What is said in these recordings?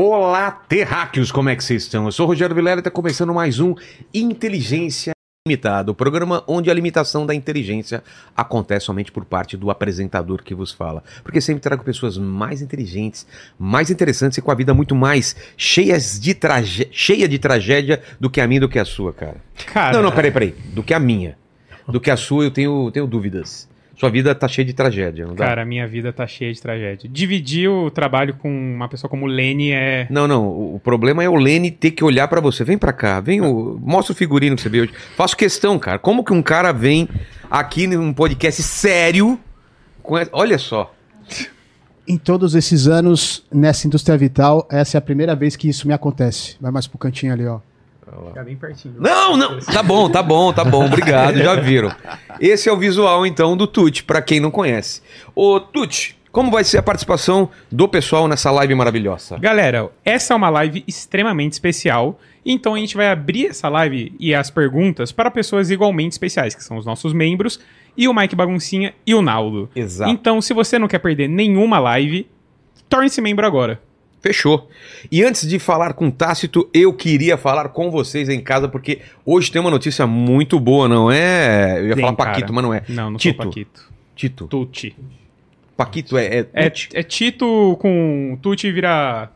Olá, terráqueos, como é que vocês estão? Eu sou o Rogério Vilela e está começando mais um Inteligência Limitada, o programa onde a limitação da inteligência acontece somente por parte do apresentador que vos fala. Porque sempre trago pessoas mais inteligentes, mais interessantes e com a vida muito mais cheias de trage... cheia de tragédia do que a minha e do que a sua, cara. Cara, Não, não, peraí, peraí. Do que a minha. Do que a sua eu tenho, tenho dúvidas. Sua vida tá cheia de tragédia, não dá? cara, a minha vida tá cheia de tragédia. Dividir o trabalho com uma pessoa como Lene é. Não, não. O o problema é o Lene ter que olhar pra você. Vem pra cá, vem o... mostra o figurino que você veio hoje. Faço questão, cara. Como que um cara vem aqui num podcast sério com essa... Olha só. Em todos esses anos nessa indústria vital, essa é a primeira vez que isso me acontece. Vai mais pro cantinho ali, ó. Fica bem pertinho. Não, não. Tá bom, tá bom, tá bom. Obrigado, já viram. Esse é o visual, então, do Tuti, pra quem não conhece. Ô, Tuti, como vai ser a participação do pessoal nessa live maravilhosa? Galera, essa é uma live extremamente especial. Então a gente vai abrir essa live e as perguntas para pessoas igualmente especiais, que são os nossos membros, e o Mike Baguncinha e o Naldo. Exato. Então, se você não quer perder nenhuma live, torne-se membro agora. Fechou. E antes de falar com Tácito, eu queria falar com vocês em casa, porque hoje tem uma notícia muito boa, não é? Eu ia Tem, falar cara. Paquito, mas não é. Não, não Tito. Paquito. Tito. Tuti. Paquito é. É. É, é Tito com Tuti vira.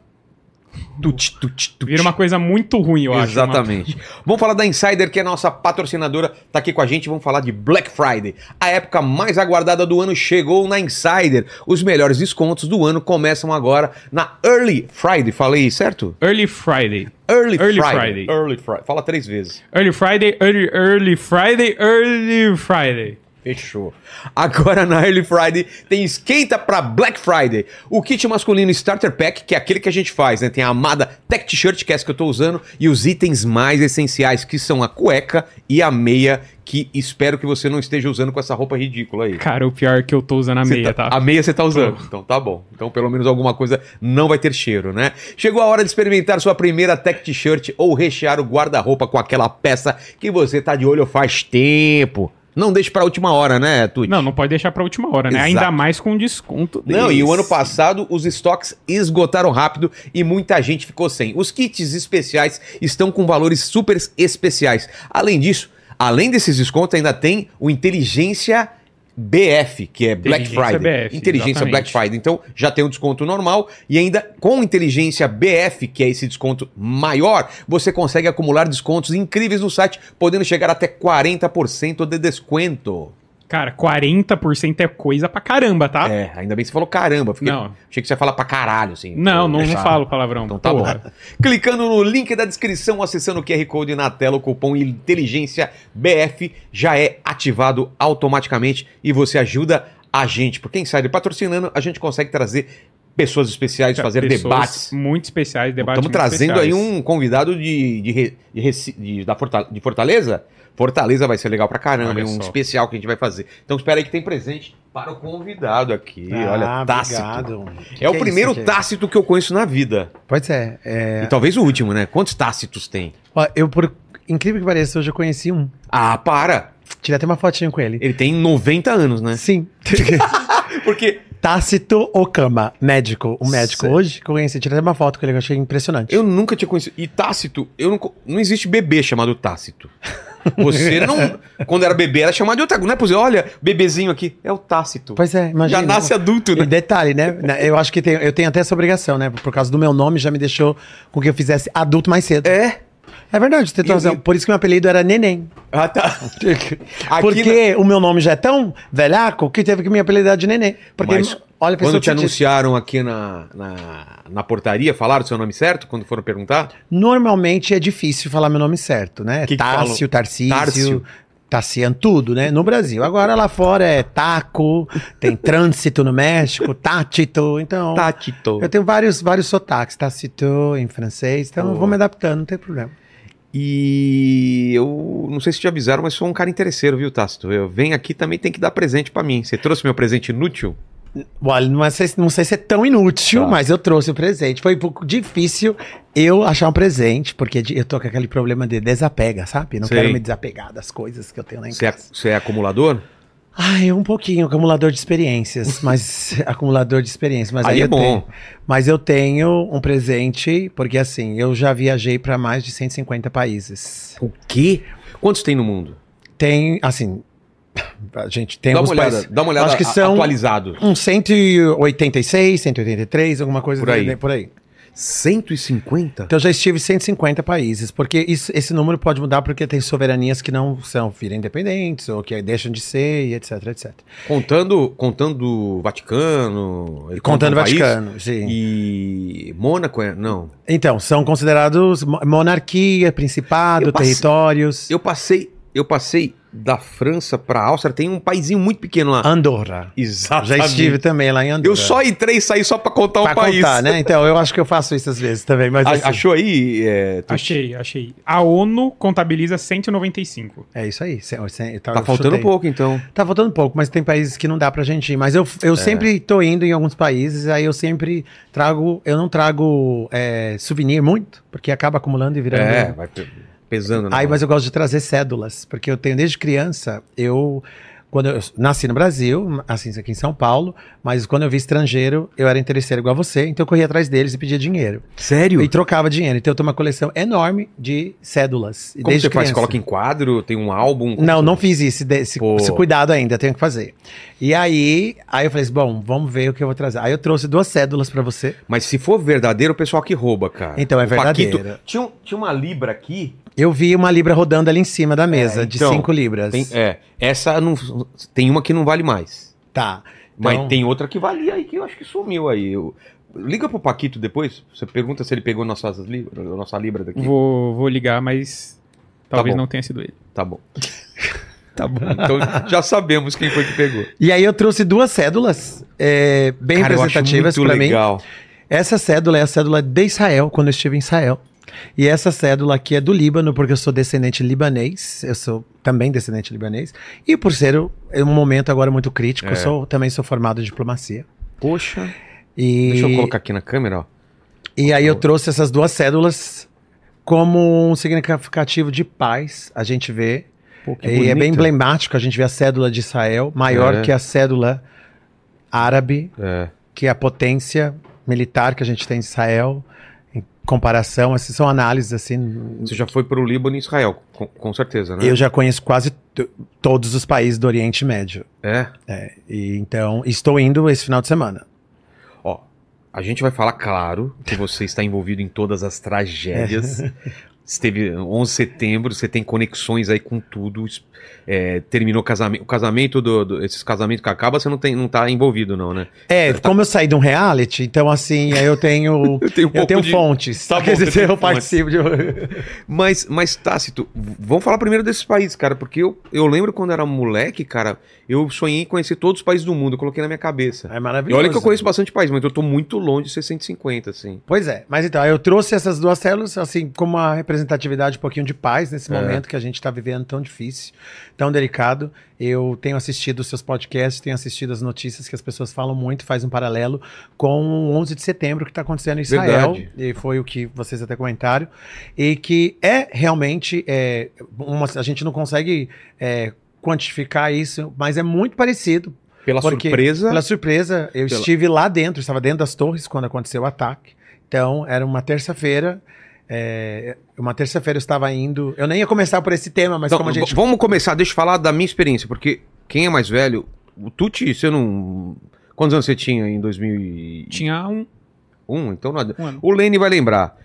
Tuti. Vira uma coisa muito ruim, eu acho. Exatamente. Vamos falar da Insider, que é a nossa patrocinadora, tá aqui com a gente. Vamos falar de Black Friday. A época mais aguardada do ano chegou na Insider. Os melhores descontos do ano começam agora na Early Friday. Falei certo? Early Friday. Early, Early Friday. Friday. Early Friday. Fala três vezes. Early Friday, early, early Friday, early Friday. Fechou. Agora na Early Friday tem esquenta pra Black Friday. O kit masculino Starter Pack, que é aquele que a gente faz, né? Tem a amada Tech T-shirt, que é essa que eu tô usando, e os itens mais essenciais, que são a cueca e a meia, que espero que você não esteja usando com essa roupa ridícula aí. Cara, o pior é que eu tô usando a meia, tá? A meia você tá usando. Então tá bom. Então pelo menos alguma coisa não vai ter cheiro, né? Chegou a hora de experimentar sua primeira tech t-shirt ou rechear o guarda-roupa com aquela peça que você tá de olho faz tempo. Não deixe pra última hora, né, Tuti? Não, não pode deixar pra última hora, né? Exato. Ainda mais com desconto Não, e o ano passado os estoques esgotaram rápido e muita gente ficou sem. Os kits especiais estão com valores super especiais. Além disso, além desses descontos, ainda tem o Inteligência BF, que é Black Friday. BF, inteligência exatamente. Black Friday. Então já tem um desconto normal e ainda com Inteligência BF, que é esse desconto maior, você consegue acumular descontos incríveis no site, podendo chegar até 40% de desconto. Cara, 40% é coisa pra caramba, tá? É, ainda bem que você falou caramba. Fiquei, Não. Achei que você ia falar pra caralho, assim. Não, não, não falo palavrão. Então tá porra. bom. Clicando no link da descrição, acessando o QR Code na tela, o cupom Inteligência BF já é ativado automaticamente e você ajuda a gente. Porque Insider patrocinando, a gente consegue trazer pessoas especiais, fazer Pessoas debates. Muito especiais, debates Estamos trazendo aí especiais. um convidado de, de, de de- da de Fortaleza. Fortaleza vai ser legal pra caramba, é um só. especial que a gente vai fazer. Então espera aí que tem presente para o convidado aqui. Ah, Olha, Tácito. obrigado. Que É o que primeiro isso aqui? Tácito que eu conheço na vida. Pois é. é... E talvez o último, né? Quantos Tácitos tem? Ó, eu, por incrível que pareça, hoje eu conheci um. Ah, para! Tirei até uma fotinha com ele. Ele tem 90 anos, né? Sim. Porque Tácito Okama, médico. O médico. Hoje que eu conheci, tirei até uma foto com ele que eu achei impressionante. eu nunca tinha conhecido. E Tácito, eu não, não existe bebê chamado Tácito. Você não. Quando era bebê, era chamado de outra. Não é possível. Olha, bebezinho aqui. É o Tácito. Pois é, imagina. Já nasce adulto, E né? detalhe, né? Eu acho que tem- eu tenho até essa obrigação, né? Por causa do meu nome, já me deixou com que eu fizesse adulto mais cedo. É. É verdade, tem razão. Por isso que meu apelido era Neném. Ah, tá. Porque o meu nome já é tão velhaco que teve que me apelidar de Neném. Porque, Mas olha, Quando te anunciaram aqui na, na, na portaria, falaram o seu nome certo? Quando foram perguntar? Normalmente é difícil falar meu nome certo, né? Que que Tássio, falam? Tarcísio, Tárcio. Tassiano, tudo, né? No Brasil. Agora lá fora é taco, tem trânsito no México, tátito, então... Tátito. Eu tenho vários, vários sotaques, tacito em francês, então eu vou me adaptando, não tem problema. E eu não sei se te avisaram, mas sou um cara interesseiro, viu, Tácito? Eu venho aqui também tem que dar presente pra mim. Você trouxe meu presente inútil? Olha, não sei, não sei se é tão inútil, Tá. mas eu trouxe o presente. Foi um pouco difícil eu achar um presente, porque eu tô com aquele problema de desapega, sabe? Não quero me desapegar das coisas que eu tenho lá em Você é, casa. você é acumulador? Ai, um pouquinho, acumulador de experiências, mas acumulador de experiências, mas Aí aí, é eu bom. tenho, mas eu tenho um presente, porque assim, eu já viajei para mais de 150 países. O quê? Quantos tem no mundo? Tem, assim, a gente tem dá uma alguns olhada, países, dá uma olhada acho que são atualizado. uns 186, 183, alguma coisa Por aí. por aí. 150? Então eu já estive em 150 países, porque isso- esse número pode mudar porque tem soberanias que não são viram independentes ou que deixam de ser e etc, etc. Contando, contando Vaticano. Contando o um país, Vaticano, sim. E Mônaco, é- não. Então, são considerados mo- monarquia, principado, Eu passei- territórios. Eu passei, eu passei da França pra Áustria, tem um paizinho muito pequeno lá. Andorra. Exatamente. Já estive também lá em Andorra. Eu só entrei e saí só pra contar um pra país. contar, né? Então, eu acho que eu faço isso às vezes também, mas A- assim, Achou aí? É, tu- Achei, achei. A ONU contabiliza 195. é isso aí. Tá eu faltando chutei. pouco, então. Tá faltando pouco, mas tem países que não dá pra gente ir. Mas eu, É. eu sempre tô indo em alguns países, aí eu sempre trago. Eu não trago é, souvenir muito, porque acaba acumulando e virando. É, vai pe- pesando. né? Aí, mas eu gosto de trazer cédulas, porque eu tenho desde criança, eu. Quando eu nasci no Brasil, assim, aqui em São Paulo, mas quando eu vi estrangeiro, eu era interesseiro igual você, então eu corria atrás deles e pedia dinheiro. Sério? E trocava dinheiro. Então eu tenho uma coleção enorme de cédulas. E Como você faz? criança. Coloca em quadro? Tem um álbum? Não, não fiz isso. esse- Esse, cuidado ainda, tenho que fazer. E aí, aí eu falei assim, bom, vamos ver o que eu vou trazer. Aí eu trouxe duas cédulas pra você. Mas se for verdadeiro, o pessoal que rouba, cara. Então, é O Paquito- verdadeiro. Tinha, tinha uma libra aqui. Eu vi uma libra rodando ali em cima da mesa, É, de então, 5 libras. Tem, é, essa não. Tem uma que não vale mais. Tá. Mas Então- tem outra que valia aí que eu acho que sumiu aí. Eu- liga pro Paquito depois. Você pergunta se ele pegou nossas libra, nossa libra daqui. Vou, vou ligar, mas talvez bom. não tenha sido ele. Tá bom. tá bom. Então já sabemos quem foi que pegou. E aí eu trouxe duas cédulas é, bem Cara, representativas pra mim. legal. Essa cédula é a cédula de Israel, quando eu estive em Israel. E essa cédula aqui é do Líbano, porque eu sou descendente libanês. Eu sou também descendente libanês. E por ser um um momento agora muito crítico, É. eu sou, também sou formado em diplomacia. Poxa. E, Deixa eu colocar aqui na câmera, ó. e aí eu trouxe essas duas cédulas como um significativo de paz, a gente vê. Pô, E é bem emblemático, a gente vê a cédula de Israel, maior É. que a cédula árabe, É. que é a potência militar que a gente tem de Israel, em comparação, assim, são análises assim. Você já foi pro Líbano e Israel, com, com certeza, né? Eu já conheço quase todos os países do Oriente Médio. É. É, e então estou indo esse final de semana. Ó, a gente vai falar, claro, que você está envolvido em todas as tragédias. Esteve 11 de setembro, você tem conexões aí com tudo. é, terminou o casamento. O casamento do, do- Esses casamentos que acabam, você não, tem, não tá envolvido, não, né? É, como eu saí de um reality, então assim, aí eu tenho. Eu tenho um eu tenho de- fontes. Tá Quer dizer, eu participo de. Mas, mas Tácito, vamos falar primeiro desses países, cara, porque eu, eu lembro quando era moleque, cara, eu sonhei em conhecer todos os países do mundo, eu coloquei na minha cabeça. É E maravilhoso. olha que eu conheço bastante países, mas eu tô muito longe de ser 150, assim. Pois é, mas então, eu trouxe essas duas células, assim, como uma representatividade um pouquinho de paz nesse É. momento que a gente está vivendo tão difícil, tão delicado. Eu tenho assistido os seus podcasts, tenho assistido as notícias que as pessoas falam muito, faz um paralelo com o 11 de setembro que está acontecendo em Israel, Verdade. e foi o que vocês até comentaram, e que é realmente, é, uma, a gente não consegue é, quantificar isso, mas é muito parecido Pela porque, surpresa. Pela surpresa, eu Pela- estive lá dentro, estava dentro das torres quando aconteceu o ataque. Então, era uma terça-feira. É, uma terça-feira eu estava indo. Eu nem ia começar por esse tema, mas Então, como a gente. Vamos começar, deixa eu falar da minha experiência, porque quem é mais velho, o Tuti, você não. Quantos anos você tinha em 2001? Tinha um, Então nada. um. O Lene vai lembrar.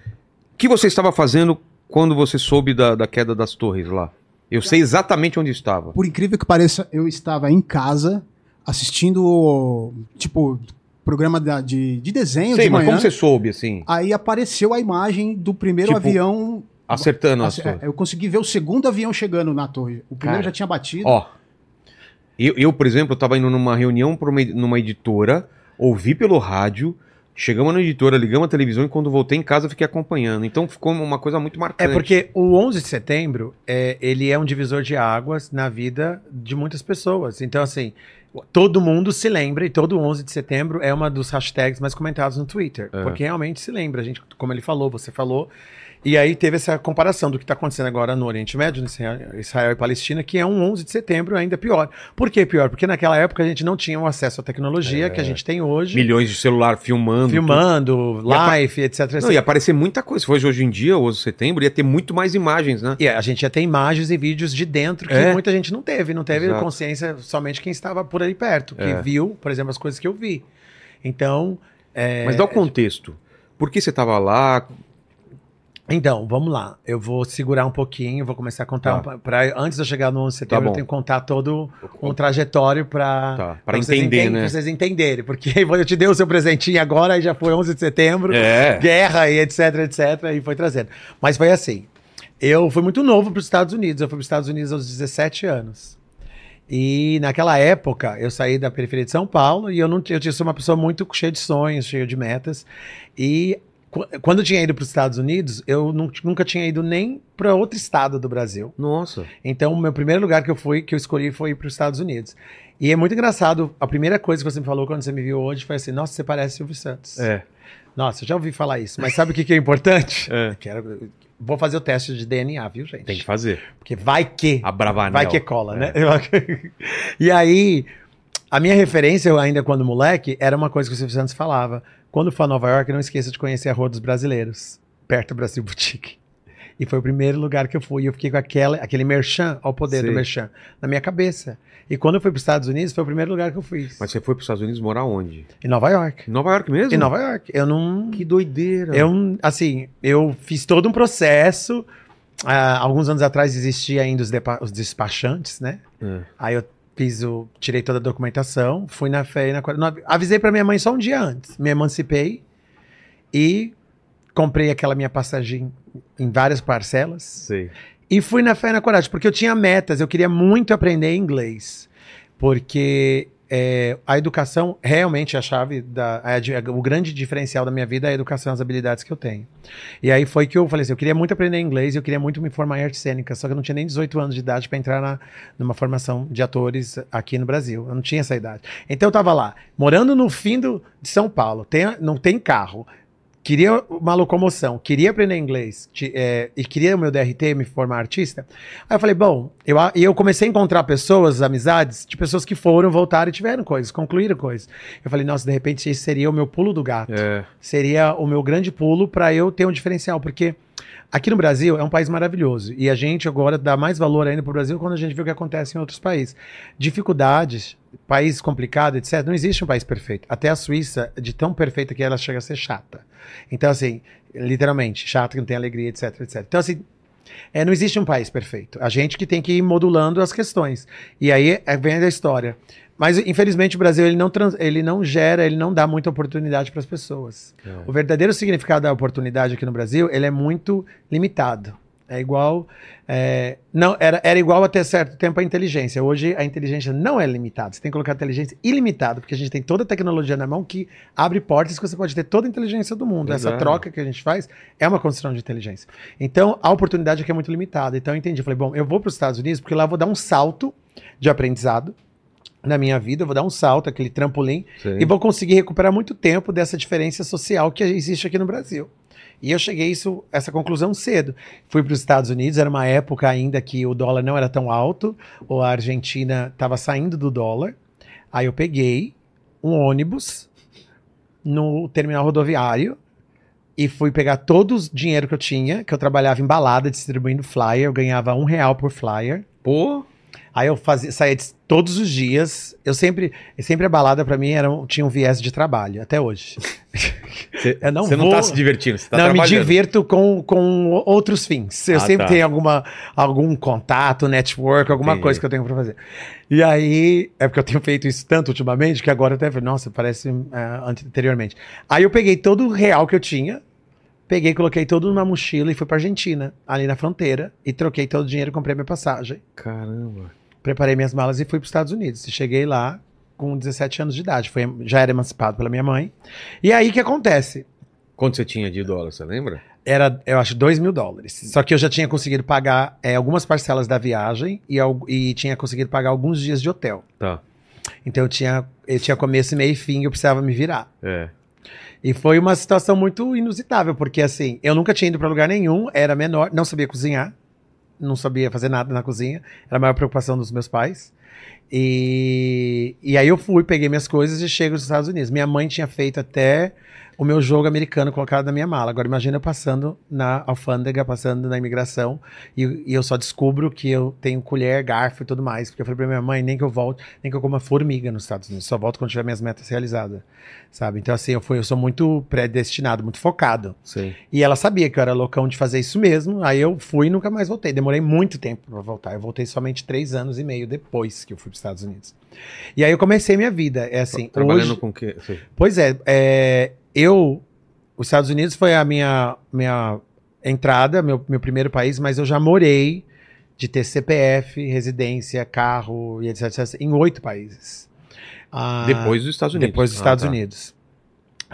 O que você estava fazendo quando você soube da, da queda das torres lá? Eu sei exatamente onde estava. Por incrível que pareça, eu estava em casa assistindo, tipo, programa da- de, de desenho Sei, de mas manhã. como você soube, assim? Aí apareceu a imagem do primeiro Tipo, avião. Acertando Assim, torres. é, eu consegui ver o segundo avião chegando na torre. O primeiro Cara, já tinha batido. Ó, eu, eu, por exemplo, eu tava indo numa reunião uma, numa editora, ouvi pelo rádio, chegamos na editora, ligamos a televisão e quando voltei em casa eu fiquei acompanhando. Então ficou uma coisa muito É marcante. porque o 11 de setembro, é, ele é um divisor de águas na vida de muitas pessoas. Então, assim, todo mundo se lembra, e todo 11 de setembro é uma dos hashtags mais comentados no Twitter. É. Porque realmente se lembra, a gente, como ele falou, você falou. E aí teve essa comparação do que está acontecendo agora no Oriente Médio, no Israel e Palestina, que é um 11 de setembro ainda pior. Por que pior? Porque naquela época a gente não tinha o acesso à tecnologia que a gente tem hoje. Milhões de celular filmando. Filmando, apa- live, etc. tudo. etc. Não, ia aparecer muita coisa. Se fosse hoje em dia, 11 de setembro, ia ter muito mais imagens, né? E a gente ia ter imagens e vídeos de dentro que É. muita gente não teve. Não teve Exato. consciência somente quem estava por ali perto, que É. viu, por exemplo, as coisas que eu vi. Então. é, Mas dá o contexto. Por que você tava lá? Então, vamos lá. Eu vou segurar um pouquinho, vou começar a contar. Tá. um- pra, antes de eu chegar no 11 de setembro, bom. eu tenho que contar todo um trajetório para Tá, pra entender, né? Pra vocês entenderem. Porque eu te dei o seu presentinho agora, aí já foi 11 de setembro, É. guerra e etc, etc, e foi trazendo. Mas foi assim. Eu fui muito novo para os Estados Unidos. Eu fui para os Estados Unidos aos 17 anos. E naquela época, eu saí da periferia de São Paulo e eu não eu tinha uma pessoa muito cheia de sonhos, cheia de metas. E quando eu tinha ido para os Estados Unidos, eu nu- nunca tinha ido nem para outro estado do Brasil. Nossa. Então, o meu primeiro lugar que eu fui, que eu escolhi, foi para os Estados Unidos. E é muito engraçado. A primeira coisa que você me falou quando você me viu hoje foi assim: Nossa, você parece Silvio Santos. É. Nossa, eu já ouvi falar isso. Mas sabe o que, que é importante? É. Quero, vou fazer o teste de DNA, viu, gente? Tem que fazer. Porque vai que. A Bravanel. Vai que cola, É. né? e aí, a minha referência, eu ainda quando moleque, era uma coisa que o Silvio Santos falava. Quando for a Nova York, não esqueça de conhecer a Rua dos Brasileiros, perto do Brasil Boutique. E foi o primeiro lugar que eu fui. E eu fiquei com aquela, aquele merchan, ao poder Sei. do merchan, na minha cabeça. E quando eu fui para os Estados Unidos, foi o primeiro lugar que eu fui. Mas você foi para os Estados Unidos morar onde? Em Nova York. Em Nova York mesmo? Em Nova York. Eu não. Que doideira. Eu, assim, eu fiz todo um processo. Ah, alguns anos atrás existia ainda os, os despachantes, né? É. Aí eu fiz o. tirei toda a documentação, fui na fé e na não, Avisei pra minha mãe só um dia antes. Me emancipei e comprei aquela minha passagem em várias parcelas. Sei. E fui na fé e na coragem, porque eu tinha metas, eu queria muito aprender inglês. Porque é, a educação realmente é a chave, da, a di- o grande diferencial da minha vida é a educação as habilidades que eu tenho. E aí foi que eu falei assim, eu queria muito aprender inglês, eu queria muito me formar em arte cênica, só que eu não tinha nem 18 anos de idade para entrar na, numa formação de atores aqui no Brasil. Eu não tinha essa idade. Então eu tava lá, morando no fim do, de São Paulo, tem, não tem carro, queria uma locomoção, queria aprender inglês é, e queria o meu DRT, me formar artista. Aí eu falei, bom, eu, e eu comecei a encontrar pessoas, amizades, de pessoas que foram, voltaram e tiveram coisas, concluíram coisas. Eu falei, nossa, de repente esse seria o meu pulo do gato. É. Seria o meu grande pulo para eu ter um diferencial, porque aqui no Brasil é um país maravilhoso e a gente agora dá mais valor ainda para o Brasil quando a gente vê o que acontece em outros países. Dificuldades, país complicado, etc. Não existe um país perfeito. Até a Suíça, de tão perfeita que ela chega a ser chata. Então, assim, literalmente, chata que não tem alegria, etc, etc. Então, assim, é, não existe um país perfeito. A gente que tem que ir modulando as questões. E aí é, vem a história. Mas, infelizmente, o Brasil ele não, trans- ele não gera, ele não dá muita oportunidade para as pessoas. O verdadeiro significado da oportunidade aqui no Brasil, ele é muito limitado. É igual. é, não, era, era igual até certo tempo a inteligência. Hoje a inteligência não é limitada. Você tem que colocar a inteligência ilimitada, porque a gente tem toda a tecnologia na mão que abre portas que você pode ter toda a inteligência do mundo. Essa Exato. troca que a gente faz é uma construção de inteligência. Então a oportunidade aqui é muito limitada. Então eu entendi. Falei, bom, eu vou para os Estados Unidos porque lá eu vou dar um salto de aprendizado na minha vida, eu vou dar um salto, aquele trampolim, Sei. e vou conseguir recuperar muito tempo dessa diferença social que existe aqui no Brasil. E eu cheguei a isso, essa conclusão cedo. Fui para os Estados Unidos, era uma época ainda que o dólar não era tão alto, ou a Argentina estava saindo do dólar. Aí eu peguei um ônibus no terminal rodoviário e fui pegar todo o dinheiro que eu tinha, que eu trabalhava em balada distribuindo flyer, eu ganhava um real por flyer. Pô, Aí eu fazia, saía de- todos os dias. Eu sempre, sempre a balada pra mim era, tinha um viés de trabalho, até hoje. Eu não você não tá se divertindo, você tá não, eu me divirto com, com outros fins. Eu Ah, sempre tá. tenho alguma, algum contato, network, alguma Entendi. coisa que eu tenho pra fazer. E aí, é porque eu tenho feito isso tanto ultimamente que agora até, nossa, parece é, ante- anteriormente. Aí eu peguei todo o real que eu tinha, peguei, coloquei todo numa mochila e fui pra Argentina, ali na fronteira, e troquei todo o dinheiro e comprei minha passagem. Caramba. Preparei minhas malas e fui para os Estados Unidos. E cheguei lá com 17 anos de idade. Foi, já era emancipado pela minha mãe. E aí o que acontece? Quanto você tinha de dólar, você lembra? Era, eu acho, 2 mil dólares. Só que eu já tinha conseguido pagar é, algumas parcelas da viagem e, e tinha conseguido pagar alguns dias de hotel. Tá. Então eu tinha, eu tinha começo, meio e fim e eu precisava me virar. É. E foi uma situação muito inusitável, porque assim, eu nunca tinha ido para lugar nenhum, era menor, não sabia cozinhar, não sabia fazer nada na cozinha, era a maior preocupação dos meus pais. E, e aí eu fui, peguei minhas coisas e chego nos Estados Unidos. Minha mãe tinha feito até o meu jogo americano colocado na minha mala. Agora imagina eu passando na alfândega, passando na imigração, e, e eu só descubro que eu tenho colher, garfo e tudo mais. Porque eu falei pra minha mãe, nem que eu volte, nem que eu coma formiga nos Estados Unidos. Só volto quando tiver minhas metas realizadas. Sabe? Então, assim, eu, fui, eu sou muito predestinado, muito focado. Sim. E ela sabia que eu era loucão de fazer isso mesmo. Aí eu fui e nunca mais voltei. Demorei muito tempo pra voltar. Eu voltei somente três anos e meio depois que eu fui pros Estados Unidos. E aí eu comecei minha vida. É assim, Trabalhando hoje... com o quê? Sim. Pois é, é, eu. Os Estados Unidos foi a minha, minha entrada, meu, meu primeiro país, mas eu já morei de ter CPF, residência, carro e etc, etc em oito países. Ah, Depois dos Estados Unidos. Depois dos Ah, Estados tá. Unidos.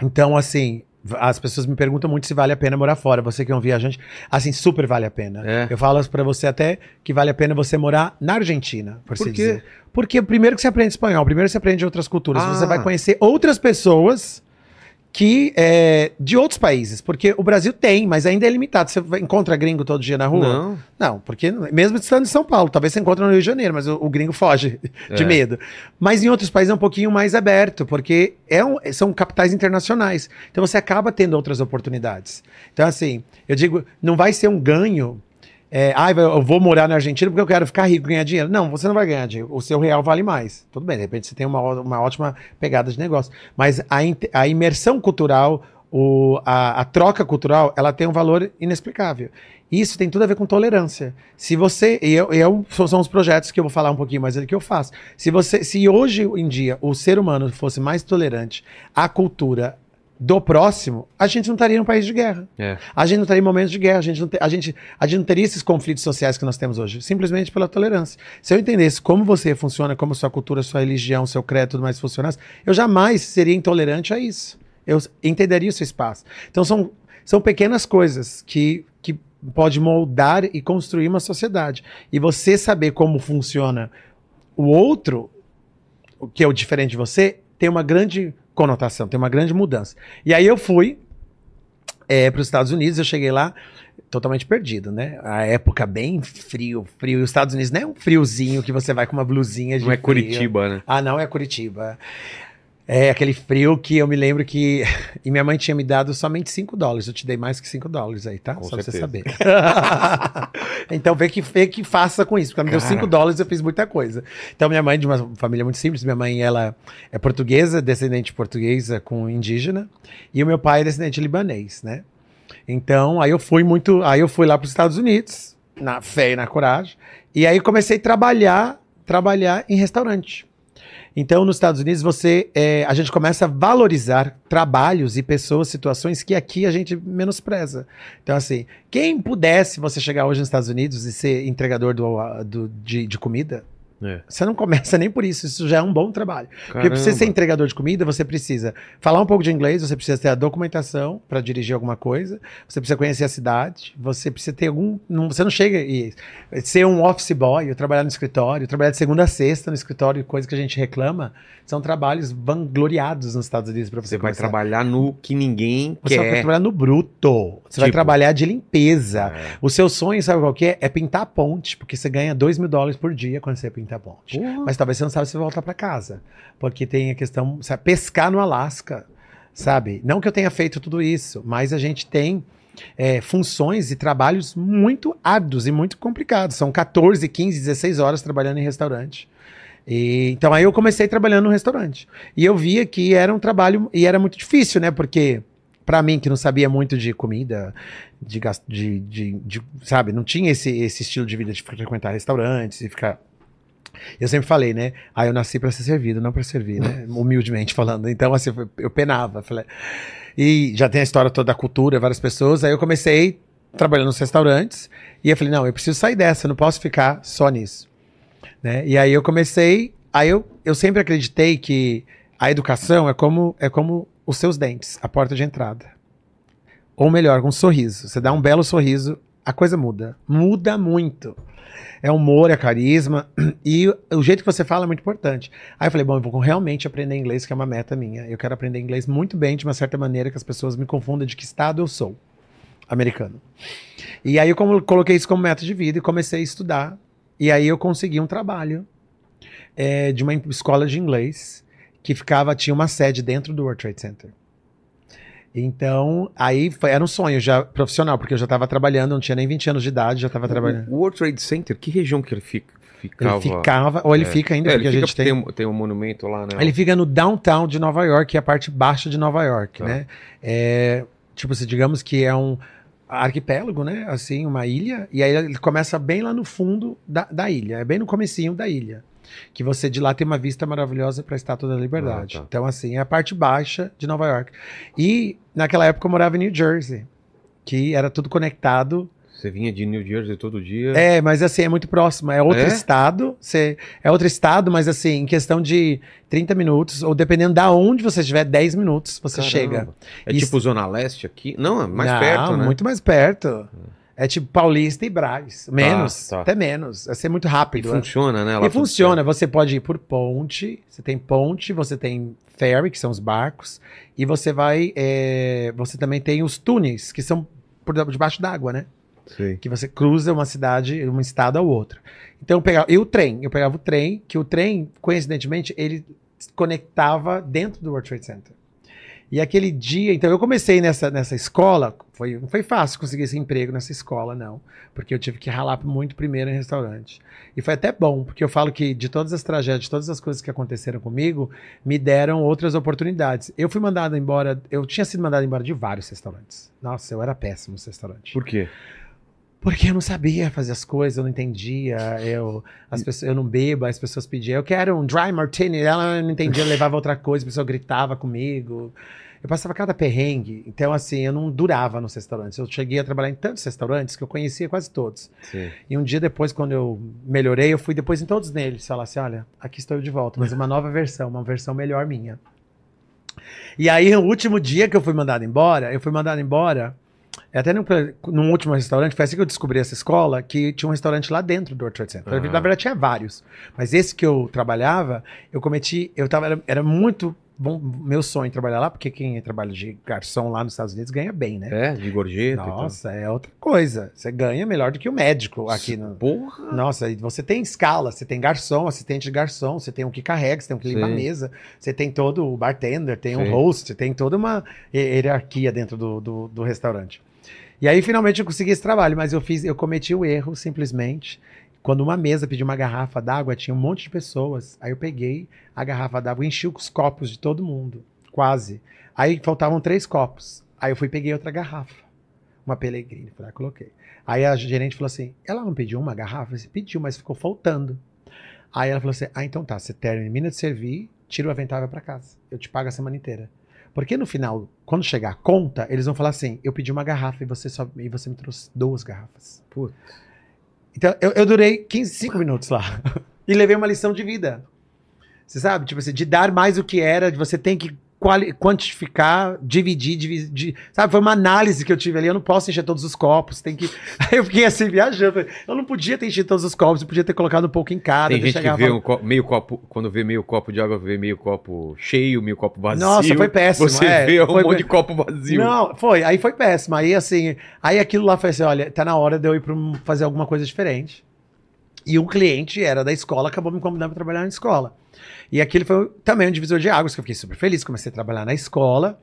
Então, assim, as pessoas me perguntam muito se vale a pena morar fora. Você que é um viajante, assim, super vale a pena. É. Eu falo pra você até que vale a pena você morar na Argentina, por, Por dizer. Porque primeiro que você aprende espanhol, primeiro você aprende outras culturas, Ah. você vai conhecer outras pessoas que é, de outros países, porque o Brasil tem, mas ainda é limitado. Você encontra gringo todo dia na rua? Não. Não, porque mesmo estando em São Paulo, talvez você encontre no Rio de Janeiro, mas o, o gringo foge de É. medo. Mas em outros países é um pouquinho mais aberto, porque é um- são capitais internacionais. Então você acaba tendo outras oportunidades. Então, assim, eu digo, não vai ser um ganho. É, ah, eu vou morar na Argentina porque eu quero ficar rico, ganhar dinheiro. Não, você não vai ganhar dinheiro. O seu real vale mais. Tudo bem, de repente você tem uma, uma ótima pegada de negócio. Mas a, a imersão cultural, o, a, a troca cultural, ela tem um valor inexplicável. Isso tem tudo a ver com tolerância. Se você. E eu, eu- são são os projetos que eu vou falar um pouquinho mais do que eu faço. Se você. Se hoje em dia o ser humano fosse mais tolerante à cultura do próximo, a gente não estaria num país de guerra. É. A gente não estaria em momentos de guerra, a gente, não te- a, gente, a gente não teria esses conflitos sociais que nós temos hoje, simplesmente pela tolerância. Se eu entendesse como você funciona, como sua cultura, sua religião, seu credo, tudo mais funcionasse, eu jamais seria intolerante a isso. Eu entenderia o seu espaço. Então são, são pequenas coisas que, que pode moldar e construir uma sociedade. E você saber como funciona o outro, o que é o diferente de você, tem uma grande conotação, tem uma grande mudança. E aí eu fui para os Estados Unidos, eu cheguei lá totalmente perdido, né? A época bem frio, frio. E os Estados Unidos não é um friozinho que você vai com uma blusinha de Não é frio. Curitiba, né? Ah, não é Curitiba. É aquele frio que eu me lembro que. E minha mãe tinha me dado somente 5 dólares. Eu te dei mais que 5 dólares aí, tá? Com Só pra você certeza. saber. então vê que, vê que faça com isso. Porque ela me deu Cara. 5 dólares eu fiz muita coisa. Então minha mãe, de uma família muito simples, minha mãe ela é portuguesa, descendente portuguesa com indígena. E o meu pai é descendente libanês, né? Então, aí eu fui muito. Aí eu fui lá para os Estados Unidos, na fé e na coragem. E aí comecei a trabalhar, trabalhar em restaurante. Então, nos Estados Unidos, você, é, a gente começa a valorizar trabalhos e pessoas, situações que aqui a gente menospreza. Então, assim, quem pudesse você chegar hoje nos Estados Unidos e ser entregador do, do- de, de comida, É. você não começa nem por isso. Isso já é um bom trabalho. Porque pra você ser Caramba. entregador de comida, você precisa falar um pouco de inglês, você precisa ter a documentação para dirigir alguma coisa, você precisa conhecer a cidade, você precisa ter algum. Não, você não chega e ser um office boy, trabalhar no escritório, trabalhar de segunda a sexta no escritório, coisa que a gente reclama, são trabalhos vangloriados nos Estados Unidos para você Você vai começar. trabalhar no que ninguém Você vai quer. trabalhar no bruto. Você vai Tipo? trabalhar de limpeza. É. O seu sonho, sabe qual que é? É pintar a ponte, porque você ganha 2 mil dólares por dia quando você pinta a ponte. Porra. Mas talvez você não sabe se vai voltar para casa. Porque tem a questão, sabe, pescar no Alasca, sabe? Não que eu tenha feito tudo isso, mas a gente tem é, funções e trabalhos muito árduos e muito complicados. São 14, 15, 16 horas trabalhando em restaurante. E, então aí eu comecei trabalhando no restaurante. E eu via que era um trabalho, e era muito difícil, né? Porque para mim, que não sabia muito de comida, de, de, de, de- sabe, não tinha esse, esse estilo de vida de frequentar restaurantes e ficar. Eu sempre falei, né? Ah, eu nasci para ser servido, não para servir, né? Humildemente falando. Então, assim, eu- penava. Falei... E já tem a história toda da cultura, várias pessoas. Aí eu comecei trabalhando nos restaurantes. E eu falei, não, eu preciso sair dessa, eu não posso ficar só nisso. Né? E aí eu comecei. Aí eu, eu sempre acreditei que a educação é como, é como os seus dentes, a porta de entrada. Ou melhor, um sorriso. Você dá um belo sorriso, a coisa muda. Muda muito. É humor, é carisma. E o jeito que você fala é muito importante. Aí eu falei, bom, eu vou realmente aprender inglês, que é uma meta minha. Eu quero aprender inglês muito bem, de uma certa maneira, que as pessoas me confundam de que estado eu sou. Americano. E aí eu coloquei isso como meta de vida e comecei a estudar. E aí eu consegui um trabalho é, de uma escola de inglês que ficava, tinha uma sede dentro do World Trade Center. Então, aí foi- era um sonho já profissional, porque eu já estava trabalhando, não tinha nem 20 anos de idade, já estava trabalhando. O World Trade Center, que região que ele fica, ficava? Ele ficava, ou ele É. fica ainda, É, porque a gente tem. um, tem um monumento lá, né? Ele fica no downtown de Nova York, que é a parte baixa de Nova York, Tá. né? É, tipo, se digamos que é um arquipélago, né? Assim, uma ilha, e aí ele começa bem lá no fundo da, da ilha, é bem no comecinho da ilha. Que você de lá tem uma vista maravilhosa para a Estátua da Liberdade. Ah, tá. Então, assim, é a parte baixa de Nova York. E naquela época eu morava em New Jersey, que era tudo conectado Você vinha de New Jersey todo dia. é, mas assim, é muito próximo. É outro É? estado. Você, é outro estado, mas assim, em questão de 30 minutos, ou dependendo da onde você estiver, 10 minutos, você Caramba. chega. É Isso- tipo Zona Leste aqui? Não, é mais Não, perto, né? Muito mais perto. É tipo Paulista e Braz. Menos. tá. Até menos. Vai ser muito E rápido. né? funciona, né? lá E tudo funciona. Você pode ir por ponte. Você tem ponte, você tem ferry, que são os barcos. E você vai. é, você também tem os túneis, que são por debaixo d'água, né? Sei. que você cruza uma cidade, um estado ao outro. Então eu pegava, e o trem, eu pegava o trem, que o trem, coincidentemente, ele conectava dentro do World Trade Center. E aquele dia, então eu comecei nessa, nessa escola, foi, não foi fácil conseguir esse emprego nessa escola, não, porque eu tive que ralar muito primeiro em restaurante. E foi até bom, porque eu falo que de todas as tragédias, de todas as coisas que aconteceram comigo, me deram outras oportunidades. Eu fui mandado embora, eu tinha sido mandado embora de vários restaurantes. Nossa, eu era péssimo nos restaurantes. Por quê? Porque eu não sabia fazer as coisas, eu não entendia, eu, as pessoas, eu não bebo, as pessoas pediam, eu quero um dry martini, ela não entendia, levava outra coisa, a pessoa gritava comigo. Eu passava cada perrengue, então assim, eu não durava nos restaurantes. Eu cheguei a trabalhar em tantos restaurantes que eu conhecia quase todos. Sim. E um dia depois, quando eu melhorei, eu fui depois em todos neles. Falar assim: olha, aqui estou eu de volta, mas uma nova versão, uma versão melhor minha. E aí, no último dia que eu fui mandado embora, eu fui mandado embora. Até num, num último restaurante, foi assim que eu descobri essa escola, que tinha um restaurante lá dentro do World Trade Center. Ah. Na verdade, tinha vários. Mas esse que eu trabalhava, eu cometi. Eu tava, era, era muito bom meu sonho trabalhar lá, porque quem trabalha de garçom lá nos Estados Unidos ganha bem, né? É, de gorjeta Nossa, é outra coisa. Você ganha melhor do que o médico aqui no. Porra! Nossa, e você tem escala, você tem garçom, assistente de garçom, você tem um que carrega, você tem um que limpa a mesa, você tem todo o bartender, tem Sim. um host, tem toda uma hi- hierarquia dentro do, do, do restaurante. E aí, finalmente, eu consegui esse trabalho, mas eu fiz, eu cometi o erro, simplesmente. Quando uma mesa pediu uma garrafa d'água, tinha um monte de pessoas. Aí eu peguei a garrafa d'água e enchi os copos de todo mundo. Quase. Aí faltavam três copos. Aí eu fui e peguei outra garrafa. Uma Pellegrini. Fui lá e coloquei. Aí a gerente falou assim: ela não pediu uma garrafa? Disse, pediu, mas ficou faltando. Aí ela falou assim: ah, então tá, você termina de servir, tira o avental vai pra casa. Eu te pago a semana inteira. Porque no final, quando chegar a conta, eles vão falar assim: eu pedi uma garrafa e você, só, e você me trouxe duas garrafas. Putz. Então eu, eu durei 15, 5 minutos lá. e levei uma lição de vida. Você sabe? Tipo assim, de dar mais o que era, de você tem que quantificar, dividir, dividir. Sabe? Foi uma análise que eu tive ali. Eu não posso encher todos os copos. Tem que. Aí eu fiquei assim, viajando. Eu não podia ter enchido todos os copos, eu podia ter colocado um pouco em cada. Tem gente que vê um copo- meio copo, quando vê meio copo de água, vê meio copo cheio, meio copo vazio. Nossa, foi péssimo, Você é, vê um foi- monte de copo vazio. Não, foi. Aí foi péssimo. Aí assim, aí aquilo lá foi assim: olha, tá na hora de eu ir pra fazer alguma coisa diferente. E um cliente era da escola, acabou me convidando para trabalhar na escola. E aquele foi também um divisor de águas, que eu fiquei super feliz. Comecei a trabalhar na escola.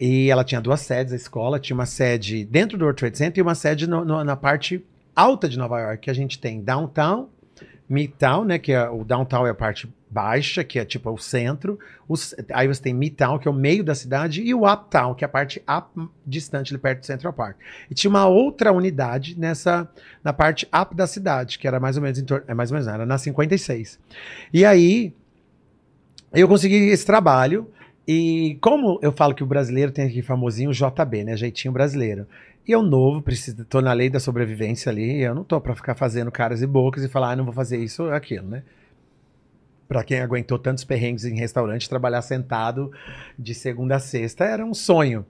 E ela tinha duas sedes, a escola. Tinha uma sede dentro do World Trade Center e uma sede no- no- na parte alta de Nova York, que a gente tem downtown, midtown, né? Que é, o downtown é a parte baixa, que é tipo o centro. Os- aí você tem midtown, que é o meio da cidade, e o uptown, que é a parte up, distante, ali perto do Central Park. E tinha uma outra unidade nessa na parte up da cidade, que era mais ou menos em torno, é mais ou menos, não, era na 56. E aí eu consegui esse trabalho e como eu falo que o brasileiro tem aqui famosinho JB, né, jeitinho brasileiro. E eu novo, preciso, tô na lei da sobrevivência ali, eu não tô pra ficar fazendo caras e bocas e falar, ah, não vou fazer isso ou aquilo, né? Pra quem aguentou tantos perrengues em restaurante, trabalhar sentado de segunda a sexta era um sonho.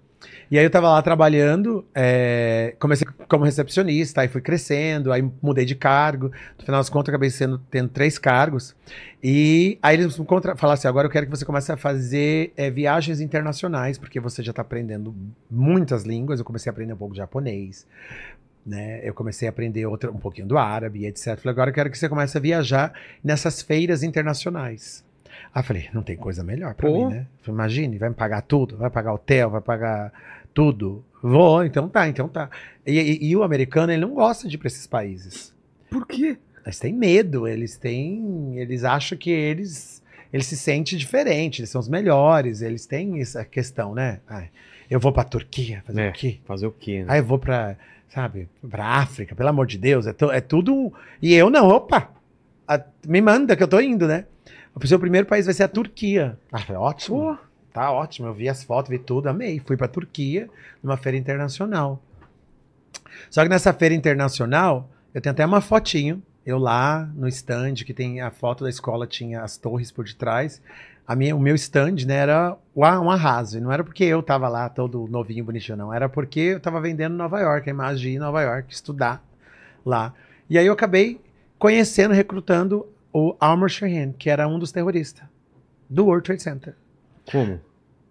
E aí eu tava lá trabalhando, é, comecei como recepcionista, aí fui crescendo, aí mudei de cargo. No final das contas, acabei sendo, tendo três cargos. E aí eles me contra- falaram assim: agora eu quero que você comece a fazer é, viagens internacionais, porque você já tá aprendendo muitas línguas. Eu comecei a aprender um pouco de japonês. Né? Eu comecei a aprender um pouquinho do árabe, etc. Falei, agora eu quero que você comece a viajar nessas feiras internacionais. Aí eu falei, não tem coisa melhor pra Pô. mim, né? Falei, Imagine, vai me pagar tudo, vai pagar hotel, vai pagar tudo. Vou, então tá, então tá. E, e- e o americano, ele não gosta de ir pra esses países. Por quê? Eles têm medo, eles têm. Eles acham que eles. Eles se sentem diferentes, eles são os melhores, eles têm essa questão, né? Ai, eu vou pra Turquia fazer É. o quê? Fazer o quê, né? Aí eu vou pra, sabe, pra África, pelo amor de Deus, é, é tudo. E eu não, opa! a- me manda que eu tô indo, né? O seu primeiro país vai ser a Turquia. Ah, foi ótimo. Tá ótimo. Eu vi as fotos, vi tudo, amei. Fui pra Turquia, numa feira internacional. Só que nessa feira internacional, eu tenho até uma fotinho. Eu lá no stand, que tem a foto da escola, tinha as torres por detrás. A minha, o meu stand, né, era um arraso. E não era porque eu tava lá todo novinho, bonitinho, não. Era porque eu tava vendendo Nova York, a imagem de ir em Nova York, estudar lá. E aí eu acabei conhecendo, recrutando o Almar Shahin, que era um dos terroristas do World Trade Center. Como?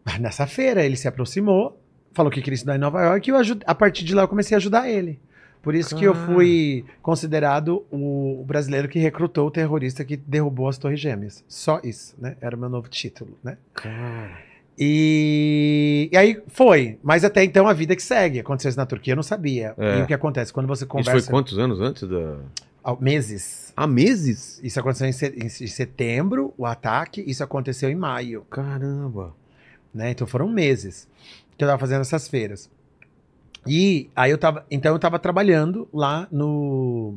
Ah, Nessa feira, ele se aproximou, falou que queria estudar em Nova York e eu aju- a partir de lá eu comecei a ajudar ele. Por isso que eu Cara. fui considerado o brasileiro que recrutou o terrorista que derrubou as Torres Gêmeas. Só isso, né? Era o meu novo título, né? Cara. E, e aí foi. Mas até então a vida que segue. Aconteceu isso na Turquia, eu não sabia. É. E o que acontece? Quando você Isso conversa. foi quantos anos antes da. Há meses. Há meses? Isso aconteceu em, se- em setembro, o ataque. Isso aconteceu em maio. Caramba. né? Então foram meses que eu tava fazendo essas feiras. E aí eu tava, então eu tava trabalhando lá no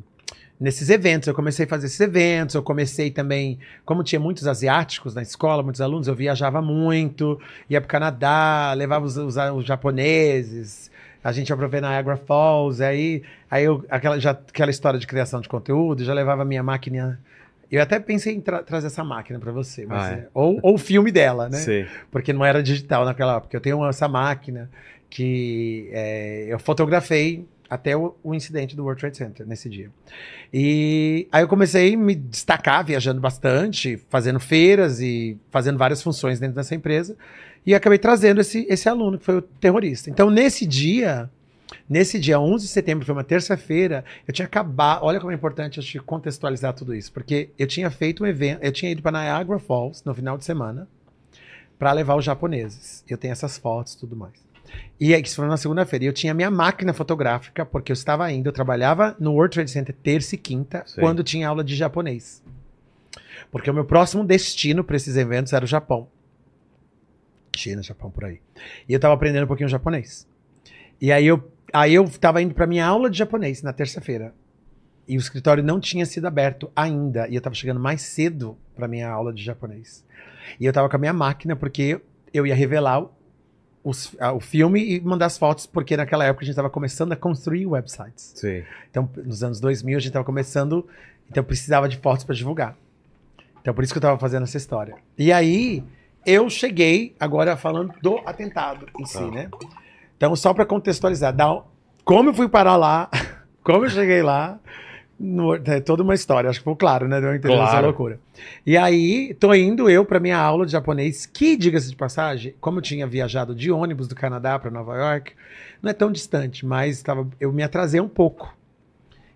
nesses eventos. Eu comecei a fazer esses eventos, eu comecei também, como tinha muitos asiáticos na escola, muitos alunos, eu viajava muito, ia pro Canadá, levava os, os, os japoneses, a gente ia pra ver Niagara Falls, aí, aí eu, aquela, já, aquela história de criação de conteúdo, já levava a minha máquina. Eu até pensei em tra- trazer essa máquina pra você, mas, Ah, é? é, ou, o filme dela, né? Sei. porque não era digital naquela época. Eu tenho essa máquina que é, eu fotografei até o, o incidente do World Trade Center nesse dia. E aí eu comecei a me destacar, viajando bastante, fazendo feiras e fazendo várias funções dentro dessa empresa. E acabei trazendo esse, esse aluno, que foi o terrorista. Então, nesse dia, nesse dia 11 de setembro, foi uma terça-feira, eu tinha acabado. Olha como é importante a gente contextualizar tudo isso, porque eu tinha feito um evento, eu tinha ido para Niagara Falls no final de semana para levar os japoneses. Eu tenho essas fotos e tudo mais. E aí, isso foi na segunda-feira. E eu tinha minha máquina fotográfica, porque eu estava indo, eu trabalhava no World Trade Center terça e quinta, Sei. quando tinha aula de japonês. Porque o meu próximo destino para esses eventos era o Japão. China, Japão, por aí. E eu estava aprendendo um pouquinho japonês. E aí eu, aí eu tava indo para minha aula de japonês na terça-feira. E o escritório não tinha sido aberto ainda. E eu tava chegando mais cedo para minha aula de japonês. E eu tava com a minha máquina, porque eu ia revelar o, os- a- o filme e mandar as fotos, porque naquela época a gente tava começando a construir websites. Sei. Então, nos anos 2000, a gente tava começando, então precisava de fotos para divulgar. Então, por isso que eu tava fazendo essa história. E aí, eu cheguei, agora falando do atentado em si, Tá. né? Então, só para contextualizar, dá, como eu fui parar lá, como eu cheguei lá, no- é toda uma história, acho que ficou claro, né? Deu a entender essa Claro. loucura. E aí, tô indo eu para minha aula de japonês, que, diga-se de passagem, como eu tinha viajado de ônibus do Canadá para Nova York, não é tão distante, mas tava, eu me atrasei um pouco.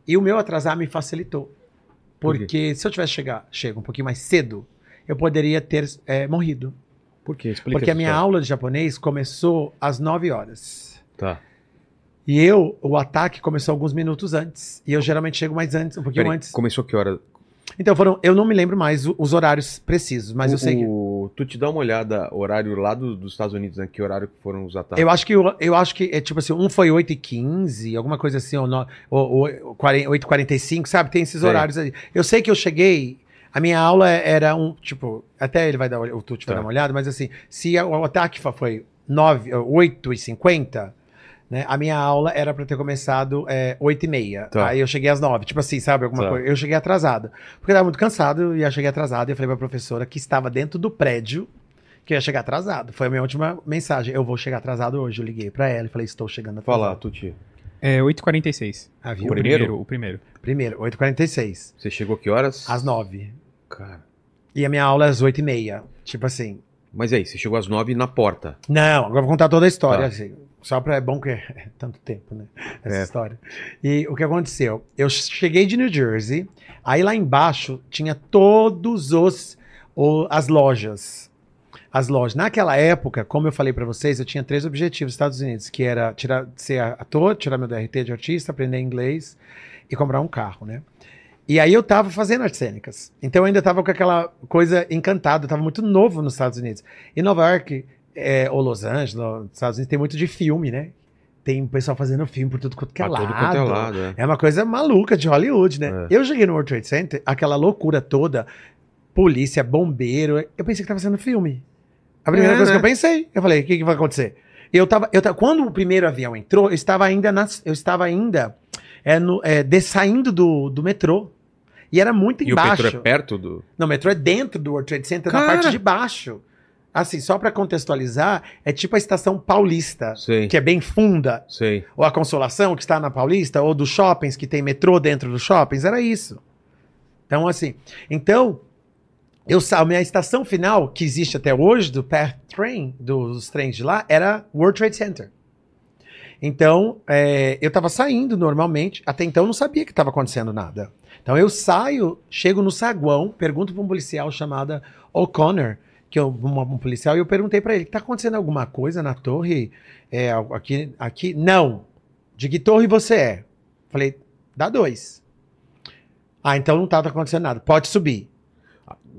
E o meu atrasar me facilitou. Por? Porque se eu tivesse chegar, chego um pouquinho mais cedo, eu poderia ter é, morrido. Por quê? Explica porque a minha história. aula de japonês começou às 9 horas. Tá. E eu, o ataque começou alguns minutos antes. E eu geralmente chego mais antes, um pouquinho Peraí, antes. Começou que hora? Então foram, eu não me lembro mais os horários precisos, mas o, eu sei que. o- Tu te dá uma olhada, horário lá do- dos Estados Unidos, né? Que horário que foram os ataques? Eu acho que eu, eu acho que é tipo assim, um foi 8 e 15 alguma coisa assim, ou, no, ou, ou 40 8 e 45 sabe? Tem esses horários aí. Eu sei que eu cheguei, a minha aula era um, tipo, até ele vai dar, o Tuti vai Tá. dar uma olhada, mas assim, se o ataque foi 9, 8 e 50, né, a minha aula era pra ter começado é, 8 e meia. Tá. Aí eu cheguei às 9, tipo assim, sabe? Alguma Tá. coisa. Eu cheguei atrasado. Porque eu tava muito cansado e eu cheguei atrasado e eu falei pra professora que estava dentro do prédio que eu ia chegar atrasado. Foi a minha última mensagem. Eu vou chegar atrasado hoje. Eu liguei pra ela e falei, estou chegando atrasado. Fala, Tuti. É 8h46. Ah, viu? O primeiro? O primeiro. Primeiro, 8h46. Você chegou que horas? Às 9 Cara. E a minha aula é às 8h30. Tipo assim. Mas aí, você chegou às nove na porta. Não, agora eu vou contar toda a história. Tá. Assim, só pra. É bom que é tanto tempo, né? Essa É. história. E o que aconteceu? Eu cheguei de New Jersey, aí lá embaixo tinha todos os. o- as lojas. As lojas. Naquela época, como eu falei pra vocês, eu tinha três objetivos nos Estados Unidos, que era tirar, ser ator, tirar meu DRT de artista, aprender inglês e comprar um carro, né? E aí eu tava fazendo artes cênicas. Então eu ainda tava com aquela coisa encantada, eu tava muito novo nos Estados Unidos. Em Nova York, é, ou Los Angeles, nos Estados Unidos, tem muito de filme, né? Tem pessoal fazendo filme por tudo quanto que é lado. quanto é lado, é. É uma coisa maluca de Hollywood, né? É. Eu cheguei no World Trade Center, aquela loucura toda, polícia, bombeiro, eu pensei que tava sendo filme. A primeira É, coisa né? que eu pensei, eu falei, o que, que vai acontecer? Eu tava, eu tava, quando o primeiro avião entrou, eu estava ainda, nas, eu estava ainda é, no, é, de- saindo do, do metrô. E era muito E o embaixo. Petro é perto do. Não, o metrô é dentro do World Trade Center, na Cara! parte de baixo. Assim, só pra contextualizar, é tipo a estação paulista, Sei. que é bem funda, Sei. ou a Consolação, que está na Paulista, ou dos shoppings, que tem metrô dentro dos shoppings, era isso. Então, assim, então, eu a minha estação final, que existe até hoje, do Path Train, dos trens de lá, era World Trade Center. Então, é, eu tava saindo normalmente, até então não sabia que estava acontecendo nada. Então eu saio, chego no saguão, pergunto para um policial chamado O'Connor, que é um, um policial, e eu perguntei para ele, tá acontecendo alguma coisa na torre? É, aqui, aqui? Não. De que torre você é? Falei, dá dois. Ah, então não tava acontecendo nada. Pode subir.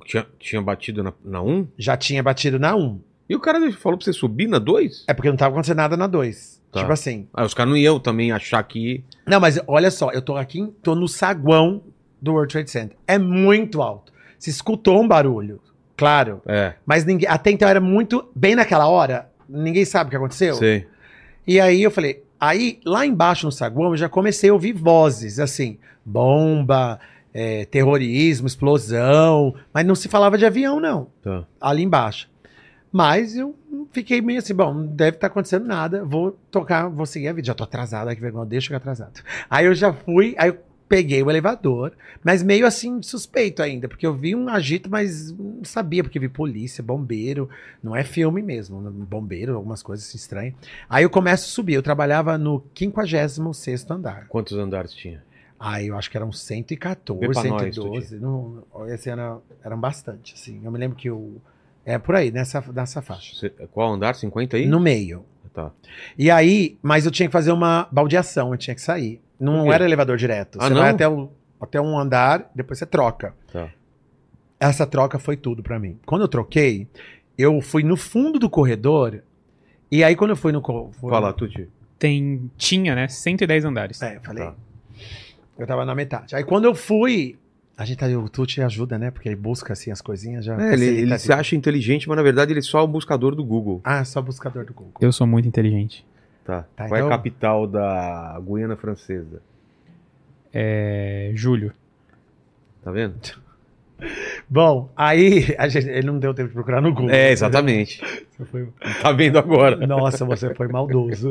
Tinha, tinha batido na, na 1? Já tinha batido na um. E o cara falou pra você subir na 2? É porque não tava acontecendo nada na dois. Tá. Tipo assim. Ah, os caras não iam também achar que. Não, mas olha só, eu tô aqui, tô no saguão do World Trade Center. É muito alto. Se escutou um barulho, claro. É, Mas ninguém, até então era muito. Bem naquela hora, ninguém sabe o que aconteceu. sei. E aí eu falei, aí lá embaixo no saguão eu já comecei a ouvir vozes, assim, bomba, é, terrorismo, explosão, mas não se falava de avião, não, Tá. ali embaixo. Mas eu fiquei meio assim, bom, não deve estar acontecendo nada, vou tocar, vou seguir a vida. Já tô atrasado, que vergonha, deixa eu atrasado. Aí eu já fui, aí eu peguei o elevador, mas meio assim, suspeito ainda, porque eu vi um agito, mas não sabia, porque vi polícia, bombeiro, não é filme mesmo, bombeiro, algumas coisas assim estranhas. Aí eu começo a subir, eu trabalhava no 56º andar. Quantos andares tinha? Aí eu acho que eram 114, Vê pra nós, 112. Não, esse era, eram bastante, assim. Eu me lembro que eu. É por aí, nessa, nessa faixa. Cê- qual andar? 50 aí? No meio. Tá. E aí, mas eu tinha que fazer uma baldeação, eu tinha que sair. Não era elevador direto. Ah, você não? vai até, o, até um andar, depois você troca. Tá. Essa troca foi tudo pra mim. Quando eu troquei, eu fui no fundo do corredor. E aí, quando eu fui no. fui- Fala, Tuti. Tem, tinha, né? 110 andares. É, eu falei. Tá. Eu tava na metade. Aí quando eu fui. A gente tá, o Tuti ajuda, né? Porque ele busca assim as coisinhas já. É, ele, ele se vida. acha inteligente, mas na verdade ele é só o buscador do Google. Ah, só buscador do Google. Eu sou muito inteligente. Tá. Tá, Qual é então- a capital da Guiana Francesa? É. Júlio. Tá vendo? Bom, aí a gente, ele não deu tempo de procurar no Google. É, exatamente. Você foi- tá vendo agora. Nossa, você foi maldoso.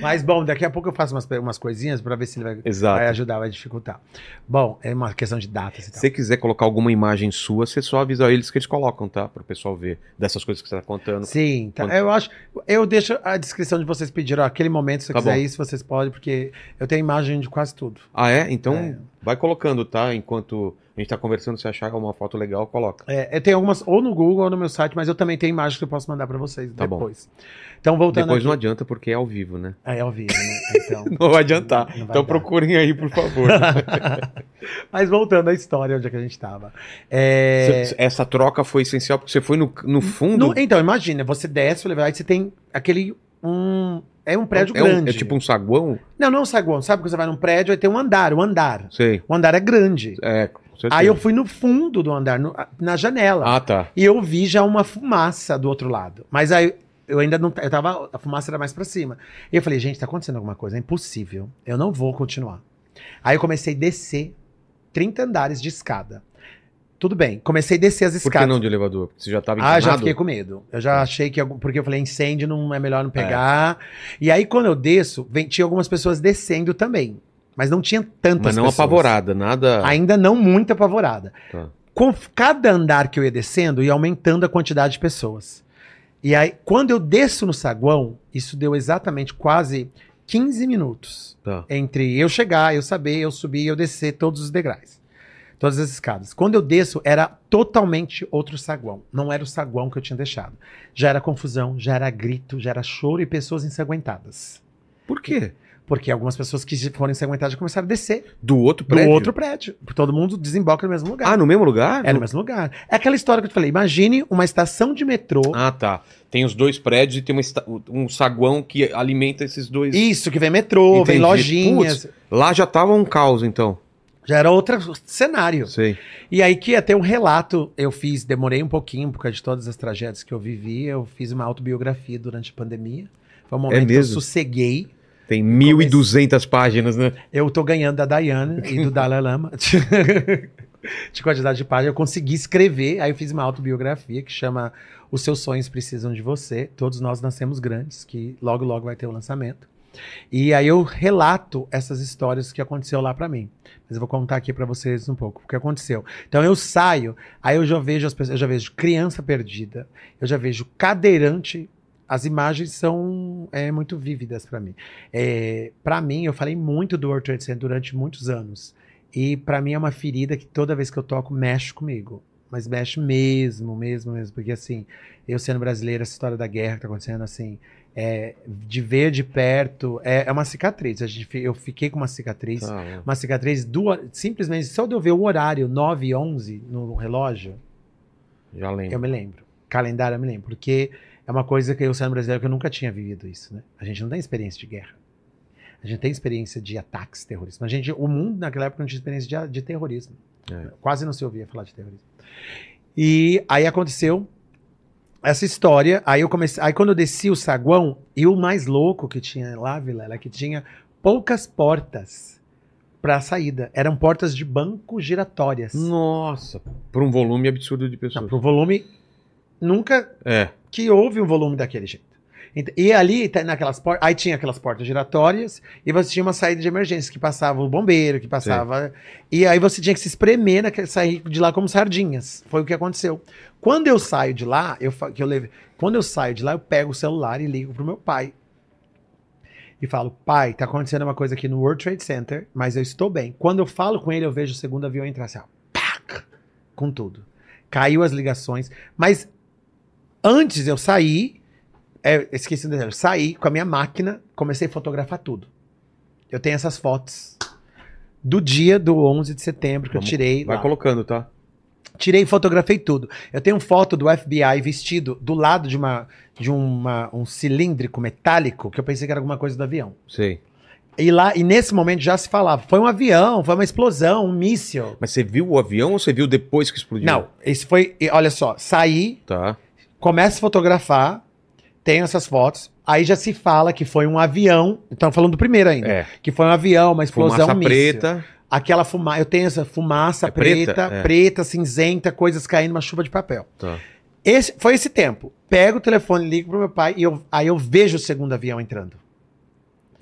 Mas bom, daqui a pouco eu faço umas, umas coisinhas pra ver se ele vai, vai ajudar, vai dificultar. Bom, é uma questão de datas Se você quiser colocar alguma imagem sua, você só avisa eles que eles colocam, tá? Para o pessoal ver dessas coisas que você tá contando. Sim, tá. Quanto- eu acho. Eu deixo a descrição de vocês pediram aquele momento, se você Tá quiser bom. isso, vocês podem, porque eu tenho imagem de quase tudo. Ah, é? Então É. vai colocando, tá? Enquanto a gente tá conversando, se achar uma foto legal, coloca. É, eu tenho algumas, ou no Google ou no meu site, mas eu também tenho imagens que eu posso mandar pra vocês Tá bom. depois. Então, voltando Depois aqui. não adianta porque é ao vivo, né? É, ao vivo, né? Então. Não vai adiantar. Não vai então dar. procurem aí, por favor. Mas voltando à história onde é que a gente tava. É, Essa troca foi essencial porque você foi no, no fundo. no- então, imagina, você desce aí você tem aquele. Um, é um prédio é, um- grande. é tipo um saguão? Não, não um saguão. Sabe que você vai num prédio e tem um andar, o andar. Sei. O andar é grande. É. Aí eu fui no fundo do andar, no- na janela. Ah, tá. E eu vi já uma fumaça do outro lado. Mas aí eu ainda não. Eu tava. A fumaça era mais pra cima. E eu falei, gente, tá acontecendo alguma coisa. É impossível. Eu não vou continuar. Aí eu comecei a descer 30 andares de escada. Tudo bem. Comecei a descer as Por escadas. que não de elevador? Você já tava Ah, já encanado? fiquei com medo. Eu já achei que. algum- Porque eu falei, incêndio não é melhor não pegar. E aí, quando eu desço, vem- tinha algumas pessoas descendo também. Mas não tinha tantas Mas não pessoas. apavorada, nada... Ainda não muito apavorada. Tá. Com cada andar que eu ia descendo, ia aumentando a quantidade de pessoas. E aí, quando eu desço no saguão, isso deu exatamente quase 15 minutos Tá. entre eu chegar, eu saber, eu subir eu descer todos os degraus. Todas as escadas. Quando eu desço, era totalmente outro saguão. Não era o saguão que eu tinha deixado. Já era confusão, já era grito, já era choro e pessoas ensanguentadas. Por quê? Porque algumas pessoas que foram ensanguentadas já começaram a descer Do outro do prédio? outro prédio. Todo mundo desemboca no mesmo lugar. Ah, no mesmo lugar? É no mesmo lugar. É aquela história que eu te falei. Imagine uma estação de metrô. Ah, tá. Tem os dois prédios e tem esta- um saguão que alimenta esses dois. Isso, que vem metrô, Entendi. vem lojinhas. Lá já tava um caos, então. Já era outro cenário. Sei. E aí que ter um relato, eu fiz, demorei um pouquinho por causa de todas as tragédias que eu vivi, eu fiz uma autobiografia durante a pandemia. Foi um momento que eu sosseguei. Tem 1.200 páginas, né? Eu tô ganhando da Diana e do Dalai Lama. de quantidade de páginas, eu consegui escrever, aí eu fiz uma autobiografia que chama Os Seus Sonhos Precisam de Você. Todos nós nascemos grandes, que logo, logo vai ter o lançamento. E aí eu relato essas histórias que aconteceu lá pra mim. Mas eu vou contar aqui pra vocês um pouco o que aconteceu. Então eu saio, aí eu já vejo as pessoas, eu já vejo criança perdida, eu já vejo cadeirante. As imagens são é, muito vívidas pra mim. É, para mim, eu falei muito do World Trade Center durante muitos anos. E pra mim é uma ferida que toda vez que eu toco mexe comigo. Mas mexe mesmo, mesmo, mesmo. Porque assim, eu sendo brasileiro, essa história da guerra que tá acontecendo, assim, é, de ver de perto, é, é uma cicatriz. A gente, eu fiquei com uma cicatriz. Tá, é. Uma cicatriz do, simplesmente só de eu ver o horário 9 e 11 no relógio, Já lembro. eu me lembro. Calendário eu me lembro. Porque é uma coisa que eu sendo brasileiro que eu nunca tinha vivido isso, né? A gente não tem experiência de guerra. A gente tem experiência de ataques terroristas. Mas a gente, o mundo naquela época não tinha experiência de, de terrorismo. É. Quase não se ouvia falar de terrorismo. E aí aconteceu essa história. Aí eu comecei. Aí quando eu desci o saguão, e o mais louco que tinha lá, Vilela, é que tinha poucas portas para saída. Eram portas de banco giratórias. Nossa, por um volume absurdo de pessoas. pro volume. Nunca É. que houve um volume daquele jeito. E ali, tá naquelas portas, aí tinha aquelas portas giratórias e você tinha uma saída de emergência que passava o bombeiro, que passava. E aí você tinha que se espremer, naquele, sair de lá como sardinhas. Foi o que aconteceu. Quando eu saio de lá, eu, que eu levei, quando eu saio de lá, eu pego o celular e ligo pro meu pai. E falo, pai, tá acontecendo uma coisa aqui no World Trade Center, mas eu estou bem. Quando eu falo com ele, eu vejo o segundo avião entrar assim, ó, pac, com tudo. Caiu as ligações, mas antes eu saí, é, esqueci dizer, eu saí com a minha máquina, comecei a fotografar tudo. Eu tenho essas fotos do dia do 11 de setembro que Vamos- eu tirei. Vai lá. colocando, tá? Tirei e fotografei tudo. Eu tenho foto do FBI vestido do lado de uma de uma, um cilíndrico metálico que eu pensei que era alguma coisa do avião. Sei. E lá e nesse momento já se falava, foi um avião, foi uma explosão, um míssil. Mas você viu o avião ou você viu depois que explodiu? Não, esse foi, olha só, saí, Tá. começa a fotografar, tenho essas fotos, aí já se fala que foi um avião, estamos falando do primeiro ainda, É. que foi um avião, uma explosão, Fumaça um preta. Aquela fumaça, eu tenho essa fumaça É preta? preta, É. preta, cinzenta, coisas caindo, uma chuva de papel. Tá. Esse, foi esse tempo. Pego o telefone, ligo pro meu pai e eu, aí eu vejo o segundo avião entrando.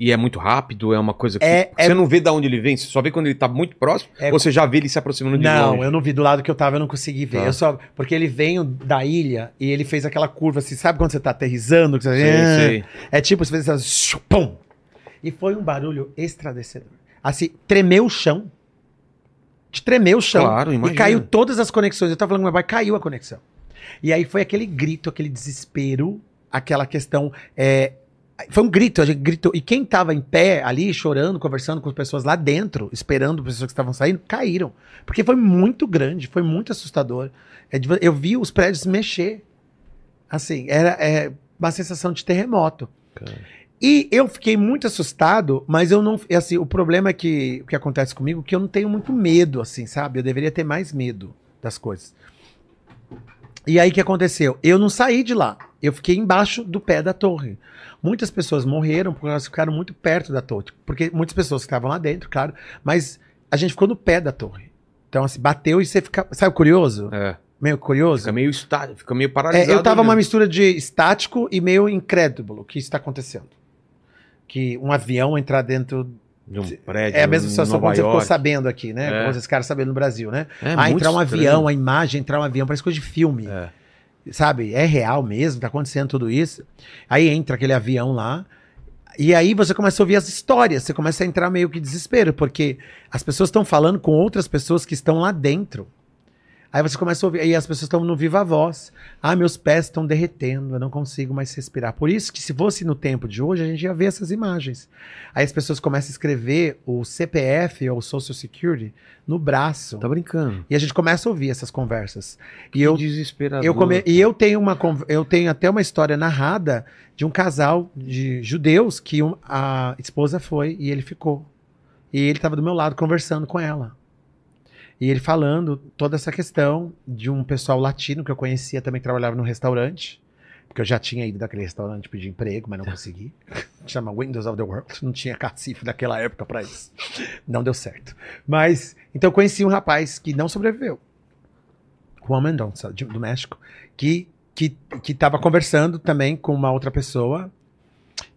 E é muito rápido, é uma coisa que. É- é- Você não vê de onde ele vem, você só vê quando ele tá muito próximo, É- ou você já vê ele se aproximando de não, longe. eu não vi do lado que eu tava, eu não consegui ver. Tá. Eu só, porque ele veio da ilha e ele fez aquela curva assim, sabe quando você tá aterrizando? Que você, Sei, Ah, sei. É tipo, você fez assim, pum! E foi um barulho extradecedor. Assim, tremeu o chão. De tremer o chão. Claro, e imagina. caiu todas as conexões. Eu tava falando com meu pai, caiu a conexão. E aí foi aquele grito, aquele desespero, aquela questão. é, foi um grito, a gente gritou. E quem tava em pé ali, chorando, conversando com as pessoas lá dentro, esperando as pessoas que estavam saindo, caíram. Porque foi muito grande, foi muito assustador. É Eu vi os prédios mexer. Assim, era é, uma sensação de terremoto. E eu fiquei muito assustado, mas eu não. Assim, o problema é que o que acontece comigo é que eu não tenho muito medo, assim, sabe? Eu deveria ter mais medo das coisas. E aí o que aconteceu? Eu não saí de lá. Eu fiquei embaixo do pé da torre. Muitas pessoas morreram porque elas ficaram muito perto da torre. Porque muitas pessoas que estavam lá dentro, claro, mas a gente ficou no pé da torre. Então, assim, bateu e você fica. Sabe curioso? É. Meio curioso? Fica meio estático, fica meio É, paralisado. eu tava uma mesmo. mistura de estático e meio incrédulo que isso está acontecendo. Que um avião entrar dentro. de um prédio. É a mesma situação Nova quando você ficou sabendo aqui, né? É. Como esses caras sabendo no Brasil, né? É ah, entrar um estranho. avião, a imagem, entrar um avião, parece coisa de filme. É. Sabe? É real mesmo, tá acontecendo tudo isso. Aí entra aquele avião lá. E aí você começa a ouvir as histórias, você começa a entrar meio que desespero, porque as pessoas estão falando com outras pessoas que estão lá dentro. Aí você começa a ouvir, aí as pessoas estão no viva voz. Ah, meus pés estão derretendo, eu não consigo mais respirar. Por isso que se fosse no tempo de hoje, a gente ia ver essas imagens. Aí as pessoas começam a escrever o CPF ou o Social Security no braço. Tá brincando. E a gente começa a ouvir essas conversas. E Que eu desesperador. eu come... E eu tenho, uma, eu tenho até uma história narrada de um casal de judeus que um- a esposa foi e ele ficou. E ele estava do meu lado conversando com ela. E ele falando toda essa questão de um pessoal latino que eu conhecia também que trabalhava no restaurante. Porque eu já tinha ido daquele restaurante pedir emprego, mas não consegui. Chama Windows of the World. Não tinha cacife naquela época para isso. Não deu certo. Mas, então eu conheci um rapaz que não sobreviveu. Juan Mendonça, do México, que que que estava conversando também com uma outra pessoa.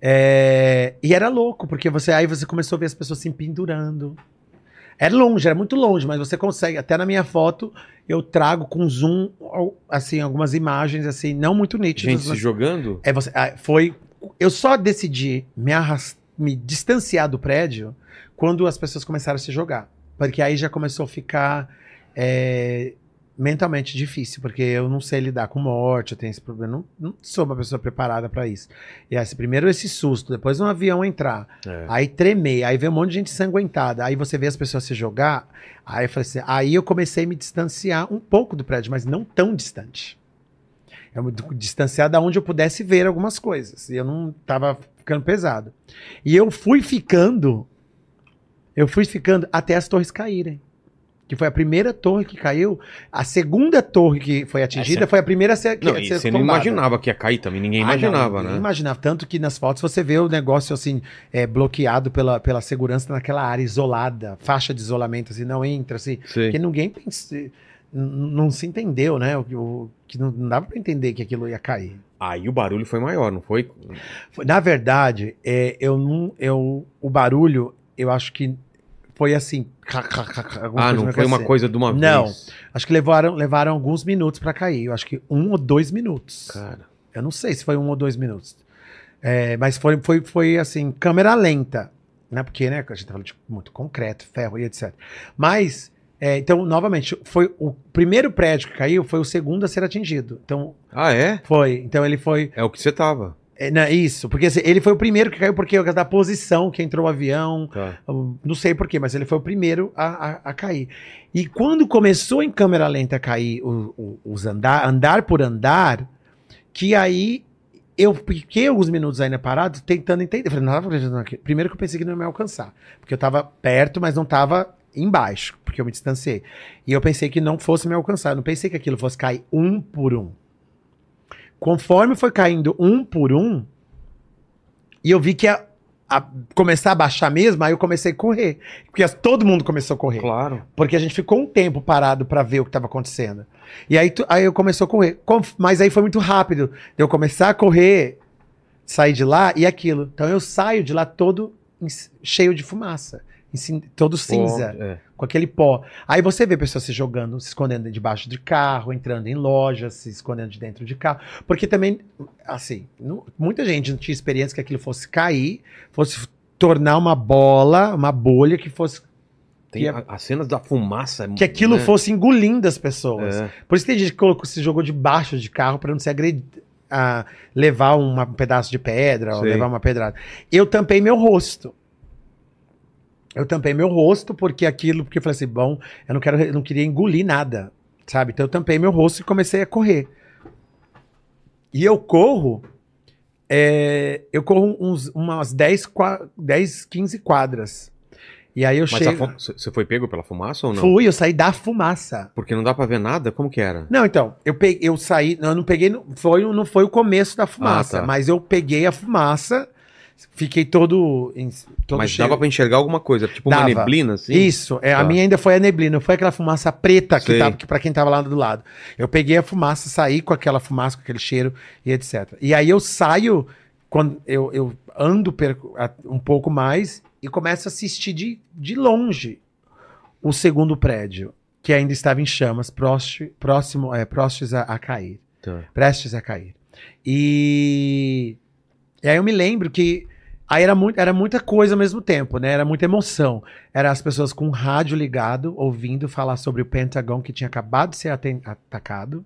É, e era louco, porque você aí você começou a ver as pessoas se pendurando. Era longe, era muito longe, mas você consegue. Até na minha foto, eu trago com zoom, assim, algumas imagens, assim, não muito nítidas. Gente se mas- jogando? é, você, ah, foi. Eu só decidi me, arras- me distanciar do prédio quando as pessoas começaram a se jogar. Porque aí já começou a ficar é, mentalmente difícil, porque eu não sei lidar com morte, eu tenho esse problema. Não, não sou uma pessoa preparada para isso. E assim, primeiro esse susto, depois um avião entrar, É. aí tremer, aí ver um monte de gente sanguentada, aí você vê as pessoas se jogar. Aí eu falei assim, aí eu comecei a me distanciar um pouco do prédio, mas não tão distante. Eu me distanciar da onde eu pudesse ver algumas coisas. E eu não tava ficando pesado. E eu fui ficando. Eu fui ficando até as torres caírem. Que foi a primeira torre que caiu. A segunda torre que foi atingida Essa- foi a primeira a ser, Não, a ser você não imaginava que ia cair também. Ninguém Ah, não, imaginava, ninguém né? imaginava. Tanto que nas fotos você vê o negócio assim, é, bloqueado pela, pela segurança naquela área isolada, faixa de isolamento, assim, não entra, assim. Sei. Porque ninguém pensa, não se entendeu, né? O, o- que não, não dava pra entender que aquilo ia cair. Aí o barulho foi maior, não foi? Foi- Na verdade, é, eu não. Eu, o barulho, eu acho que foi assim. Ah, não foi uma assim. coisa de uma Não. vez. Acho que levaram, levaram alguns minutos pra cair. Eu acho que um ou dois minutos. Cara. Eu não sei se foi um ou dois minutos. É, mas foi, foi, foi assim, câmera lenta. Né? Porque, né, a gente tá falando de muito concreto, ferro e etc. Mas, é, então, novamente, foi o primeiro prédio que caiu foi o segundo a ser atingido. Então, Ah, é? foi. Então ele foi. É o que você tava. É, não, isso, porque assim, ele foi o primeiro que caiu, porque da posição que entrou o avião. Tá. eu Não sei porquê, mas ele foi o primeiro a, a, a cair. E quando começou em câmera lenta a cair o- o- os andar, andar por andar, que aí eu fiquei alguns minutos ainda parado, tentando entender. Eu Falei, não, naquilo. primeiro que eu pensei que não ia me alcançar. Porque eu tava perto, mas não tava embaixo, porque eu me distanciei. E eu pensei que não fosse me alcançar. Eu não pensei que aquilo fosse cair um por um. Conforme foi caindo um por um, e eu vi que ia a- começar a baixar mesmo, aí eu comecei a correr. Porque todo mundo começou a correr. Claro. Porque a gente ficou um tempo parado pra ver o que estava acontecendo. E aí, tu- aí eu começou a correr. Mas aí foi muito rápido. de Eu começar a correr, sair de lá e aquilo. Então eu saio de lá todo cheio de fumaça. Todo cinza é. com aquele pó. Aí você vê pessoas se jogando, se escondendo debaixo de carro, entrando em lojas, se escondendo de dentro de carro. Porque também, assim, não- muita gente não tinha experiência que aquilo fosse cair, fosse tornar uma bola, uma bolha que fosse. Tem que- a- as cenas da fumaça. Que aquilo né? fosse engolindo as pessoas. É. Por isso tem gente que colocou, se jogou debaixo de carro para não se agredir. Levar uma- um pedaço de pedra ou levar uma pedrada. Eu tampei meu rosto. Eu tampei meu rosto porque aquilo, porque eu falei assim, bom, eu não quero, eu não queria engolir nada, sabe? Então eu tampei meu rosto e comecei a correr. E eu corro, é, eu corro uns, umas 10, qua- 10, 15 quadras. E aí eu Mas chego, você foi pego pela fumaça ou não? fui, eu saí da fumaça. Porque não dá pra ver nada? Como que era? Não, então, eu, peguei, eu saí, não, eu não peguei, foi, não foi o começo da fumaça, Ah, tá. mas eu peguei a fumaça, Fiquei todo. em- todo Mas cheio. dava pra enxergar alguma coisa, tipo uma Dava. neblina, assim? Isso, é, a Tá. minha ainda foi a neblina, foi aquela fumaça preta que Sei. tava, que para quem tava lá do lado. Eu peguei a fumaça, saí com aquela fumaça, com aquele cheiro e etc. E aí eu saio, quando eu, eu ando a- um pouco mais e começo a assistir de, de longe o segundo prédio, que ainda estava em chamas, próximo, próximo é, prestes a, a cair. Tá. Prestes a cair. E, e aí eu me lembro que aí era, muito, era muita coisa ao mesmo tempo, né? Era muita emoção. Era as pessoas com o rádio ligado, ouvindo falar sobre o Pentagon que tinha acabado de ser atacado.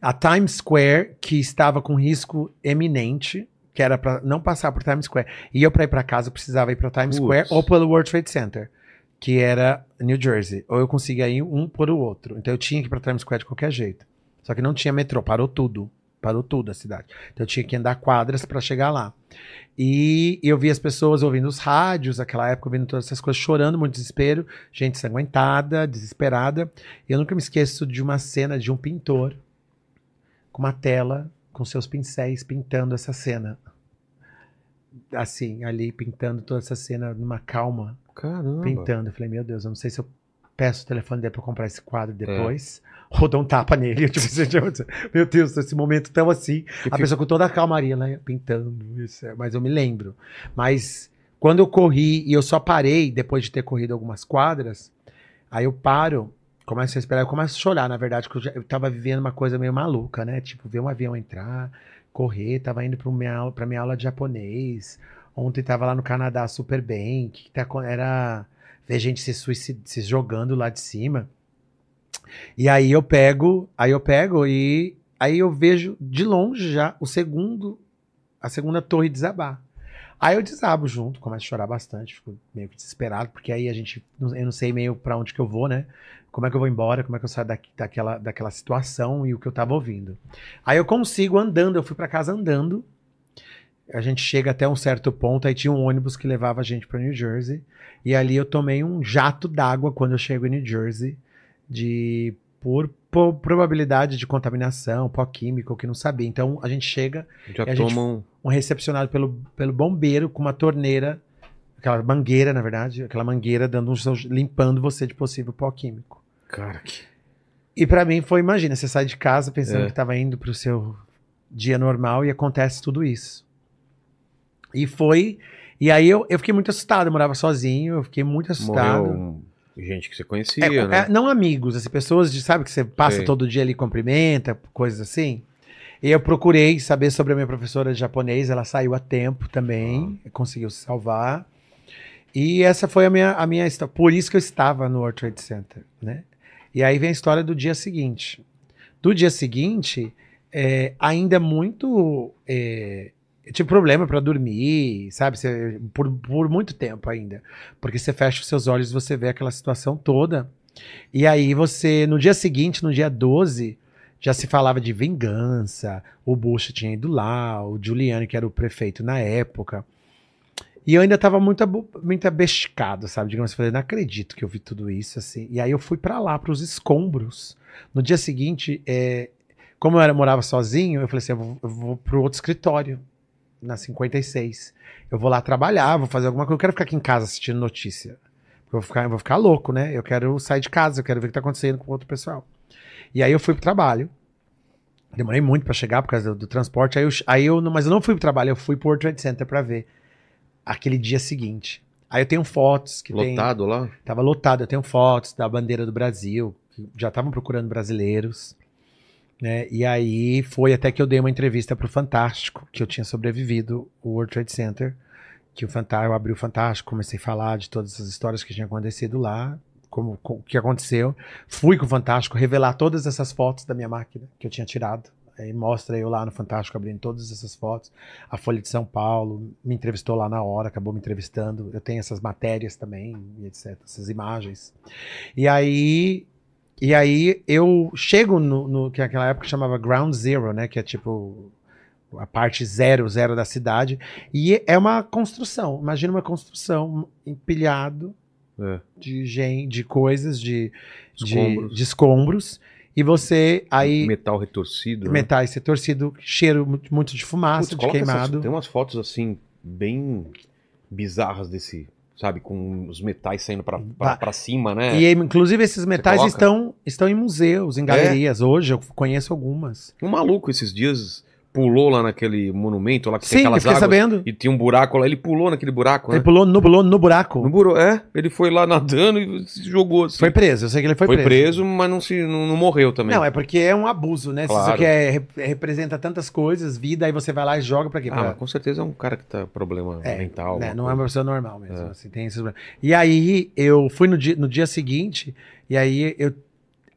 A Times Square, que estava com risco eminente, que era para não passar por Times Square. E eu, para ir para casa, precisava ir para Times. Square ou pelo World Trade Center, que era New Jersey. Ou eu conseguia ir um por o outro. Então eu tinha que ir para Times Square de qualquer jeito. Só que não tinha metrô, parou tudo. Parou tudo a cidade. Então eu tinha que andar quadras para chegar lá. E eu vi as pessoas ouvindo os rádios, naquela época, ouvindo todas essas coisas, chorando, muito desespero, gente sanguentada, desesperada. Eu nunca me esqueço de uma cena de um pintor com uma tela, com seus pincéis, pintando essa cena. Assim, ali, pintando toda essa cena numa calma, Caramba. pintando. Eu falei, meu Deus, eu não sei se eu peço o telefone dele pra comprar esse quadro depois, ou dou um tapa nele. Tipo, meu Deus, esse momento tão assim. Que A pessoa com toda a calmaria lá pintando, isso, é, mas eu me lembro. Mas quando eu corri e eu só parei depois de ter corrido algumas quadras, aí eu paro, começo a esperar, eu começo a chorar, na verdade, porque eu, já, eu tava vivendo uma coisa meio maluca, né? Tipo, ver um avião entrar, correr, tava indo pra minha, aula- pra minha aula de japonês. Ontem tava lá no Canadá super bem, que, tá, era ver gente se, suicid, se jogando lá de cima. E aí eu pego, aí eu pego e aí eu vejo de longe já o segundo, a segunda torre desabar. Aí eu desabo junto, começo a chorar bastante, fico meio que desesperado, porque aí a gente, eu não sei meio pra onde que eu vou, né? Como é que eu vou embora, como é que eu saio daqui, daquela, daquela situação e o que eu tava ouvindo. Aí eu consigo andando, eu fui pra casa andando. A gente chega até um certo ponto, aí tinha um ônibus que levava a gente pra New Jersey. E ali eu tomei um jato d'água quando eu chego em New Jersey, de por, por probabilidade de contaminação, pó químico, que não sabia. Então a gente chega, Já E tomam. um recepcionado pelo, pelo bombeiro com uma torneira, aquela mangueira, na verdade, aquela mangueira dando um, limpando você de possível pó químico. Cara, que. E pra mim foi, imagina, você sai de casa pensando É. que tava indo pro seu dia normal e acontece tudo isso. E foi. E aí eu, eu fiquei muito assustado, eu morava sozinho, eu fiquei muito assustado. Morreu gente que você conhecia, É, né? é, não amigos, assim, pessoas de, sabe, que você passa Sei. todo dia ali cumprimenta, coisas assim. E eu procurei saber sobre a minha professora de japonês, ela saiu a tempo também, Ah. conseguiu se salvar. E essa foi a minha, a minha história. Por isso que eu estava no World Trade Center, né? E aí vem a história do dia seguinte. Do dia seguinte, é, ainda muito. É, eu tive problema para dormir, sabe? Você- por, por muito tempo ainda. Porque você fecha os seus olhos e você vê aquela situação toda. E aí você, no dia seguinte, no dia 12, já se falava de vingança. O Bush tinha ido lá, o Giuliani, que era o prefeito na época. E eu ainda tava muito, muito abesticado, sabe? Digamos assim, falei, não acredito que eu vi tudo isso, assim. E aí eu fui pra lá, pros escombros. No dia seguinte, é, como eu era, morava sozinho, eu falei assim, eu vou, eu vou pro outro escritório, na 56. Eu vou lá trabalhar, vou fazer alguma coisa. Eu quero ficar aqui em casa assistindo notícia. Eu vou ficar, eu vou ficar louco, né? Eu quero sair de casa, eu quero ver o que tá acontecendo com o outro pessoal. E aí eu fui pro trabalho. Demorei muito pra chegar por causa do, do transporte. Aí eu, aí eu, não- mas eu não fui pro trabalho, eu fui pro World Trade Center pra ver aquele dia seguinte. Aí eu tenho fotos que tem. Lotado lá? Tava lotado, eu tenho fotos da bandeira do Brasil, que já estavam procurando brasileiros. Né? E aí foi até que eu dei uma entrevista pro Fantástico, que eu tinha sobrevivido o World Trade Center. Que o Fantástico, eu abri o Fantástico, comecei a falar de todas as histórias que tinham acontecido lá, como co- o que aconteceu. Fui com o Fantástico revelar todas essas fotos da minha máquina que eu tinha tirado. Aí mostra eu lá no Fantástico abrindo todas essas fotos. A Folha de São Paulo me entrevistou lá na hora, acabou me entrevistando. Eu tenho essas matérias também, etc. Essas imagens. E aí, e aí eu chego no, no que naquela época chamava Ground Zero, né? Que é tipo a parte zero, zero da cidade. E é uma construção. Imagina uma construção empilhado É. de gente, de coisas, de de Escombros. de escombros. E você aí Metal retorcido. né? metais ser torcido, cheiro muito, muito de fumaça, Putz, de coloca essas- queimado. tem umas fotos assim, bem bizarras desse, sabe, com os metais saindo pra cima, né? E inclusive esses metais estão, estão em museus, em galerias. Hoje eu conheço algumas. Um maluco esses dias pulou lá naquele monumento lá que tem Sim, eu aquelas águas sabendo. e tinha um buraco lá, ele pulou naquele buraco, né? Ele pulou no, pulou no buraco. No buraco, é, ele foi lá nadando e se jogou assim. Foi preso, eu sei que ele foi, Foi preso. preso, mas não, se, não, não morreu também. Não, é porque é um abuso, né? Claro. isso quer rep- representa tantas coisas, vida, aí você vai lá e joga pra quê? Ah, Pra- mas com certeza é um cara que tá problema É, mental. né, alguma não é uma coisa. pessoa normal mesmo. É. assim, tem esses... E aí eu fui no dia, no dia seguinte, e aí eu.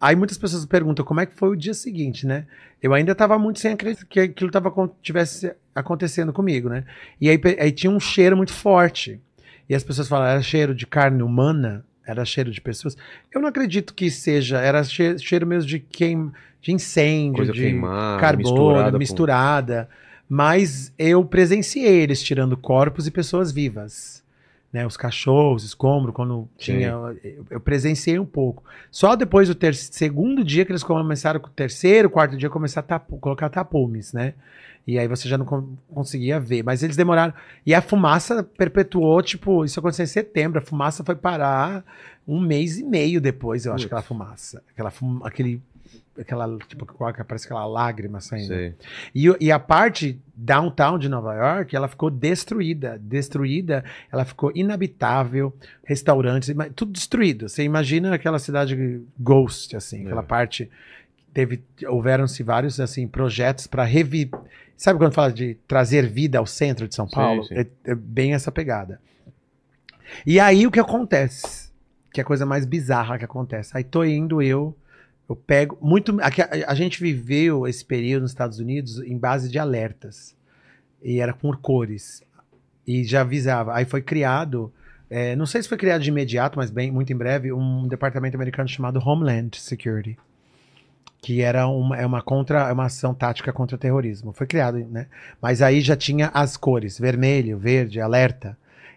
Aí muitas pessoas perguntam como é que foi o dia seguinte, né? Eu ainda estava muito sem acreditar que aquilo tava, tivesse acontecendo comigo, né? E aí, aí tinha um cheiro muito forte. E as pessoas falam, era cheiro de carne humana? Era cheiro de pessoas? Eu não acredito que seja. Era che- cheiro mesmo de, queim, de incêndio, Coisa de queimada, carbono, misturada misturada, com- Mas eu presenciei eles tirando corpos e pessoas vivas. Né, os cachorros, escombro, quando tinha. Eu, eu presenciei um pouco. Só depois do segundo dia que eles começaram com o terceiro, quarto dia, começar a tapu- colocar tapumes, né? E aí você já não con- conseguia ver. Mas eles demoraram. E a fumaça perpetuou, tipo, isso aconteceu em setembro. A fumaça foi parar um mês e meio depois, eu acho, Putz. aquela fumaça. Aquela fum, aquele. Aquela, tipo, que parece aquela lágrima saindo. E, e a parte downtown de Nova York, ela ficou destruída. Destruída, ela ficou inabitável, restaurantes, tudo destruído. Você imagina aquela cidade ghost, assim, aquela É. parte. Teve, houveram-se vários assim projetos para revi... Sabe quando fala de trazer vida ao centro de São Sim, Paulo? sim. É, é bem essa pegada. E aí o que acontece? Que é a coisa mais bizarra que acontece. Aí tô indo eu, eu pego muito. A, a gente viveu esse período nos Estados Unidos em base de alertas. E era por cores. E já avisava. Aí foi criado. é, não sei se foi criado de imediato, mas bem, muito em breve, um departamento americano chamado Homeland Security. Que era uma, é uma, contra, é uma ação tática contra o terrorismo. Foi criado, né? Mas aí já tinha as cores: vermelho, verde, alerta.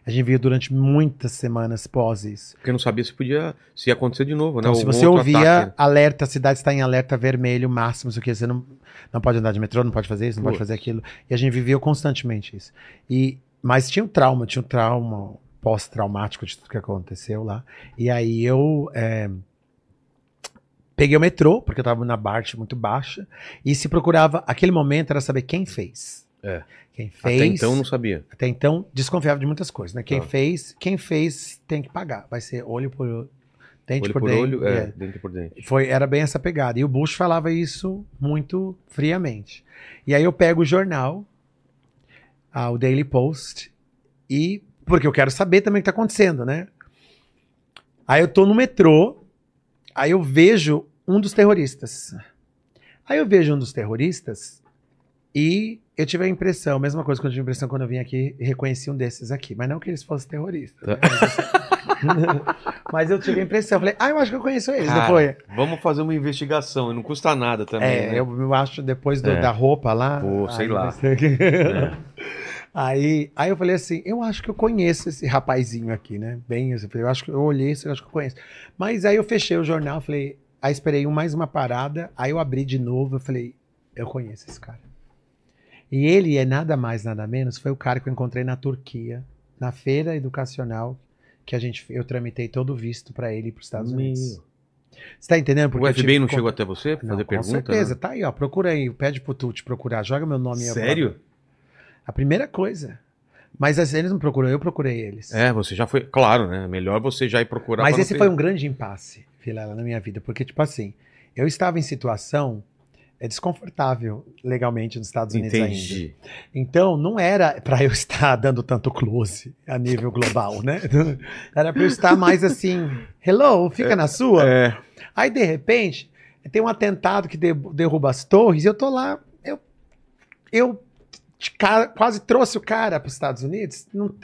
A gente viu durante muitas semanas pós isso. Porque não sabia se podia, se ia acontecer de novo, Então, né? se Algum você ouvia ataque. alerta, a cidade está em alerta vermelho máximo, isso aqui, você não, não pode andar de metrô, não pode fazer isso, não pode fazer aquilo. E a gente viveu constantemente isso. E, mas tinha um trauma, tinha um trauma pós-traumático de tudo que aconteceu lá. E aí eu é, peguei o metrô, porque eu estava na parte muito baixa, e se procurava, aquele momento era saber quem fez. É. Quem fez. Até então não sabia. Até então, desconfiava de muitas coisas, né? Quem Tá. fez, quem fez tem que pagar. Vai ser olho por olho, dente olho por, por dente. olho, é, é. dente por dente. Foi, era bem essa pegada. E o Bush falava isso muito friamente. E aí eu pego o jornal, ah, o Daily Post, e. Porque eu quero saber também o que tá acontecendo, né? Aí eu tô no metrô, aí eu vejo um dos terroristas. Aí eu vejo um dos terroristas e eu tive a impressão, mesma coisa que eu tive a impressão quando eu vim aqui reconheci um desses aqui. Mas não que eles fossem terroristas. né? Mas, eu tive a impressão. Falei, ah, eu acho que eu conheço eles. Cara, não foi? Vamos fazer uma investigação, não custa nada também, É, né? eu, acho depois do- É. da roupa lá. Pô, sei lá. É. Aí, aí eu falei assim, eu acho que eu conheço esse rapazinho aqui, né? Bem, eu falei, eu acho que eu olhei, isso, eu acho que eu conheço. Mas aí eu fechei o jornal, falei, aí esperei mais uma parada, aí eu abri de novo, eu falei, eu conheço esse cara. E ele é nada mais, nada menos, foi o cara que eu encontrei na Turquia, na feira educacional, que a gente, eu tramitei todo o visto pra ele para os Estados Meu. Unidos. Você tá entendendo? O eu tive FBI não chegou até você pra não, fazer com pergunta? certeza, né? tá aí, ó. Procura aí, pede pro Tu te procurar, joga meu nome aí. Sério? A primeira coisa. Mas assim, eles não procuram, eu procurei eles. É, você já foi. Claro, né? Melhor você já ir procurar. Mas esse ter- foi um grande impasse, Vilela, na minha vida. Porque, tipo assim, eu estava em situação é desconfortável legalmente nos Estados Unidos ainda. Entendi. Então, não era pra eu estar dando tanto close a nível global, né? Era pra eu estar mais assim, hello, fica na sua. É. Aí, de repente, tem um atentado que de- derruba as torres e eu tô lá. Eu, eu cara- quase trouxe o cara para os Estados Unidos. Não,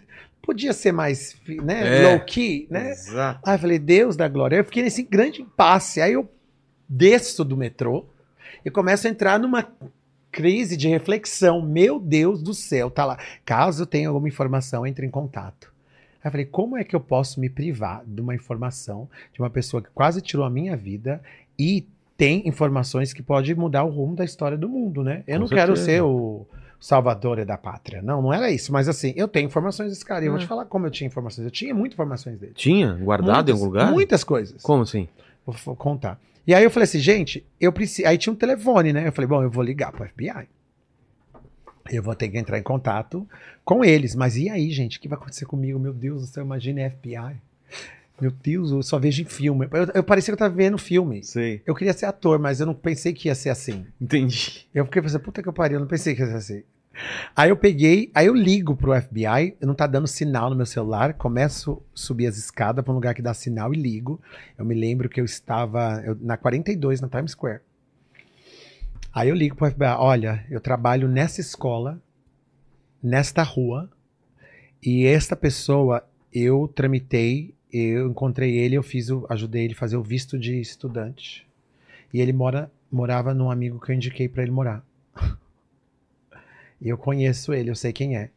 podia ser mais né, É. low key, né? Exato. Aí eu falei, Deus da glória. Eu fiquei nesse grande impasse. Aí eu desço do metrô e começo a entrar numa crise de reflexão. Meu Deus do céu, tá lá. Caso tenha alguma informação, entre em contato. Aí eu falei, como é que eu posso me privar de uma informação de uma pessoa que quase tirou a minha vida e tem informações que pode mudar o rumo da história do mundo, né? Eu Com não quero certeza. ser o salvador da pátria. Não, não era isso. Mas assim, eu tenho informações desse cara. E eu vou Ah. te falar como eu tinha informações. Eu tinha muitas informações dele. Tinha? Guardado em Muitas- algum lugar? Muitas coisas. Como assim? Vou, contar. E aí eu falei assim, gente, eu preciso. Aí tinha um telefone, né? Eu falei, bom, eu vou ligar pro FBI. Eu vou ter que entrar em contato com eles. Mas e aí, gente? O que vai acontecer comigo? Meu Deus do céu, imagine FBI. Meu Deus, eu só vejo em filme. Eu, eu parecia que eu tava vendo filme. Sei. Eu queria ser ator, mas eu não pensei que ia ser assim. Entendi. Eu fiquei pensando, puta que eu pariu, eu não pensei que ia ser assim. Aí eu peguei, aí eu ligo pro FBI, não tá dando sinal no meu celular, começo a subir as escadas pra um lugar que dá sinal e ligo. Eu me lembro que eu estava eu- na 42, na Times Square. Aí eu ligo pro FBI, olha, eu trabalho nessa escola, nesta rua, e esta pessoa, eu tramitei, eu encontrei ele, eu fiz o, ajudei ele a fazer o visto de estudante. E ele mora, morava num amigo que eu indiquei pra ele morar. Eu conheço ele, eu sei quem é.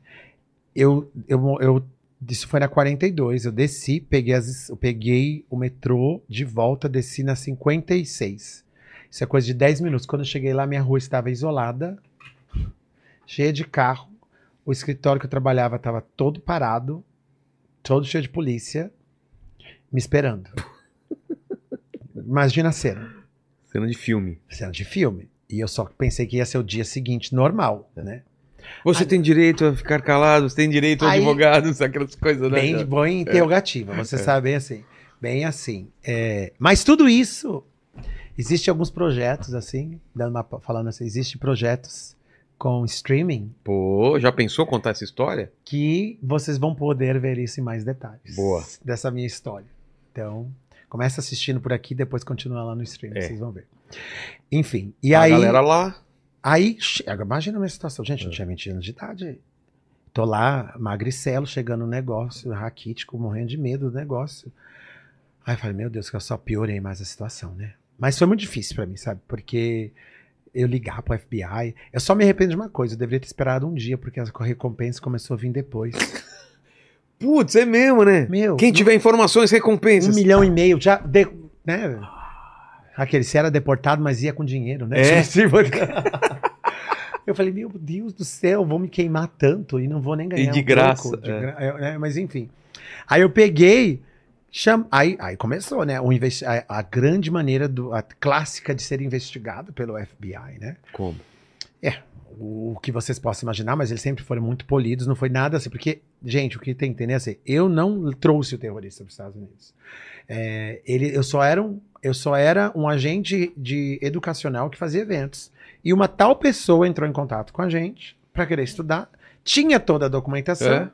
Eu, eu, eu, isso foi na 42, eu desci, peguei, as, eu peguei o metrô de volta, desci na 56. Isso é coisa de 10 minutos. Quando eu cheguei lá, minha rua estava isolada, cheia de carro. O escritório que eu trabalhava estava todo parado, todo cheio de polícia, me esperando. Imagina a cena. Cena de filme. Cena de filme. E eu só pensei que ia ser o dia seguinte normal, né? Você tem direito a ficar calado, você tem direito a Aí- advogados, aquelas coisas, né? Bem, bem interrogativa, você sabe, bem assim. Bem assim. É, mas tudo isso, existe alguns projetos, assim, uma- falando assim, existe projetos com streaming Pô, já pensou contar essa história? que vocês vão poder ver isso em mais detalhes. Boa. Dessa minha história. Então, começa assistindo por aqui, depois continua lá no streaming, É. vocês vão ver. Enfim, e a aí... galera lá. Aí, chega, imagina a minha situação. Gente, É. não tinha 20 anos de idade. Tô lá, magricelo, chegando no negócio, raquítico, morrendo de medo do negócio. Aí eu falei, meu Deus, que eu só piorei mais a situação, né? Mas foi muito difícil pra mim, sabe? Porque eu ligar pro FBI. Eu só me arrependo de uma coisa, eu deveria ter esperado um dia, porque a recompensa começou a vir depois. Putz, é mesmo, né? Meu, Quem tiver informações, um recompensas. milhão e meio, já. de- né? Aquele, se era deportado, mas ia com dinheiro, né? É. Eu falei, meu Deus do céu, vou me queimar tanto e não vou nem ganhar de um graça, de é. gra- é, né? Mas enfim. Aí eu peguei, cham... aí, aí começou, né? O investi... a, a grande maneira, do... a clássica de ser investigado pelo FBI, né? Como? o o que vocês possam imaginar, mas eles sempre foram muito polidos, não foi nada assim, porque, gente, o que tem que entender é assim, eu não trouxe o terrorista para os Estados Unidos. É, ele, eu, só era um, eu só era um agente de educacional que fazia eventos. E uma tal pessoa entrou em contato com a gente para querer estudar, tinha toda a documentação, É.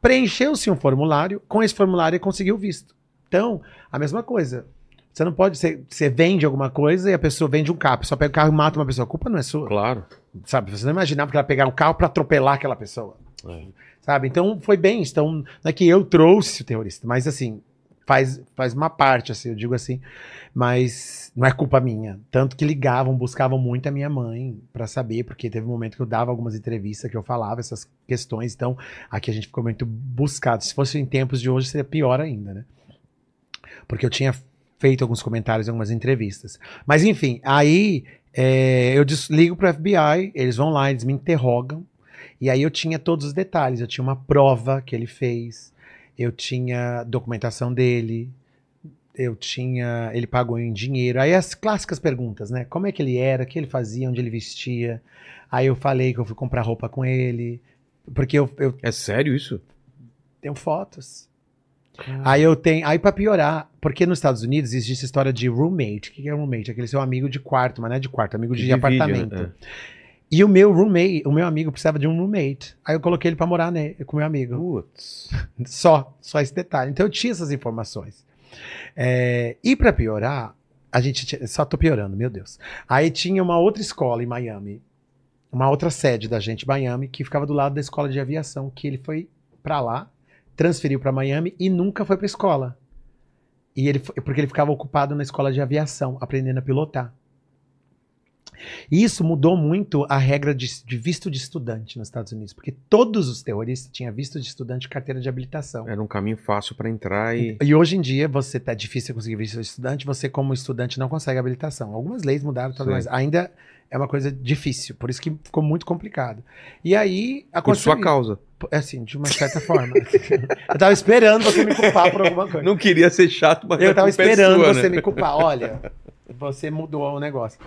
preencheu-se um formulário, com esse formulário ele conseguiu visto. Então, a mesma coisa. Você não pode, você, você vende alguma coisa e a pessoa vende um carro, pessoa pega o carro e mata uma pessoa. A culpa não é sua. Claro. Sabe, você não imaginava que ela ia pegar um carro pra atropelar aquela pessoa. É. Sabe? Então foi bem. Então, não é que eu trouxe o terrorista, mas assim, faz, faz uma parte, assim, eu digo assim, mas não é culpa minha. Tanto que ligavam, buscavam muito a minha mãe pra saber, porque teve um momento que eu dava algumas entrevistas que eu falava essas questões, então aqui a gente ficou muito buscado. Se fosse em tempos de hoje, seria pior ainda, né? Porque eu tinha feito alguns comentários em algumas entrevistas. Mas enfim, aí é, eu ligo pro FBI, eles vão lá, eles me interrogam. E aí eu tinha todos os detalhes. Eu tinha uma prova que ele fez, eu tinha documentação dele, eu tinha. Ele pagou em dinheiro. Aí as clássicas perguntas, né? Como é que ele era, o que ele fazia, onde ele vestia. Aí eu falei que eu fui comprar roupa com ele. Porque eu, eu É sério isso? tenho fotos. Aí eu tenho. Aí pra piorar, porque nos Estados Unidos existe a história de roommate. O que é roommate? Aquele seu amigo de quarto, mas não é de quarto, amigo de Divide, apartamento. né? E o meu roommate, o meu amigo precisava de um roommate. Aí eu coloquei ele pra morar né, com o meu amigo. Putz. Só, só esse detalhe. Então eu tinha essas informações. É, e pra piorar, a gente tinha- só tô piorando, meu Deus. Aí tinha uma outra escola em Miami, uma outra sede da gente, em Miami, que ficava do lado da escola de aviação, que ele foi pra lá, transferiu pra Miami e nunca foi pra escola. E ele porque ele ficava ocupado na escola de aviação, aprendendo a pilotar. E isso mudou muito a regra de, de visto de estudante nos Estados Unidos, porque todos os terroristas tinham visto de estudante e carteira de habilitação. Era um caminho fácil pra entrar e. E hoje em dia, você tá difícil conseguir visto de estudante, você, como estudante, não consegue habilitação. Algumas leis mudaram, tudo ainda é uma coisa difícil, por isso que ficou muito complicado. E aí Por aconteceu sua causa. É Assim, de uma certa forma. eu tava esperando você me culpar por alguma coisa. Não queria ser chato, mas Eu tava é esperando sua, você né? me culpar. Olha, você mudou o negócio.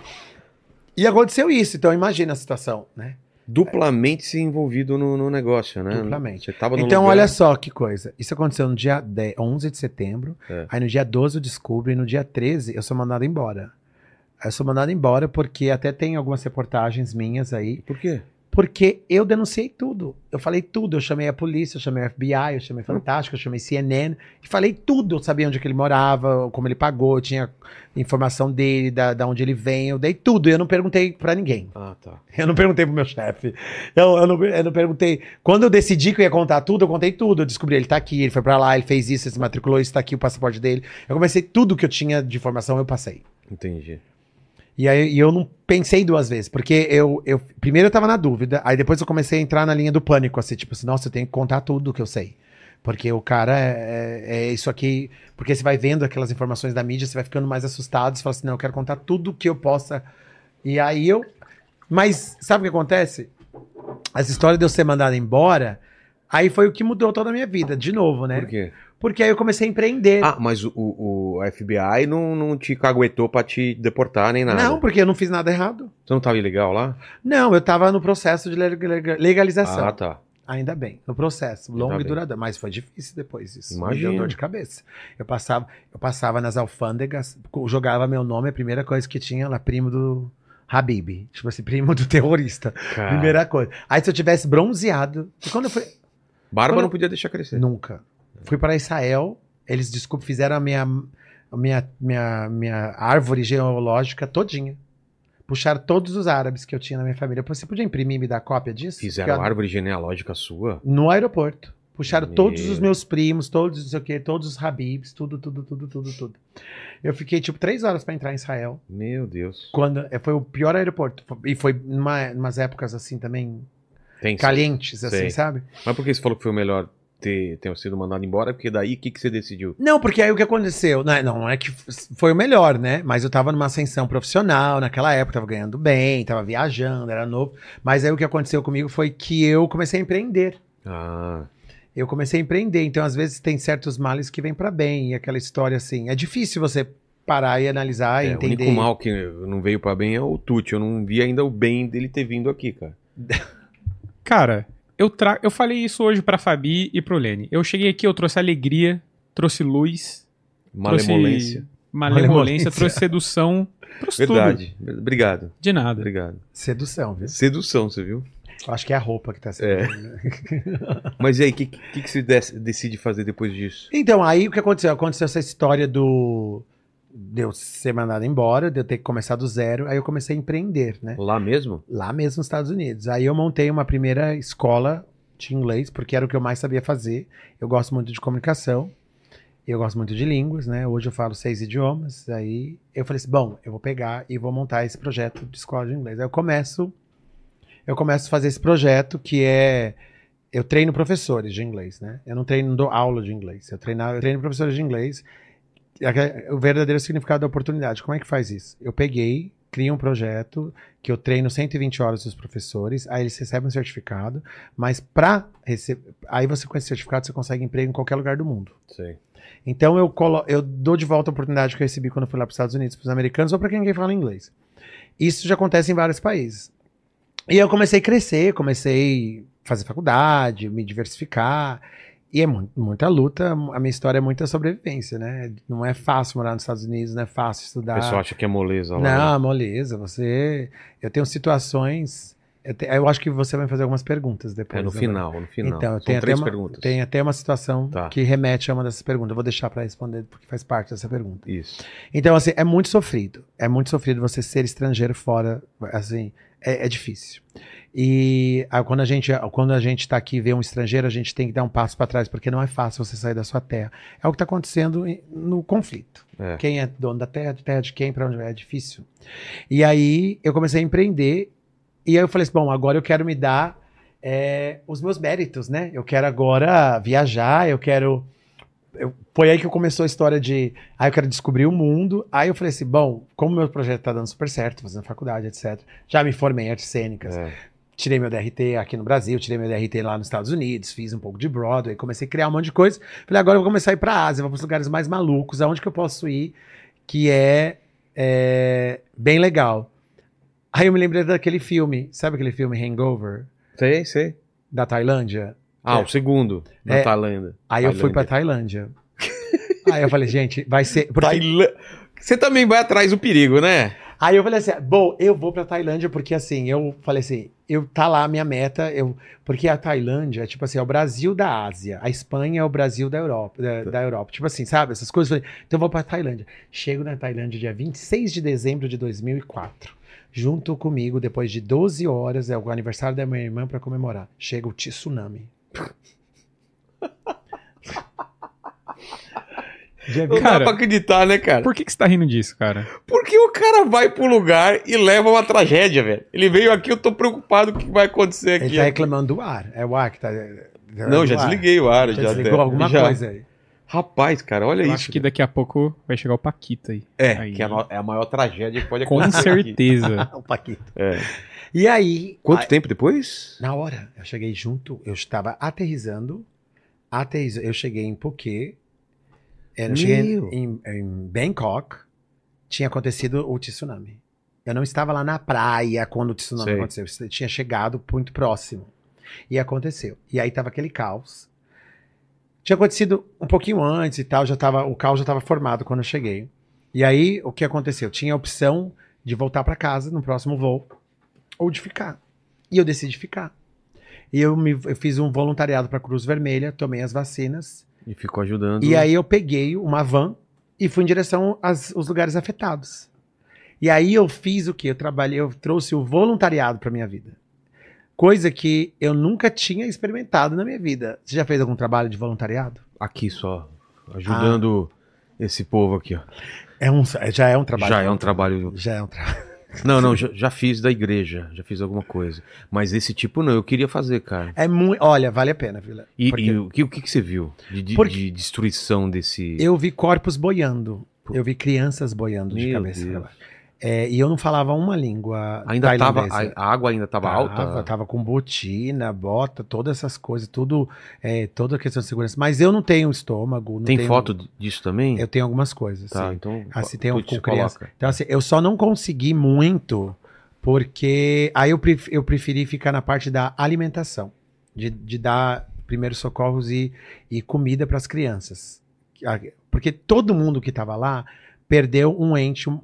E aconteceu isso, então imagina a situação, né? Duplamente se envolvido no, no negócio, né? Duplamente. Você tava no Então, lugar- olha só que coisa. Isso aconteceu no dia 10, 11 de setembro. É. Aí no dia 12 eu descubro e no dia 13 eu sou mandado embora. Eu sou mandado embora porque até tem algumas reportagens minhas aí. Por quê? Porque eu denunciei tudo. Eu falei tudo. Eu chamei a polícia, eu chamei o FBI, eu chamei Fantástico, eu chamei CNN. E falei tudo. Eu sabia onde que ele morava, como ele pagou, tinha informação dele, da, da onde ele vem. Eu dei tudo. E eu não perguntei pra ninguém. Ah, tá. Eu não perguntei pro meu chefe. Eu, eu, não, eu não perguntei. Quando eu decidi que eu ia contar tudo, eu contei tudo. Eu descobri, ele tá aqui, ele foi pra lá, ele fez isso, ele se matriculou, isso tá aqui, o passaporte dele. Eu comecei tudo que eu tinha de informação, eu passei. Entendi. E aí e eu não pensei duas vezes, porque eu, eu primeiro eu tava na dúvida, aí depois eu comecei a entrar na linha do pânico, assim, tipo assim, nossa, eu tenho que contar tudo que eu sei. Porque o cara é, é- é isso aqui. Porque você vai vendo aquelas informações da mídia, você vai ficando mais assustado, você fala assim, não, eu quero contar tudo que eu possa. E aí eu. Mas sabe o que acontece? Essa história de eu ser mandado embora, aí foi o que mudou toda a minha vida, de novo, né? Por quê? Porque aí eu comecei a empreender. Ah, mas o, o, FBI não, não te caguetou pra te deportar nem nada. não, porque eu não fiz nada errado. Você não tava ilegal lá? Não, eu tava no processo de leg- leg- legalização. Ah, tá. Ainda bem, no processo, longo e duradouro. Mas foi difícil depois isso. Imagino. Me deu dor de cabeça. Eu passava, eu passava nas alfândegas, jogava meu nome, a primeira coisa que tinha lá, primo do Habib. Tipo assim, primo do terrorista. Cara, Primeira coisa. Aí se eu tivesse bronzeado. E quando eu fui. barba quando- não podia deixar crescer. Nunca. Fui para Israel, eles, desculpa, fizeram a minha, a minha, minha, minha árvore geológica todinha. Puxaram todos os árabes que eu tinha na minha família. Você podia imprimir e me dar cópia disso? Fizeram eu- árvore genealógica sua? No aeroporto. Puxaram Meu. todos os meus primos, todos não sei o quê, todos os Habibs, tudo, tudo, tudo, tudo, tudo. Eu fiquei tipo três horas para entrar em Israel. Meu Deus. Quando eh, foi o pior aeroporto. E foi numa, umas épocas assim também Tem calientes, assim, Sei. sabe? Mas por que você falou que foi o melhor ter, ter sido mandado embora? Porque daí o que, que você decidiu? Não, porque aí o que aconteceu? Não, é- não é que foi o melhor, né? Mas eu tava numa ascensão profissional naquela época, tava ganhando bem, tava viajando, era novo. Mas aí o que aconteceu comigo foi que eu comecei a empreender. Ah, Eu comecei a empreender, então às vezes tem certos males que vêm pra bem, e aquela história assim. É difícil você parar e analisar e é, o entender. único mal que não veio pra bem é o Tuti. Eu não vi ainda o bem dele ter vindo aqui, cara. Cara, eu, tra... eu falei isso hoje pra Fabi e pro Lene. Eu cheguei aqui, eu trouxe alegria, trouxe luz, Malemolência. trouxe malemolência, Malemolência. trouxe sedução, trouxe tudo. Verdade. Obrigado. De nada. Obrigado. Sedução, viu? Sedução, você viu? Acho que é a roupa que tá sendo. É. Mas e aí, o que, que, que você decide fazer depois disso? Então, aí o que aconteceu? Aconteceu essa história do. De eu ser mandado embora, de eu ter que começar do zero. Aí eu comecei a empreender, né? Lá mesmo? Lá mesmo nos Estados Unidos. Aí eu montei uma primeira escola de inglês, porque era o que eu mais sabia fazer. Eu gosto muito de comunicação. Eu gosto muito de línguas, né? Hoje eu falo seis idiomas. Aí eu falei assim: bom, eu vou pegar e vou montar esse projeto de escola de inglês. Aí eu começo. Eu começo a fazer esse projeto que é. Eu treino professores de inglês, né? Eu não treino, não dou aula de inglês. Eu treino, eu treino professores de inglês. O verdadeiro significado da oportunidade. Como é que faz isso? Eu peguei, criei um projeto que eu treino 120 horas dos professores, aí eles recebem um certificado, mas para receber. Aí você, com esse certificado, você consegue emprego em qualquer lugar do mundo. Sei. Então eu, colo eu dou de volta a oportunidade que eu recebi quando eu fui lá para os Estados Unidos, para os americanos ou para quem fala inglês. Isso já acontece em vários países. E eu comecei a crescer, comecei a fazer faculdade, me diversificar. E é mu- muita luta, a minha história é muita sobrevivência, né? Não é fácil morar nos Estados Unidos, não é fácil O estudar. pessoal acha que é moleza lá. Não, moleza, você. Eu tenho situações. Eu, te- eu acho que você vai fazer algumas perguntas depois. É no né? final, no final. Então, São três uma, perguntas. tem até uma situação Tá. que remete a uma dessas perguntas. Eu vou deixar para responder, porque faz parte dessa pergunta. Isso. Então, assim, é muito sofrido. É muito sofrido você ser estrangeiro fora. Assim, é, é difícil. E ah, quando a gente quando a gente está aqui e vê um estrangeiro, a gente tem que dar um passo para trás, porque não é fácil você sair da sua terra. É o que está acontecendo no conflito. É. Quem é dono da terra, de terra de quem, para onde vai, é difícil. E aí eu comecei a empreender, e aí eu falei assim: bom, agora eu quero me dar é, os meus méritos, né? Eu quero agora viajar, eu quero. eu- foi aí que começou a história de. Aí eu quero descobrir o mundo. Aí eu falei assim: bom, como meu projeto tá dando super certo, fazendo faculdade, etc. Já me formei em artes cênicas. É. Tirei meu DRT aqui no Brasil, tirei meu DRT lá nos Estados Unidos, fiz um pouco de Broadway, comecei a criar um monte de coisa. Falei, agora eu vou começar a ir pra Ásia, vou para os lugares mais malucos, aonde que eu posso ir, que é, é, bem legal. Aí eu me lembrei daquele filme, sabe aquele filme Hangover, Sei, sei. da Tailândia? Ah, É. o segundo, na É. Tailândia. Aí eu fui pra Tailândia. Aí eu falei, gente, vai ser. porque- Tailândia. Você também vai atrás do perigo, né? Aí eu falei assim, bom, eu vou pra Tailândia porque assim, eu falei assim, eu tá lá a minha meta, eu porque a Tailândia, tipo assim, é o Brasil da Ásia, a Espanha é o Brasil da Europa, da, da Europa. Tipo assim, sabe, essas coisas. Falei, então eu vou pra Tailândia. Chego na Tailândia dia 26 de dezembro de 2004. Junto comigo, depois de 12 horas, é o aniversário da minha irmã pra comemorar. Chega o tsunami. Não 20 dá Cara, pra acreditar, né, cara? Por que, que você tá rindo disso, cara? Porque o cara vai pro lugar e leva uma tragédia, velho. Ele veio aqui, eu tô preocupado com o que vai acontecer aqui. Ele tá reclamando do ar. É o ar que tá. Não, já ar. desliguei o ar. Já Já, desligou até. alguma Já. coisa aí. Rapaz, cara, olha Eu isso. acho que daqui a pouco vai chegar o Paquita aí. É, Aí. que é a, é a maior tragédia que pode Com acontecer. aqui. certeza. O Paquito. É. E aí. Quanto aí- tempo depois? Na hora, eu cheguei junto, eu estava aterrizando. Aterriz... Eu cheguei em Phuket. Eu cheguei Meu. em, em Bangkok. Tinha acontecido o tsunami. Eu não estava lá na praia quando o tsunami Sei. aconteceu. Eu tinha chegado muito próximo. E aconteceu. E aí tava aquele caos. Tinha acontecido um pouquinho antes e tal, já tava, o caos já estava formado quando eu cheguei. E aí, o que aconteceu? Tinha a opção de voltar para casa no próximo voo ou de ficar. E eu decidi ficar. E eu, me, eu fiz um voluntariado para Cruz Vermelha, tomei as vacinas. E ficou ajudando. E aí eu peguei uma van e fui em direção aos, lugares afetados. E aí eu fiz o quê? Eu trabalhei, eu trouxe o voluntariado para minha vida. Coisa que eu nunca tinha experimentado na minha vida. Você já fez algum trabalho de voluntariado? Aqui só, ajudando esse povo aqui, ó. É um, já é um trabalho. Já é um trabalho. Já é um trabalho. Não, não, já, já fiz da igreja, já fiz alguma coisa. Mas esse tipo não, eu queria fazer, cara. É muito. Olha, vale a pena, Vila. E, Porque e o, que, o que que você viu de, de- de destruição desse. eu vi corpos boiando. Eu vi crianças boiando de Meu cabeça pra Deus. baixo. É, e eu não falava uma língua. Ainda tava. A, água ainda tava, alta? Tava, com botina, bota, todas essas coisas, tudo, é, toda a questão de segurança. Mas eu não tenho estômago. Não Tem tenho- foto disso também? Eu tenho algumas coisas. Tá, sim. então. Assim, tem um com criança. coloca. Então, assim, eu só não consegui muito, porque aí eu, pref- eu preferi ficar na parte da alimentação, de, de dar primeiros socorros e, e comida para as crianças. Porque todo mundo que estava lá perdeu um ente, um,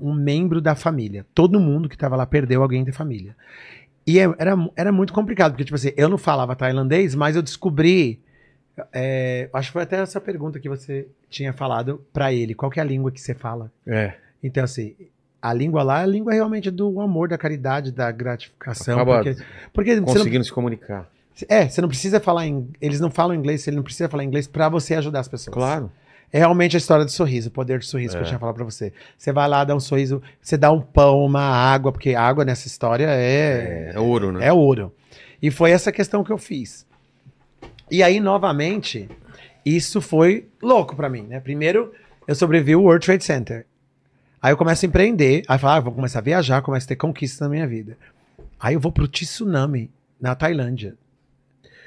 um- membro da família. Todo mundo que estava lá perdeu alguém da família. E é- era, era muito complicado, porque, tipo assim, eu não falava tailandês, mas eu descobri. é, acho que foi até essa pergunta que você tinha falado para ele. Qual é a língua que você fala? É. Então, assim, a língua lá é a língua realmente do amor, da caridade, da gratificação. Acaba Porque, porque você não, Conseguindo se comunicar. é, você não precisa falar em, eles não falam inglês, ele não precisa falar inglês para você ajudar as pessoas. Claro. É realmente a história do sorriso, o poder do sorriso que É. eu tinha falado pra você. Você vai lá, dá um sorriso, você dá um pão, uma água, porque água nessa história é, É, é ouro, né? é ouro. E foi essa questão que eu fiz. E aí, novamente, isso foi louco pra mim, né? Primeiro, eu sobrevivi o World Trade Center. Aí eu começo a empreender, aí eu falo, ah, vou começar a viajar, começo a ter conquistas na minha vida. Aí eu vou pro tsunami, na Tailândia.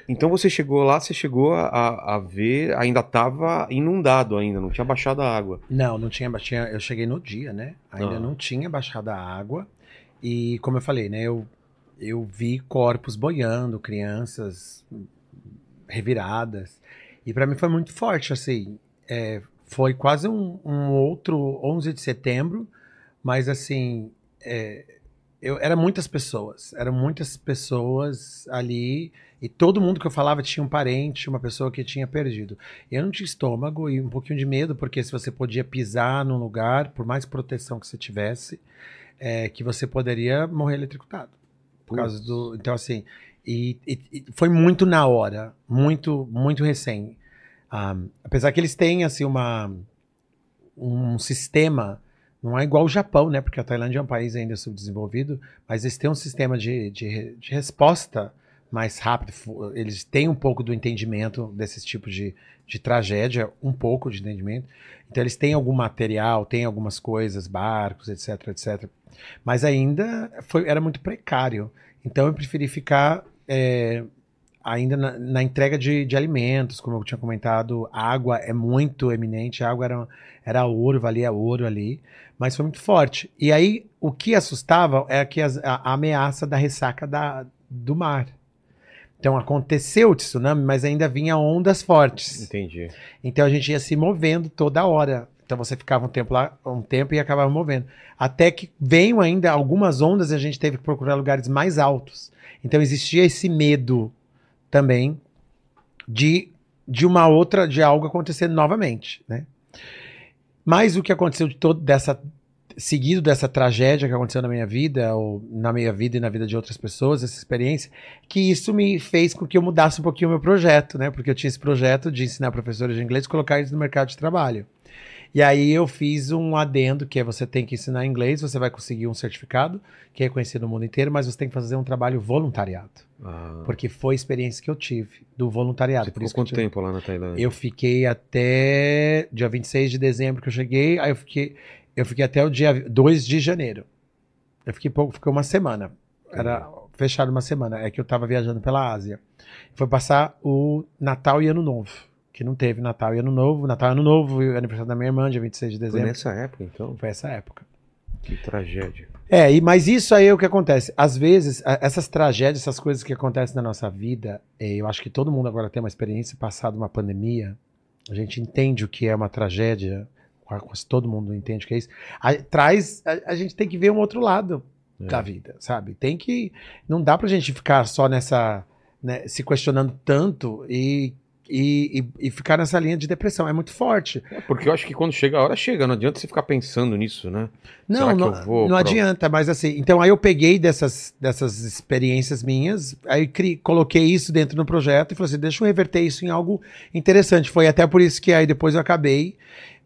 Então você chegou lá, você chegou a, a- ver, ainda tava inundado ainda, não tinha baixado a água. Não, não tinha, tinha eu cheguei no dia, né? Ainda Ah. não tinha baixado a água. E como eu falei, né, eu eu vi corpos boiando, crianças reviradas. E pra mim foi muito forte, assim, é, foi quase um, um outro 11 de setembro, mas assim, é, eu, era muitas pessoas, eram muitas pessoas ali, e todo mundo que eu falava tinha um parente, uma pessoa que tinha perdido. Eu não tinha estômago e um pouquinho de medo, porque se você podia pisar num lugar, por mais proteção que você tivesse, é, que você poderia morrer eletrocutado. Por causa do. Então, assim. E, e- e foi muito na hora. Muito, muito recém. Ah, apesar que eles têm, assim, uma. Um sistema. Não é igual o Japão, né? Porque a Tailândia é um país ainda subdesenvolvido. Mas eles têm um sistema de, de, de resposta mais rápido. Eles têm um pouco do entendimento desses tipos de, de tragédia, um pouco de entendimento. Então eles têm algum material, têm algumas coisas, barcos, etc, etc. Mas ainda foi, era muito precário. Então eu preferi ficar é, ainda na, na entrega de, de alimentos, como eu tinha comentado. Água é muito eminente, a água era, era ouro, valia ouro ali. Mas foi muito forte. E aí o que assustava é que as- a, a ameaça da ressaca da, do mar. Então aconteceu o tsunami, mas ainda vinha ondas fortes. Entendi. Então a gente ia se movendo toda hora. Então você ficava um tempo lá, um tempo e acabava movendo. Até que veio ainda algumas ondas e a gente teve que procurar lugares mais altos. Então existia esse medo também de, de uma outra, de algo acontecer novamente, né? Mas o que aconteceu de todo dessa seguido dessa tragédia que aconteceu na minha vida ou na minha vida e na vida de outras pessoas, essa experiência, que isso me fez com que eu mudasse um pouquinho o meu projeto, né? Porque eu tinha esse projeto de ensinar professores de inglês e colocar eles no mercado de trabalho. E aí eu fiz um adendo, que é você tem que ensinar inglês, você vai conseguir um certificado, que é reconhecido no mundo inteiro, mas você tem que fazer um trabalho voluntariado. Ah, Porque foi a experiência que eu tive do voluntariado. você Por ficou quanto tempo lá na Tailândia? eu fiquei até dia 26 de dezembro que eu cheguei, aí eu fiquei, eu fiquei até o dia 2 de janeiro. Eu fiquei pouco, fiquei uma semana. Era fechado uma semana. É que eu tava viajando pela Ásia. Foi passar o Natal e Ano Novo. Que não teve Natal e Ano Novo. Natal e Ano Novo e o aniversário da minha irmã, dia 26 de Foi dezembro. nessa época, então? Foi essa época. Que tragédia. É, e, mas isso aí é o que acontece. Às vezes, essas tragédias, essas coisas que acontecem na nossa vida, eh, eu acho que todo mundo agora tem uma experiência passada uma pandemia. A gente entende o que é uma tragédia, qua- quase todo mundo entende o que é isso. A, traz, a, a gente tem que ver um outro lado É. da vida, sabe? Tem que. Não dá pra gente ficar só nessa. né, se questionando tanto e, e, e, e ficar nessa linha de depressão. É muito forte. É, porque eu acho que quando chega a hora, chega. Não adianta você ficar pensando nisso, né? Não, não, não pra- adianta, mas assim, então aí eu peguei dessas, dessas experiências minhas, aí cri, coloquei isso dentro do projeto e falei assim, deixa eu reverter isso em algo interessante. Foi até por isso que aí depois eu acabei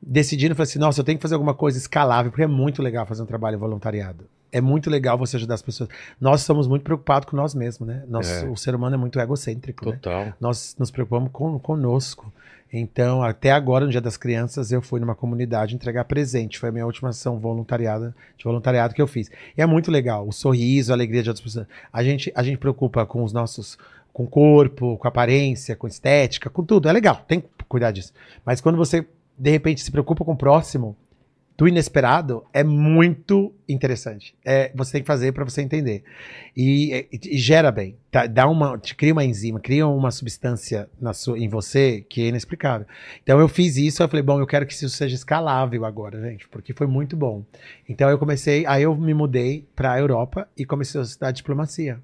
decidindo, falei assim, nossa, eu tenho que fazer alguma coisa escalável, porque é muito legal fazer um trabalho voluntariado. É muito legal você ajudar as pessoas. Nós somos muito preocupados com nós mesmos, né? Nosso, É. O ser humano é muito egocêntrico, né? Total. nós nos preocupamos com, conosco. Então, até agora, no Dia das Crianças, eu fui numa comunidade entregar presente. Foi a minha última ação voluntariada, de voluntariado que eu fiz. E é muito legal. O sorriso, a alegria de outras pessoas. A gente, a gente preocupa com os nossos. com o corpo, com a aparência, com estética, com tudo. É legal, tem que cuidar disso. Mas quando você, de repente, se preocupa com o próximo, do inesperado, é muito interessante. É, você tem que fazer para você entender. E, e- e gera bem. Tá? Dá uma, te cria uma enzima, cria uma substância na sua, em você que é inexplicável. Então eu fiz isso, eu falei, bom, eu quero que isso seja escalável agora, gente, porque foi muito bom. Então eu comecei, aí eu me mudei para a Europa e comecei a estudar diplomacia.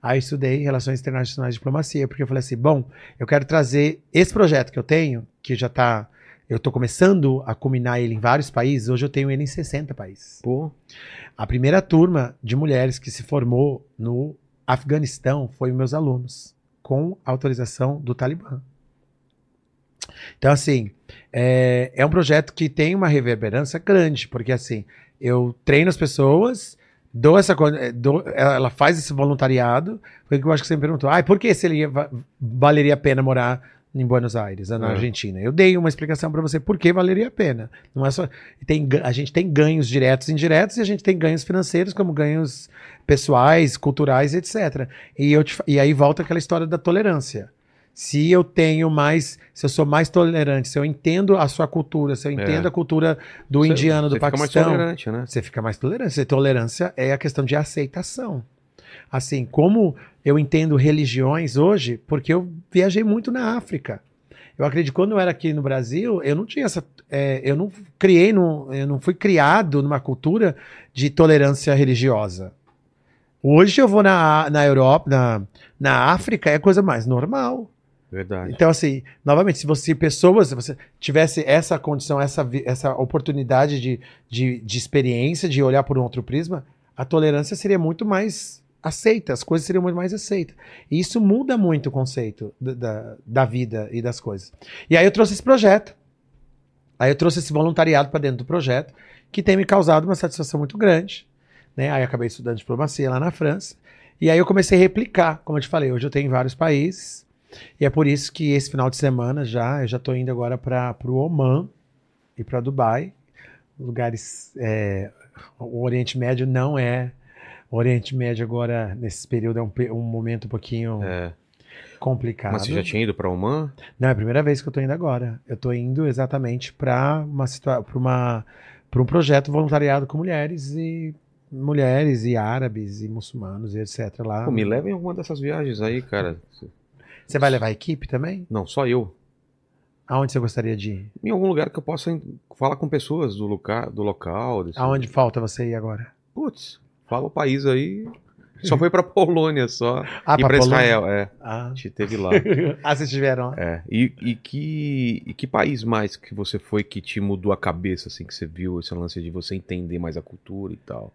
Aí estudei Relações Internacionais e Diplomacia, porque eu falei assim, bom, eu quero trazer esse projeto que eu tenho, que já está eu estou começando a culminar ele em vários países, hoje eu tenho ele em 60 países. Pô, A primeira turma de mulheres que se formou no Afeganistão foi meus alunos, com autorização do Talibã. Então, assim, é, é um projeto que tem uma reverberância grande, porque, assim, eu treino as pessoas, dou essa. eh, dou- ela faz esse voluntariado. Foi o que eu acho que você me perguntou. Ah, por que se ele va- valeria a pena morar em Buenos Aires, na É. Argentina? Eu dei uma explicação para você por que valeria a pena. Não é só. Tem, a gente tem ganhos diretos e indiretos e a gente tem ganhos financeiros, como ganhos pessoais, culturais, etc. E, eu te e aí volta aquela história da tolerância. Se eu tenho mais, se eu sou mais tolerante, se eu entendo a sua cultura, se eu entendo a cultura do você- indiano, do você fica mais Paquistão, tolerante, né? você fica mais tolerante. Tolerância é a questão de aceitação. Assim, como eu entendo religiões hoje, porque eu viajei muito na África. Eu acredito que quando eu era aqui no Brasil, eu não tinha essa. é, eu não criei, no, eu não fui criado numa cultura de tolerância religiosa. Hoje eu vou na, na Europa, na, na África, é a coisa mais normal. Verdade. Então, assim, novamente, se você, pessoas, se você tivesse essa condição, essa, essa oportunidade de, de, de experiência, de olhar por um outro prisma, a tolerância seria muito mais aceita, as coisas seriam muito mais aceitas. E isso muda muito o conceito da, da, da vida e das coisas. E aí eu trouxe esse projeto. Aí eu trouxe esse voluntariado para dentro do projeto, que tem me causado uma satisfação muito grande. Né? Aí eu acabei estudando diplomacia lá na França. E aí eu comecei a replicar, como eu te falei, hoje eu tenho em vários países. E é por isso que esse final de semana já, eu já estou indo agora para o Oman e para Dubai. Lugares. é, o Oriente Médio não é. O Oriente Médio agora, nesse período, é um, um momento um pouquinho É. complicado. Mas você já tinha ido pra Oman? Não, é a primeira vez que eu tô indo agora. Eu tô indo exatamente para uma para uma para um projeto voluntariado com mulheres e mulheres e árabes e muçulmanos e etc lá. Pô, me leva em alguma dessas viagens aí, cara. Você vai levar a equipe também? Não, só eu. Aonde você gostaria de ir? Em algum lugar que eu possa falar com pessoas do, loca do local. Aonde falta você ir agora? Putz, fala o país aí. Só foi pra Polônia só. Ah, e pra pra? Israel, é. Ah, A gente teve lá. ah vocês tiveram lá? É. E, e que, e que país mais que você foi que te mudou a cabeça, assim, que você viu esse lance de você entender mais a cultura e tal?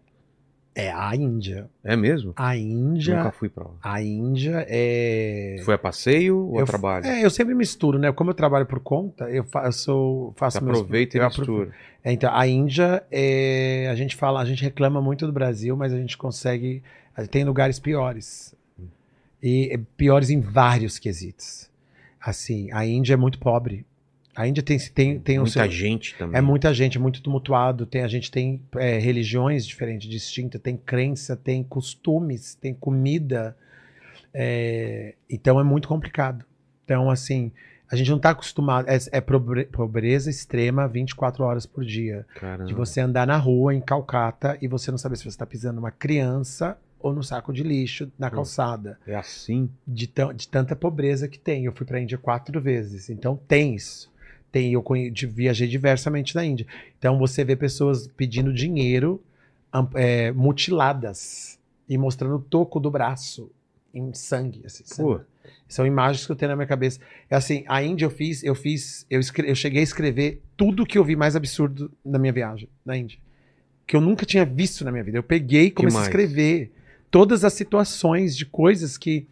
É a Índia. É mesmo? A Índia. Nunca fui pra lá. A Índia é. Foi a passeio ou a eu, trabalho? É, eu sempre misturo, né? Como eu trabalho por conta, eu faço, faço Você meus- aproveita e eu apro- mistura. É, Então, a Índia, é, a gente fala, a gente reclama muito do Brasil, mas a gente consegue. Tem lugares piores. E é, piores em vários quesitos. Assim, a Índia é muito pobre. A Índia tem, tem, tem Muita seu- gente também. É muita gente, é muito tumultuado. Tem, a gente tem é, religiões diferentes, distintas, tem crença, tem costumes, tem comida. É, então é muito complicado. Então, assim, a gente não está acostumado. É, é pobre- pobreza extrema 24 horas por dia. Caramba. De você andar na rua em Calcata e você não saber se você está pisando numa criança ou no saco de lixo na calçada. É assim. De, de tanta pobreza que tem. Eu fui para a Índia quatro vezes. Então tem isso. Tem, eu viajei diversamente na Índia. Então você vê pessoas pedindo dinheiro é, mutiladas e mostrando o toco do braço em sangue. assim? Pô, São imagens que eu tenho na minha cabeça. É assim, a Índia eu fiz, eu fiz, eu, escre- eu cheguei a escrever tudo que eu vi mais absurdo na minha viagem na Índia. Que eu nunca tinha visto na minha vida. Eu peguei e comecei a escrever todas as situações de coisas que.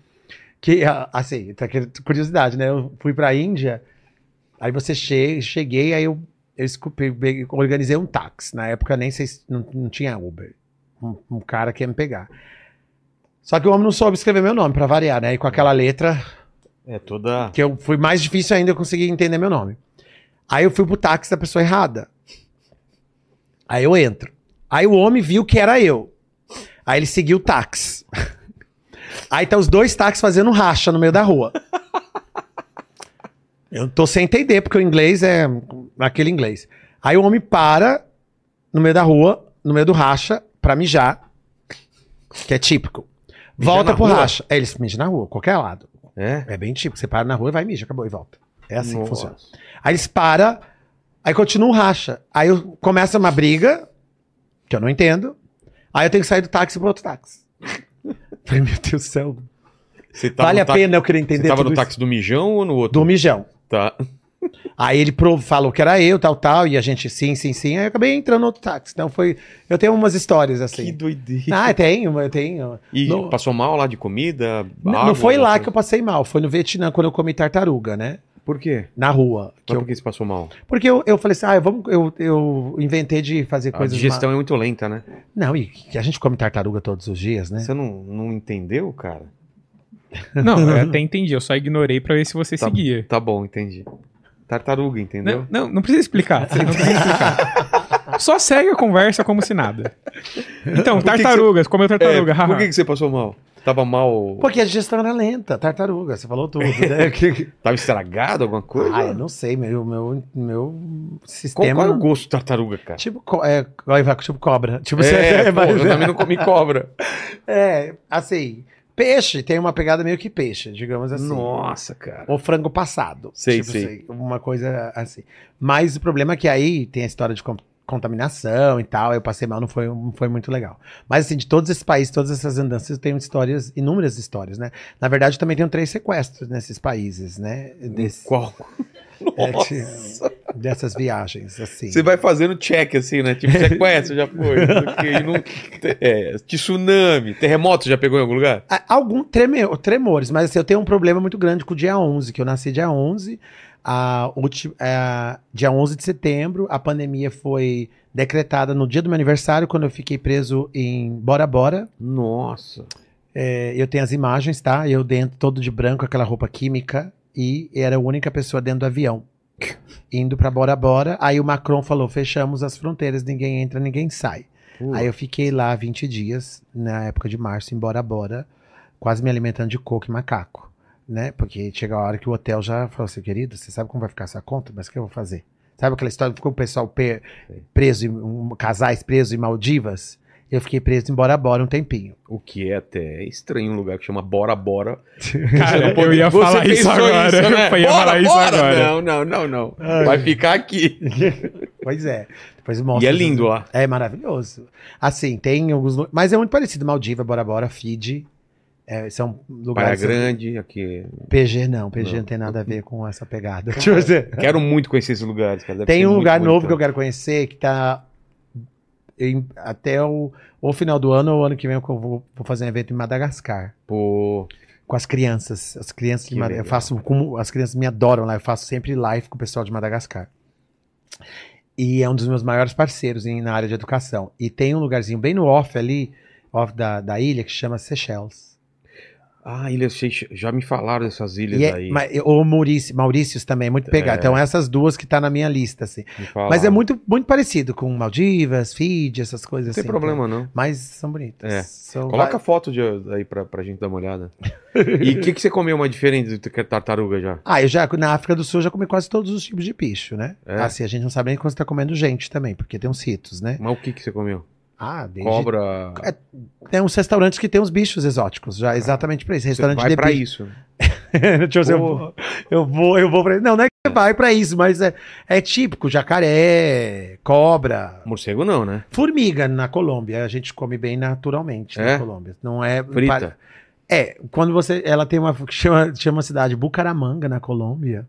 que ah, assim, tá curiosidade, né? Eu fui pra Índia, aí você che cheguei, aí eu, eu organizei um táxi. Na época nem sei se não, não tinha Uber. Um, um cara que ia me pegar. Só que o homem não soube escrever meu nome, pra variar, né? E com aquela letra é toda. que eu fui mais difícil ainda eu conseguir entender meu nome. Aí eu fui pro táxi da pessoa errada. Aí eu entro. Aí o homem viu que era eu. Aí ele seguiu o táxi. Aí tá os dois táxis fazendo racha no meio da rua. Eu tô sem entender, porque o inglês é aquele inglês. Aí o homem para no meio da rua, no meio do racha, pra mijar, que é típico. Mijar Volta pro rua? racha. É, eles mijam na rua, qualquer lado. É? É bem típico. Você para na rua e vai, mija, acabou e volta. É assim que Nossa. funciona. Aí eles param, aí continua um racha. Aí começa uma briga, que eu não entendo. Aí eu tenho que sair do táxi pro outro táxi. Falei, meu Deus do céu. Você tava vale a tá- pena eu querer Você entender tava tudo no isso? táxi do mijão ou no outro? Do mijão. Tá. Aí ele falou que era eu, tal, tal, e a gente, sim, sim, sim. Aí eu acabei entrando no outro táxi. Então foi. Eu tenho umas histórias assim. doideira. Ah, tenho, eu tenho. E No- passou mal lá de comida? N- água, não foi lá alguma que eu passei mal, foi no Vietnã, quando eu comi tartaruga, né? coisa? Por quê? Na rua. Que Mas eu- por que você passou mal? Porque eu, eu falei assim, ah, vamos, eu, eu inventei de fazer A coisas. digestão é muito lenta, né? Não, e que a gente come tartaruga todos os dias, né? Você não, não entendeu, cara? Não, eu até entendi, eu só ignorei pra ver se você Tá- seguia. Tá bom, entendi. Tartaruga, entendeu? Não, não, não precisa explicar. Não precisa explicar. Só segue a conversa como se nada. Então, Por que que tartarugas, comeu tartaruga. É, por que, que você passou mal? Tava mal. Porque a digestão era lenta, tartaruga, você falou tudo, né? Que- Tava estragado alguma coisa? ah, eu não sei, meu, meu, meu qual, sistema... qual é o gosto de tartaruga, cara? Tipo, co- é, tipo cobra. Tipo, É, você- pô, eu também não comi cobra. é, assim, peixe tem uma pegada meio que peixe, digamos assim. Nossa, cara. Ou frango passado. Sei, tipo, sei. Uma coisa assim. Mas o problema é que aí tem a história de con- contaminação e tal. Eu passei mal, não foi, não foi muito legal. Mas assim, de todos esses países, todas essas andanças, eu tenho histórias, inúmeras histórias, né? Na verdade, eu também tenho três sequestros nesses países, né? Desse, Qual? é, Nossa. dessas viagens, assim. Você vai fazendo check assim, né? Tipo, você conhece, já foi. não é, tsunami, terremoto, já pegou em algum lugar? Ah, Algum treme- tremores, mas assim, eu tenho um problema muito grande com o dia 11, que eu nasci dia 11, a ulti- a- dia 11 de setembro, a pandemia foi decretada no dia do meu aniversário, quando eu fiquei preso em Bora Bora. Nossa. É, eu tenho as imagens, tá? Eu dentro, todo de branco, aquela roupa química, e era a única pessoa dentro do avião. Indo pra Bora Bora, aí o Macron falou: fechamos as fronteiras, ninguém entra, ninguém sai. Aí eu fiquei lá 20 dias, na época de março, em Bora Bora, quase me alimentando de coco e macaco. Né? Porque chega a hora que o hotel já falou assim, querido, você sabe como vai ficar essa conta? Mas o que eu vou fazer? Sabe aquela história que ficou o pessoal pe- preso, em, um, casais presos em Maldivas? Eu fiquei preso em Bora Bora um tempinho. O que é até estranho um lugar que chama Bora Bora. Cara, eu ia Você falar isso agora. isso, né? Eu ia Bora, falar isso bora! agora. Não, não, não, não. Vai ficar aqui. Pois é. Depois E mostra é essas- lindo lá. É maravilhoso. Assim, tem alguns. Mas é muito parecido. Maldiva, Bora Bora, Fiji. é, são Praia lugares. Grande, aqui. PG não, PG não. Não. tem nada a ver com essa pegada. Deixa eu dizer. Quero muito conhecer esses lugares, cara. Deve Tem um lugar novo bonito. que eu quero conhecer que tá em- até o, o final do ano ou ano que vem eu vou, vou fazer um evento em Madagascar Pô, com as crianças. As crianças de Que Mada- eu legal. faço como as crianças me adoram lá, eu faço sempre live com o pessoal de Madagascar. E é um dos meus maiores parceiros em- na área de educação. E tem um lugarzinho bem no off ali, off da, da ilha, que chama Seychelles. Ah, ilhas. Já me falaram dessas ilhas E é, aí. mas, ou Maurício, Maurícios também, é muito pegado. É. Então essas duas que tá na minha lista, assim. Mas é muito, muito parecido com Maldivas, Fiji, essas coisas Não tem assim. problema, não. Mas são bonitas. É. São Coloca va- foto de, aí pra, pra gente dar uma olhada. e o que, que você comeu mais diferente do que tartaruga já? Ah, eu já, na África do Sul, eu já comi quase todos os tipos de bicho, né? É? Assim, a gente não sabe nem quando você tá comendo gente também, porque tem uns ritos, né? Mas o que, que você comeu? Ah, desde... Cobra. É, Tem uns restaurantes que tem uns bichos exóticos, já exatamente pra isso. Você Restaurante vai de pra isso. Deixa eu, dizer, eu, vou, eu vou, eu vou pra Não, não é que você vai pra isso, mas é, é típico, jacaré, cobra, Morcego não, né? formiga na Colômbia. A gente come bem naturalmente É? na Colômbia. Não é... Frita. É, quando você. Ela tem uma. Chama, chama a cidade Bucaramanga, na Colômbia.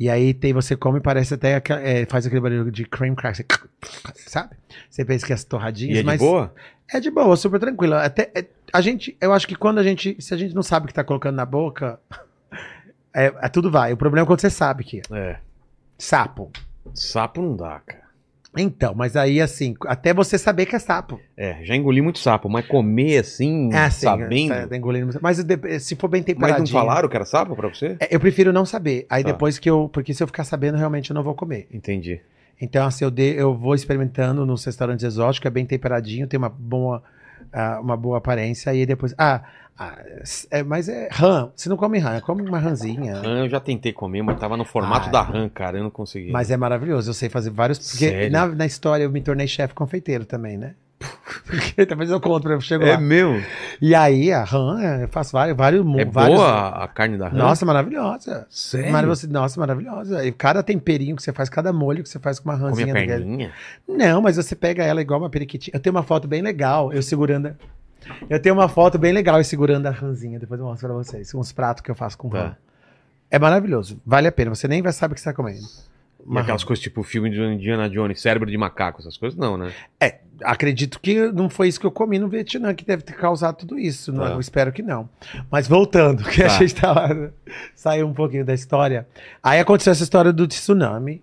E aí tem, você come e parece até. é, faz aquele barulho de cream cracker. Sabe? Você pensa que é as torradinhas, E é de mas. boa? É de boa, super tranquilo. Até, é- a gente. Eu acho que quando a gente. Se a gente não sabe o que tá colocando na boca. É, é tudo vai. O problema é quando você sabe que é. É. Sapo. Sapo não dá, cara. Então, mas aí assim, até você saber que é sapo. É, já engoli muito sapo, mas comer assim, É assim, sabendo. tá- tá engolindo. Mas se for bem mas temperadinho. não falaram que era sapo pra você? É, Eu prefiro não saber. Aí Tá. depois que eu. Porque se eu ficar sabendo, realmente eu não vou comer. Entendi. Então, assim, eu, de- eu vou experimentando nos restaurantes exóticos, é bem temperadinho, tem uma boa, ah, uma boa aparência. E depois. Ah, ah, é, mas é rã. Você não come rã, come uma rãzinha. Rã eu já tentei comer, mas tava no formato Ah, da rã, cara. Eu não consegui. Mas é maravilhoso. Eu sei fazer vários. Porque na, na história eu me tornei chefe confeiteiro também, né? Porque talvez eu conto, eu chego É lá. meu? E aí, a rã, é, eu faço vários. vários, É vários boa a carne da rã? Nossa, maravilhosa. sério? Maravilhosa. Nossa, maravilhosa. E cada temperinho que você faz, cada molho que você faz com uma Come a rãzinha. daquele- perninha? Não, mas você pega ela igual uma periquitinha. Eu tenho uma foto bem legal, eu segurando. a- Eu tenho uma foto bem legal eu segurando a rãzinha. Depois eu mostro pra vocês. Uns pratos que eu faço com Tá. rã. É maravilhoso. Vale a pena. Você nem vai saber o que você tá comendo. Uma aquelas coisas tipo filme de Indiana Jones, cérebro de macaco, essas coisas não, né? Acredito que não foi isso que eu comi no Vietnã que deve ter causado tudo isso. Não, Tá. eu espero que não. Mas voltando, que a Tá. gente tava. Saiu um pouquinho da história. Aí aconteceu essa história do tsunami.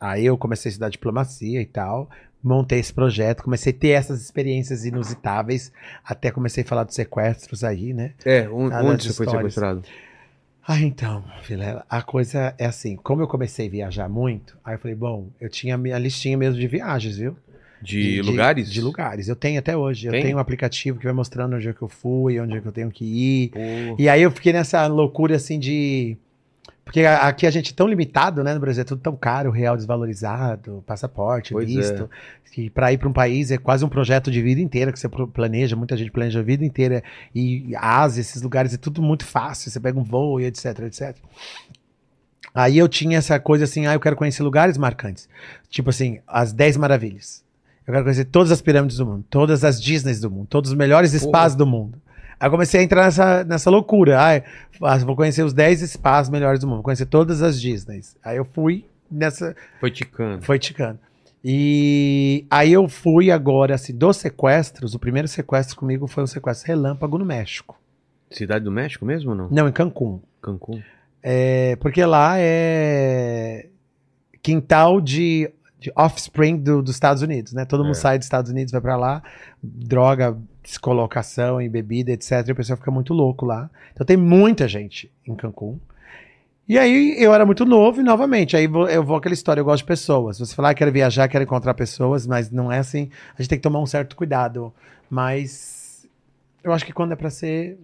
Aí eu comecei a estudar diplomacia e tal. Montei esse projeto, comecei a ter essas experiências inusitáveis. Até comecei a falar dos sequestros aí, né? É, Ah, onde você foi sequestrado? Ah, então, Vilela, a coisa é assim, como eu comecei a viajar muito, aí eu falei, bom, eu tinha a minha listinha mesmo de viagens, viu? De, lugares? De lugares. Eu tenho até hoje. Tem? Eu tenho um aplicativo que vai mostrando onde é que eu fui, onde é que eu tenho que ir. Pô, E aí eu fiquei nessa loucura assim de. Porque aqui a gente é tão limitado, né? No Brasil é tudo tão caro, real desvalorizado, passaporte, Pois visto. Que para ir para um país é quase um projeto de vida inteira que você planeja, muita gente planeja a vida inteira. E a Ásia, esses lugares, é tudo muito fácil. Você pega um voo e etc, etc. Aí eu tinha essa coisa assim, ah, eu quero conhecer lugares marcantes. Tipo assim, as 10 maravilhas. Eu quero conhecer todas as pirâmides do mundo, todas as Disneys do mundo, todos os melhores spas do mundo. Aí comecei a entrar nessa, nessa loucura. Ai, vou conhecer os 10 spas melhores do mundo, vou conhecer todas as Disneys. Aí eu fui nessa. Foi ticando. Foi ticando. E aí eu fui agora, assim, dos sequestros, o primeiro sequestro comigo foi um sequestro relâmpago no México. Cidade do México mesmo ou não? Não, em Cancún. Cancún. É, porque lá é quintal de, de offspring do- dos Estados Unidos, né? Todo mundo É. sai dos Estados Unidos, vai pra lá, droga, descolocação e bebida, etc. E o pessoal fica muito louco lá. Então tem muita gente em Cancún. E aí eu era muito novo e novamente, aí eu vou aquela história, eu gosto de pessoas. Você falar, ah, quero viajar, quero encontrar pessoas, mas não é assim. A gente tem que tomar um certo cuidado. Mas eu acho que quando é pra ser,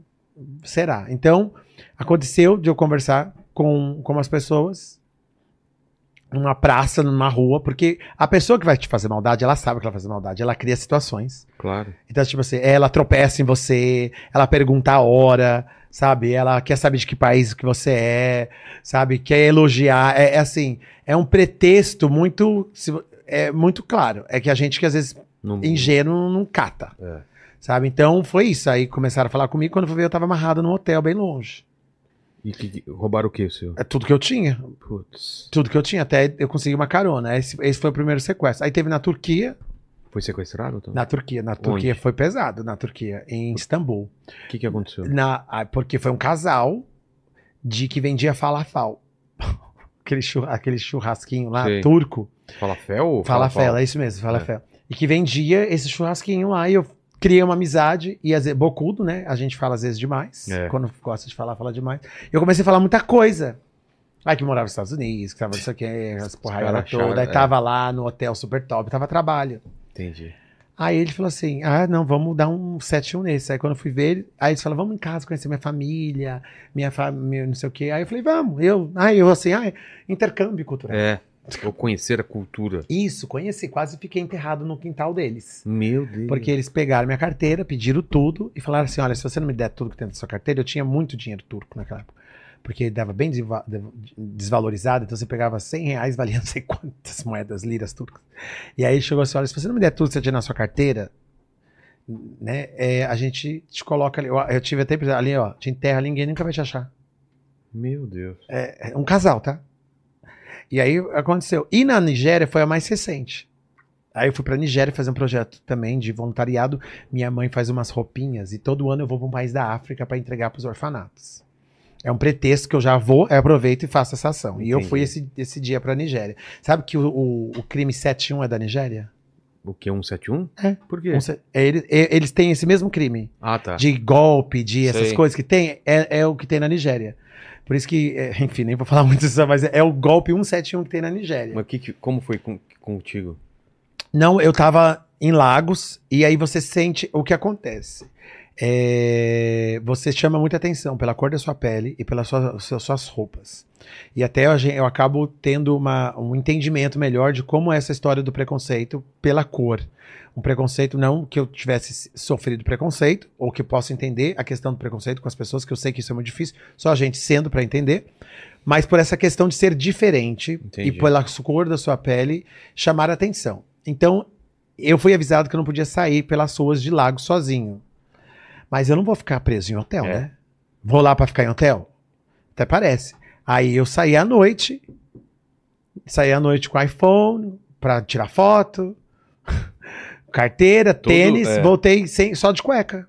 será. Então, aconteceu de eu conversar com, com as pessoas numa praça, numa rua, porque a pessoa que vai te fazer maldade, ela sabe que ela vai fazer maldade, ela cria situações. Claro. Então, tipo assim, ela tropeça em você, ela pergunta a hora, sabe? Ela quer saber de que país que você é, sabe? Quer elogiar. É, é assim, é um pretexto muito, é muito claro. É que a gente que às vezes Não, ingênuo não cata. É. Sabe? Então foi isso. Aí começaram a falar comigo. Quando eu fui ver, eu tava amarrado num hotel bem longe. E que, roubaram o que, seu? É tudo que eu tinha. Putz. Tudo que eu tinha. Até eu consegui uma carona. Esse, esse foi o primeiro sequestro. Aí teve na Turquia. Foi sequestrado? Então? Na Turquia. Na Turquia foi pesado. Na Turquia. Em Istambul. O que, que aconteceu? Na, porque foi um casal de que vendia falafel. aquele, churra- aquele churrasquinho lá, Sei. turco. Falafel ou Falafel, é isso mesmo, falafel. E que vendia esse churrasquinho lá e eu criei uma amizade e às vezes, bocudo, né? A gente fala às vezes demais. É. Quando gosta de falar, fala demais. Eu comecei a falar muita coisa. Aí que morava nos Estados Unidos, que tava não sei o que, as porraiadas todas. Aí é. tava lá no hotel super top, tava trabalho. Entendi. Aí ele falou assim: ah, não, vamos dar um 7-1 nesse. Aí quando eu fui ver, ele- aí eles falaram: vamos em casa conhecer minha família, minha família, não sei o quê. Aí eu falei: vamos. Eu, aí eu assim, ah, intercâmbio cultural. É. Ou conhecer a cultura. Isso, conheci, quase fiquei enterrado no quintal deles. Meu Deus. Porque eles pegaram minha carteira, pediram tudo e falaram assim: olha, se você não me der tudo que tem na sua carteira, eu tinha muito dinheiro turco naquela época. Porque dava bem desva- de- desvalorizado, então você pegava 100 reais, valia não sei quantas moedas, liras turcas. E aí chegou assim: olha, se você não me der tudo que você tinha na sua carteira, né, é, a gente te coloca ali. Eu, eu tive até ali, ó, te enterra, ninguém nunca vai te achar. Meu Deus. É um casal, tá? E aí aconteceu. E na Nigéria foi a mais recente. Aí eu fui pra Nigéria fazer um projeto também de voluntariado. Minha mãe faz umas roupinhas e todo ano eu vou pra um país da África pra entregar pros orfanatos. É um pretexto que eu já vou, eu aproveito e faço essa ação. E eu Entendi. fui esse, esse dia pra Nigéria. Sabe que o, o, o crime 71 é da Nigéria? O que? 171? É. Por quê? Um é, ele- é- eles têm esse mesmo crime. Ah, tá. De golpe, de essas Sei. coisas que tem, é, é o que tem na Nigéria. Por isso que, é, enfim, nem vou falar muito disso, mas é o golpe 171 que tem na Nigéria. Mas que, que- como foi com, contigo? Não, eu tava em Lagos e aí você sente o que acontece. É, você chama muita atenção pela cor da sua pele e pelas suas, suas- roupas. E até gen- eu acabo tendo uma- um entendimento melhor de como é essa história do preconceito pela cor. Um preconceito, não que eu tivesse sofrido preconceito, ou que eu possa entender a questão do preconceito com as pessoas, que eu sei que isso é muito difícil, só a gente sendo para entender, mas por essa questão de ser diferente Entendi. e pela cor da sua pele chamar a atenção. Então, eu fui avisado que eu não podia sair pelas ruas de Lago sozinho. Mas eu não vou ficar preso em hotel, É. né? Vou lá pra ficar em hotel? Até parece. Aí eu saí à noite, saí à noite com iPhone pra tirar foto, carteira, Tudo, tênis, é. voltei sem, só de cueca.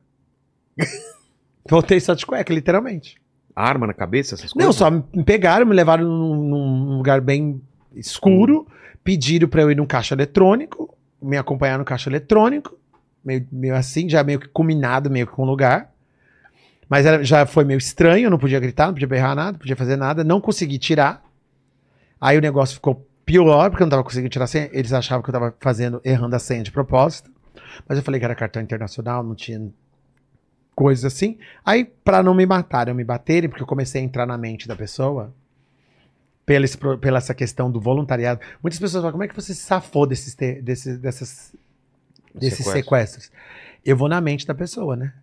voltei só de cueca, literalmente. Arma na cabeça, essas coisas? Não, só me pegaram, me levaram num, num lugar bem escuro, pediram pra eu ir num caixa eletrônico, me acompanhar no caixa eletrônico, meio, meio assim, já meio que combinado, meio que com o lugar. Mas era- já foi meio estranho, eu não podia gritar, não podia berrar nada, não podia fazer nada, não consegui tirar. Aí o negócio ficou pior, porque eu não tava conseguindo tirar a senha. Eles achavam que eu tava fazendo, errando a senha de propósito. Mas eu falei que era cartão internacional, não tinha coisas assim. Aí, pra não me matarem, me baterem, porque eu comecei a entrar na mente da pessoa, pela, esse pela essa questão do voluntariado. Muitas pessoas falam, como é que você se safou desses, desses, dessas, desses Sequestro. sequestros? Eu vou na mente da pessoa, né?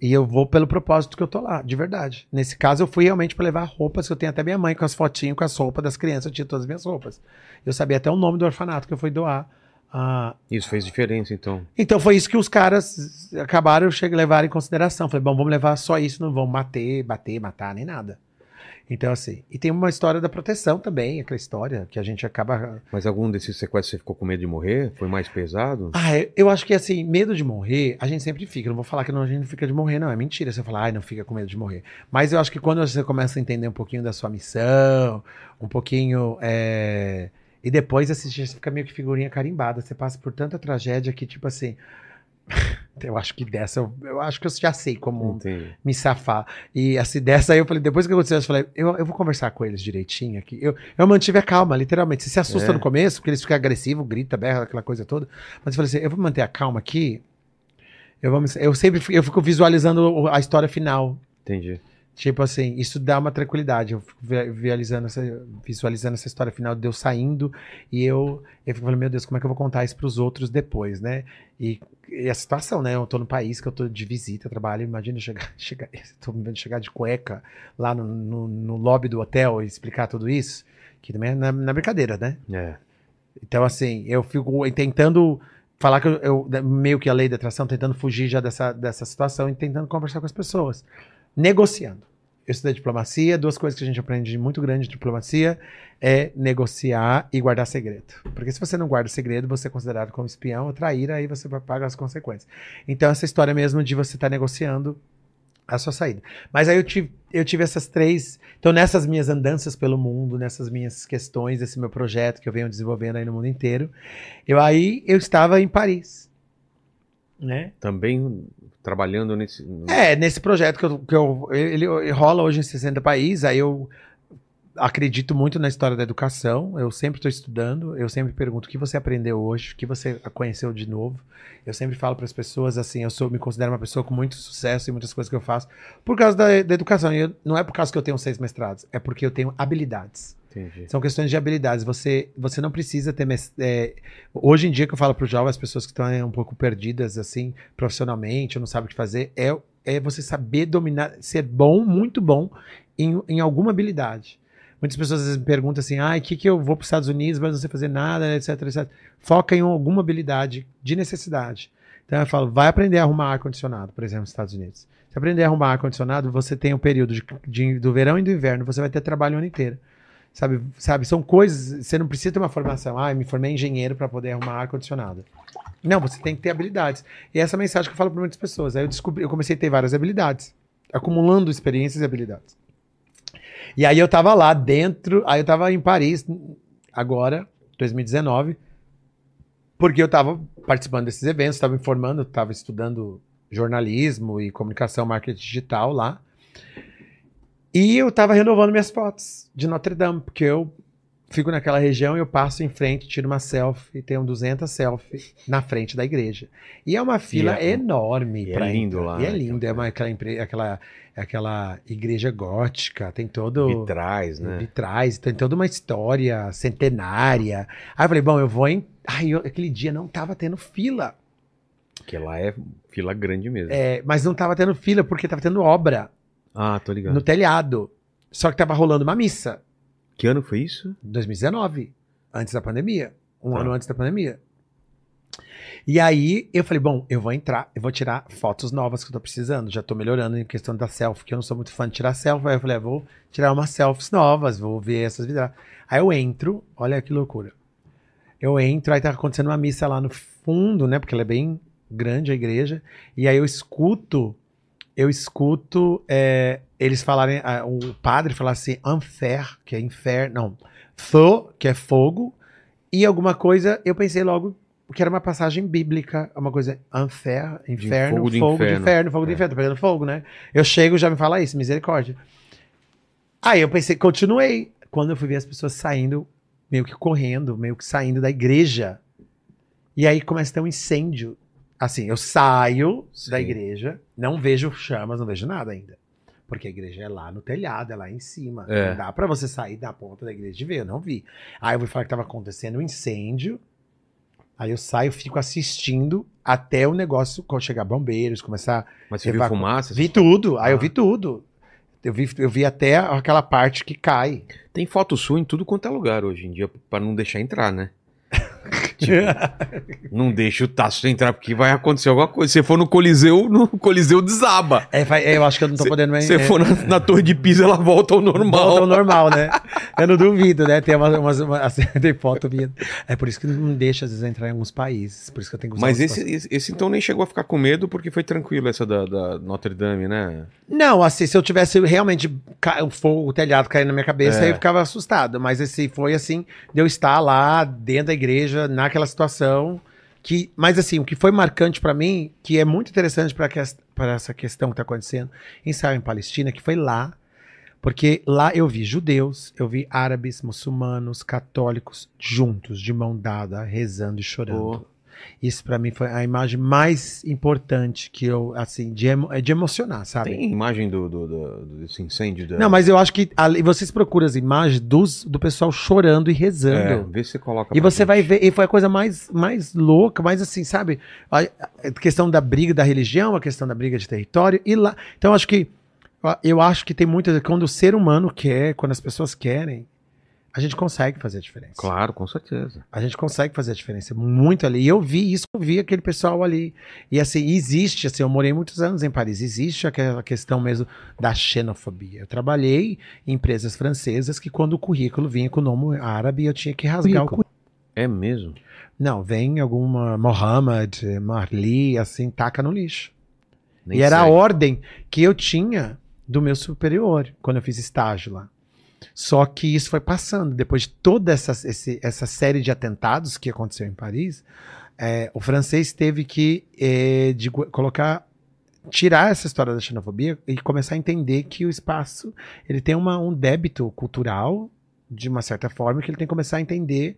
E eu vou pelo propósito que eu tô lá, de verdade. Nesse caso, eu fui realmente pra levar roupas, que eu tenho até minha mãe com as fotinhas, com as roupas das crianças, eu tinha todas as minhas roupas. Eu sabia até o nome do orfanato que eu fui doar. Ah, Isso fez diferença, então. então foi isso que os caras acabaram de levar em consideração. Falei, bom, vamos levar só isso, não vamos bater, bater, matar, nem nada. Então, assim, e tem uma história da proteção também, aquela história que a gente acaba. Mas algum desses sequestros você ficou com medo de morrer? Foi mais pesado? Ah, eu- acho que assim, medo de morrer, a gente sempre fica. Não vou falar que não, a gente não fica de morrer, não. É mentira você falar, ai, não fica com medo de morrer. Mas eu acho que quando você começa a entender um pouquinho da sua missão, um pouquinho. é, E depois assistir, você fica meio que figurinha carimbada. Você passa por tanta tragédia que, tipo assim. Eu acho que dessa, eu, eu acho que eu já sei como Entendi. me safar. E assim, dessa aí eu falei, depois que aconteceu, eu falei, eu, eu vou conversar com eles direitinho aqui. Eu, eu mantive a calma, literalmente. Você se assusta É. no começo, porque eles ficam agressivos, grita, berra, aquela coisa toda. Mas eu falei assim, eu vou manter a calma aqui. Eu, vou, eu sempre fico- eu fico visualizando a história final. Entendi. Tipo assim, isso dá uma tranquilidade. Eu fico vi- visualizando essa, visualizando essa história final de eu saindo e eu, eu fico falando, meu Deus, como é que eu vou contar isso pros outros depois, né? E, e a situação, né? Eu tô no país que eu tô de visita, trabalho, imagina chegar, chegar, tô me vendo chegar de cueca lá no, no, no lobby do hotel e explicar tudo isso, que também é na, na brincadeira, né? É. Então, assim, eu fico tentando falar que eu, eu- meio que a lei da atração, tentando fugir já dessa, dessa situação e tentando conversar com as pessoas. Negociando. Eu estudei diplomacia, duas coisas que a gente aprende muito grande de diplomacia é negociar e guardar segredo. Porque se você não guarda segredo, você é considerado como espião ou traíra, aí você vai pagar as consequências. Então, essa história mesmo de você estar negociando a sua saída. Mas aí eu tive, eu tive essas três. Então, nessas minhas andanças pelo mundo, nessas minhas questões, esse meu projeto que eu venho desenvolvendo aí no mundo inteiro, eu aí eu estava em Paris. Né? Também trabalhando nesse. É, nesse projeto que eu, que eu ele, ele rola hoje em 60 países, aí eu acredito muito na história da educação, eu sempre estou estudando, eu sempre pergunto o que você aprendeu hoje, o que você conheceu de novo. Eu sempre falo para as pessoas assim, eu sou, me considero uma pessoa com muito sucesso em muitas coisas que eu faço, por causa da, da educação. E eu- não é por causa que eu tenho seis mestrados, é porque eu tenho habilidades. Entendi. São questões de habilidades. Você, você não precisa ter. é, hoje em dia, que eu falo para os jovens, as pessoas que estão um pouco perdidas, assim, profissionalmente, não sabem o que fazer, é, é você saber dominar, ser bom, muito bom, em, em alguma habilidade. Muitas pessoas às vezes me perguntam assim: ah, o que, que eu vou para os Estados Unidos, mas não sei fazer nada, etc, etc. Foca em alguma habilidade de necessidade. Então eu falo, vai aprender a arrumar ar-condicionado, por exemplo, nos Estados Unidos. Se aprender a arrumar ar-condicionado, você tem um período de, de- do verão e do inverno, você vai ter trabalho o ano inteiro. Sabe, sabe, são coisas, você não precisa ter uma formação. Ah, eu me formei engenheiro para poder arrumar ar-condicionado. Não, você tem que ter habilidades. E essa é a mensagem que eu falo para muitas pessoas. Aí eu descobri, eu comecei a ter várias habilidades, acumulando experiências e habilidades. E aí eu tava lá dentro, aí eu tava em Paris agora, 2019, porque eu tava participando desses eventos, estava me formando, estava estudando jornalismo e comunicação, marketing digital lá. E eu tava renovando minhas fotos de Notre Dame, porque eu fico naquela região e eu passo em frente, tiro uma selfie, tenho 200 selfies na frente da igreja. E é uma fila é- enorme. é lindo entrar. lá, E é né? lindo, é uma, aquela, aquela, aquela igreja gótica, tem todo... Vitrais, né? Vitrais, tem toda uma história centenária. Aí eu falei, bom, eu vou em... Ai, eu- aquele dia não tava tendo fila. Porque lá é fila grande mesmo. É, mas não tava tendo fila porque tava tendo obra Ah, tô ligado. no telhado. Só que tava rolando uma missa. Que ano foi isso? 2019, antes da pandemia. Um Tá. ano antes da pandemia. E aí eu falei, bom, eu vou entrar, eu vou tirar fotos novas que eu tô precisando. Já tô melhorando em questão da selfie, que eu não sou muito fã de tirar selfie. Aí eu falei, ah, vou tirar umas selfies novas, vou ver essas vidradas. Aí eu entro, olha que loucura. Eu entro, aí tá acontecendo uma missa lá no fundo, né? Porque ela é bem grande a igreja. E aí eu escuto, eu escuto é, eles falarem, ah, o padre falar assim, enfer, que é inferno, não, feu, que é fogo, e alguma coisa, eu pensei logo que era uma passagem bíblica, uma coisa enfer, inferno, fogo fogo, de de inferno. inferno, fogo de É. inferno, tô pegando fogo, né? Eu chego já me fala isso, misericórdia. Aí eu pensei, continuei. Quando eu fui ver as pessoas saindo, meio que correndo, meio que saindo da igreja. E aí começa a ter um incêndio. Assim, eu saio Sim. da igreja, não vejo chamas, não vejo nada ainda. Porque a igreja é lá no telhado, é lá em cima. É. Não dá pra você sair da ponta da igreja e ver, eu não vi. Aí eu vou falar que tava acontecendo um incêndio. Aí eu saio, fico assistindo até o negócio quando chegar bombeiros, começar Mas você viu fumaça? Vi tudo, aí eu Ah. vi tudo. Eu vi, eu vi até aquela parte que cai. Tem foto sua em tudo quanto é lugar hoje em dia, pra não deixar entrar, né? Tipo, não deixa o Tasso entrar porque vai acontecer alguma coisa. Se for no Coliseu, no Coliseu desaba. É, vai- eu acho que eu não tô podendo mais. Se é, for na, na Torre de Pisa, ela volta ao normal. Volta ao normal, né? Eu não duvido, né? Tem umas, umas, uma- assim, tem foto minha. É por isso que não deixa, às vezes, entrar em alguns países. Por isso que eu tenho que Mas esse, esse, esse, então nem chegou a ficar com medo porque foi tranquilo essa da, da Notre Dame, né? Não, assim, se eu tivesse realmente o fogo, o telhado caindo na minha cabeça, É. aí eu ficava assustado. Mas esse foi assim, de eu estar lá dentro da igreja, naquela situação. Que, mas assim, o que foi marcante pra mim, que é muito interessante para essa questão que tá acontecendo em Israel em Palestina, que foi lá, porque lá eu vi judeus, eu vi árabes, muçulmanos, católicos juntos, de mão dada, rezando e chorando. Pô. Isso pra mim foi a imagem mais importante que eu, assim, de, emo- de emocionar, sabe? Tem imagem do, do, do- desse incêndio da. Não, mas eu acho que ali, vocês procuram as imagens dos, do pessoal chorando e é, rezando. vê se coloca. E você gente. vai ver, e foi a coisa mais, mais louca, mais assim, sabe? A, a questão da briga da religião, a questão da briga de território, e lá. Então, eu acho que. Eu acho que tem muitas. Quando o ser humano quer, quando as pessoas querem, a gente consegue fazer a diferença. Claro, com certeza. A gente consegue fazer a diferença muito ali. E eu vi isso, eu vi aquele pessoal ali. E assim, existe, assim, eu morei muitos anos em Paris, existe aquela questão mesmo da xenofobia. Eu trabalhei em empresas francesas que quando o currículo vinha com o nome árabe, eu tinha que rasgar o Currículo? currículo. É mesmo. Não, vem alguma Mohammed, Marli, assim, taca no lixo. Nem e era a sei. ordem que eu tinha do meu superior, quando eu fiz estágio lá. Só que isso foi passando. Depois de toda essa, esse- essa série de atentados que aconteceu em Paris, é, o francês teve que é, de colocar, tirar essa história da xenofobia e começar a entender que o espaço ele tem uma, um débito cultural, de uma certa forma, que ele tem que começar a entender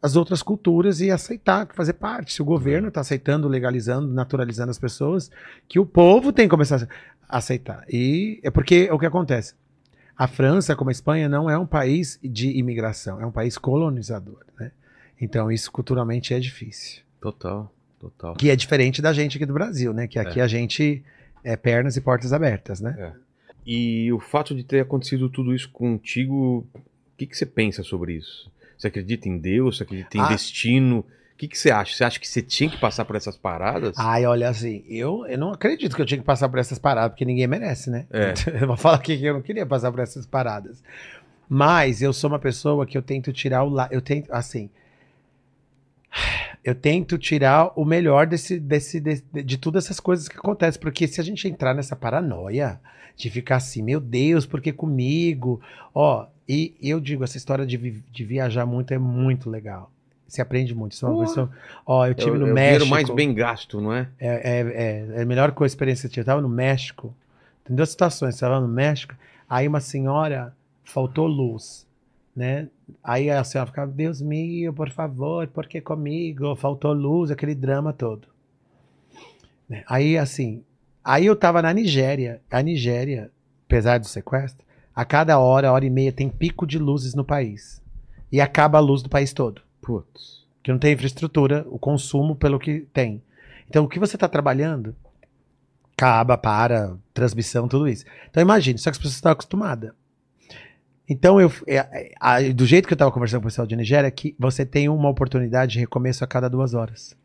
as outras culturas e aceitar, fazer parte. Se o governo está aceitando, legalizando, naturalizando as pessoas, que o povo tem que começar a aceitar. E é porque o que acontece? A França, como a Espanha, não é um país de imigração, é um país colonizador, né? Então isso culturalmente é difícil. Total, total. Que é diferente da gente aqui do Brasil, né? Que aqui a gente é pernas e portas abertas, né? E o fato de ter acontecido tudo isso contigo, o que, que você pensa sobre isso? Você acredita em Deus? Você acredita em Ah. destino? O que, que você acha? Você acha que você tinha que passar por essas paradas? Ai, olha assim, eu, eu não acredito que eu tinha que passar por essas paradas, porque ninguém merece, né? É. Eu vou falar aqui que eu não queria passar por essas paradas. Mas eu sou uma pessoa que eu tento tirar o lado. Eu tento, assim. Eu tento tirar o melhor desse, desse, de, de todas essas coisas que acontecem. Porque se a gente entrar nessa paranoia de ficar assim, meu Deus, porque comigo? Ó, e eu digo, essa história de, vi- de viajar muito é muito legal. Você aprende muito. Sou uma Porra. pessoa, ó, eu É tive o- no é o México. dinheiro mais bem gasto, não é? É, é, é, é a melhor coisa, experiência que eu tive. Eu tava no México. Tem duas situações. Você tava no México, aí uma senhora faltou luz, né? Aí a senhora ficava, Deus meu, por favor, por que comigo? Faltou luz, aquele drama todo. Né? Aí, assim, aí eu tava na Nigéria. A Nigéria, apesar do sequestro, a cada hora, hora e meia, tem pico de luzes no país. E acaba a luz do país todo Putz. que não tem infraestrutura, o consumo pelo que tem. Então, o que você está trabalhando, acaba, para, transmissão, tudo isso. Então, imagine, só que as pessoas estão acostumadas. Então, eu, é, é, do jeito que eu estava conversando com o pessoal de Nigéria, é que você tem uma oportunidade de recomeço a cada duas horas.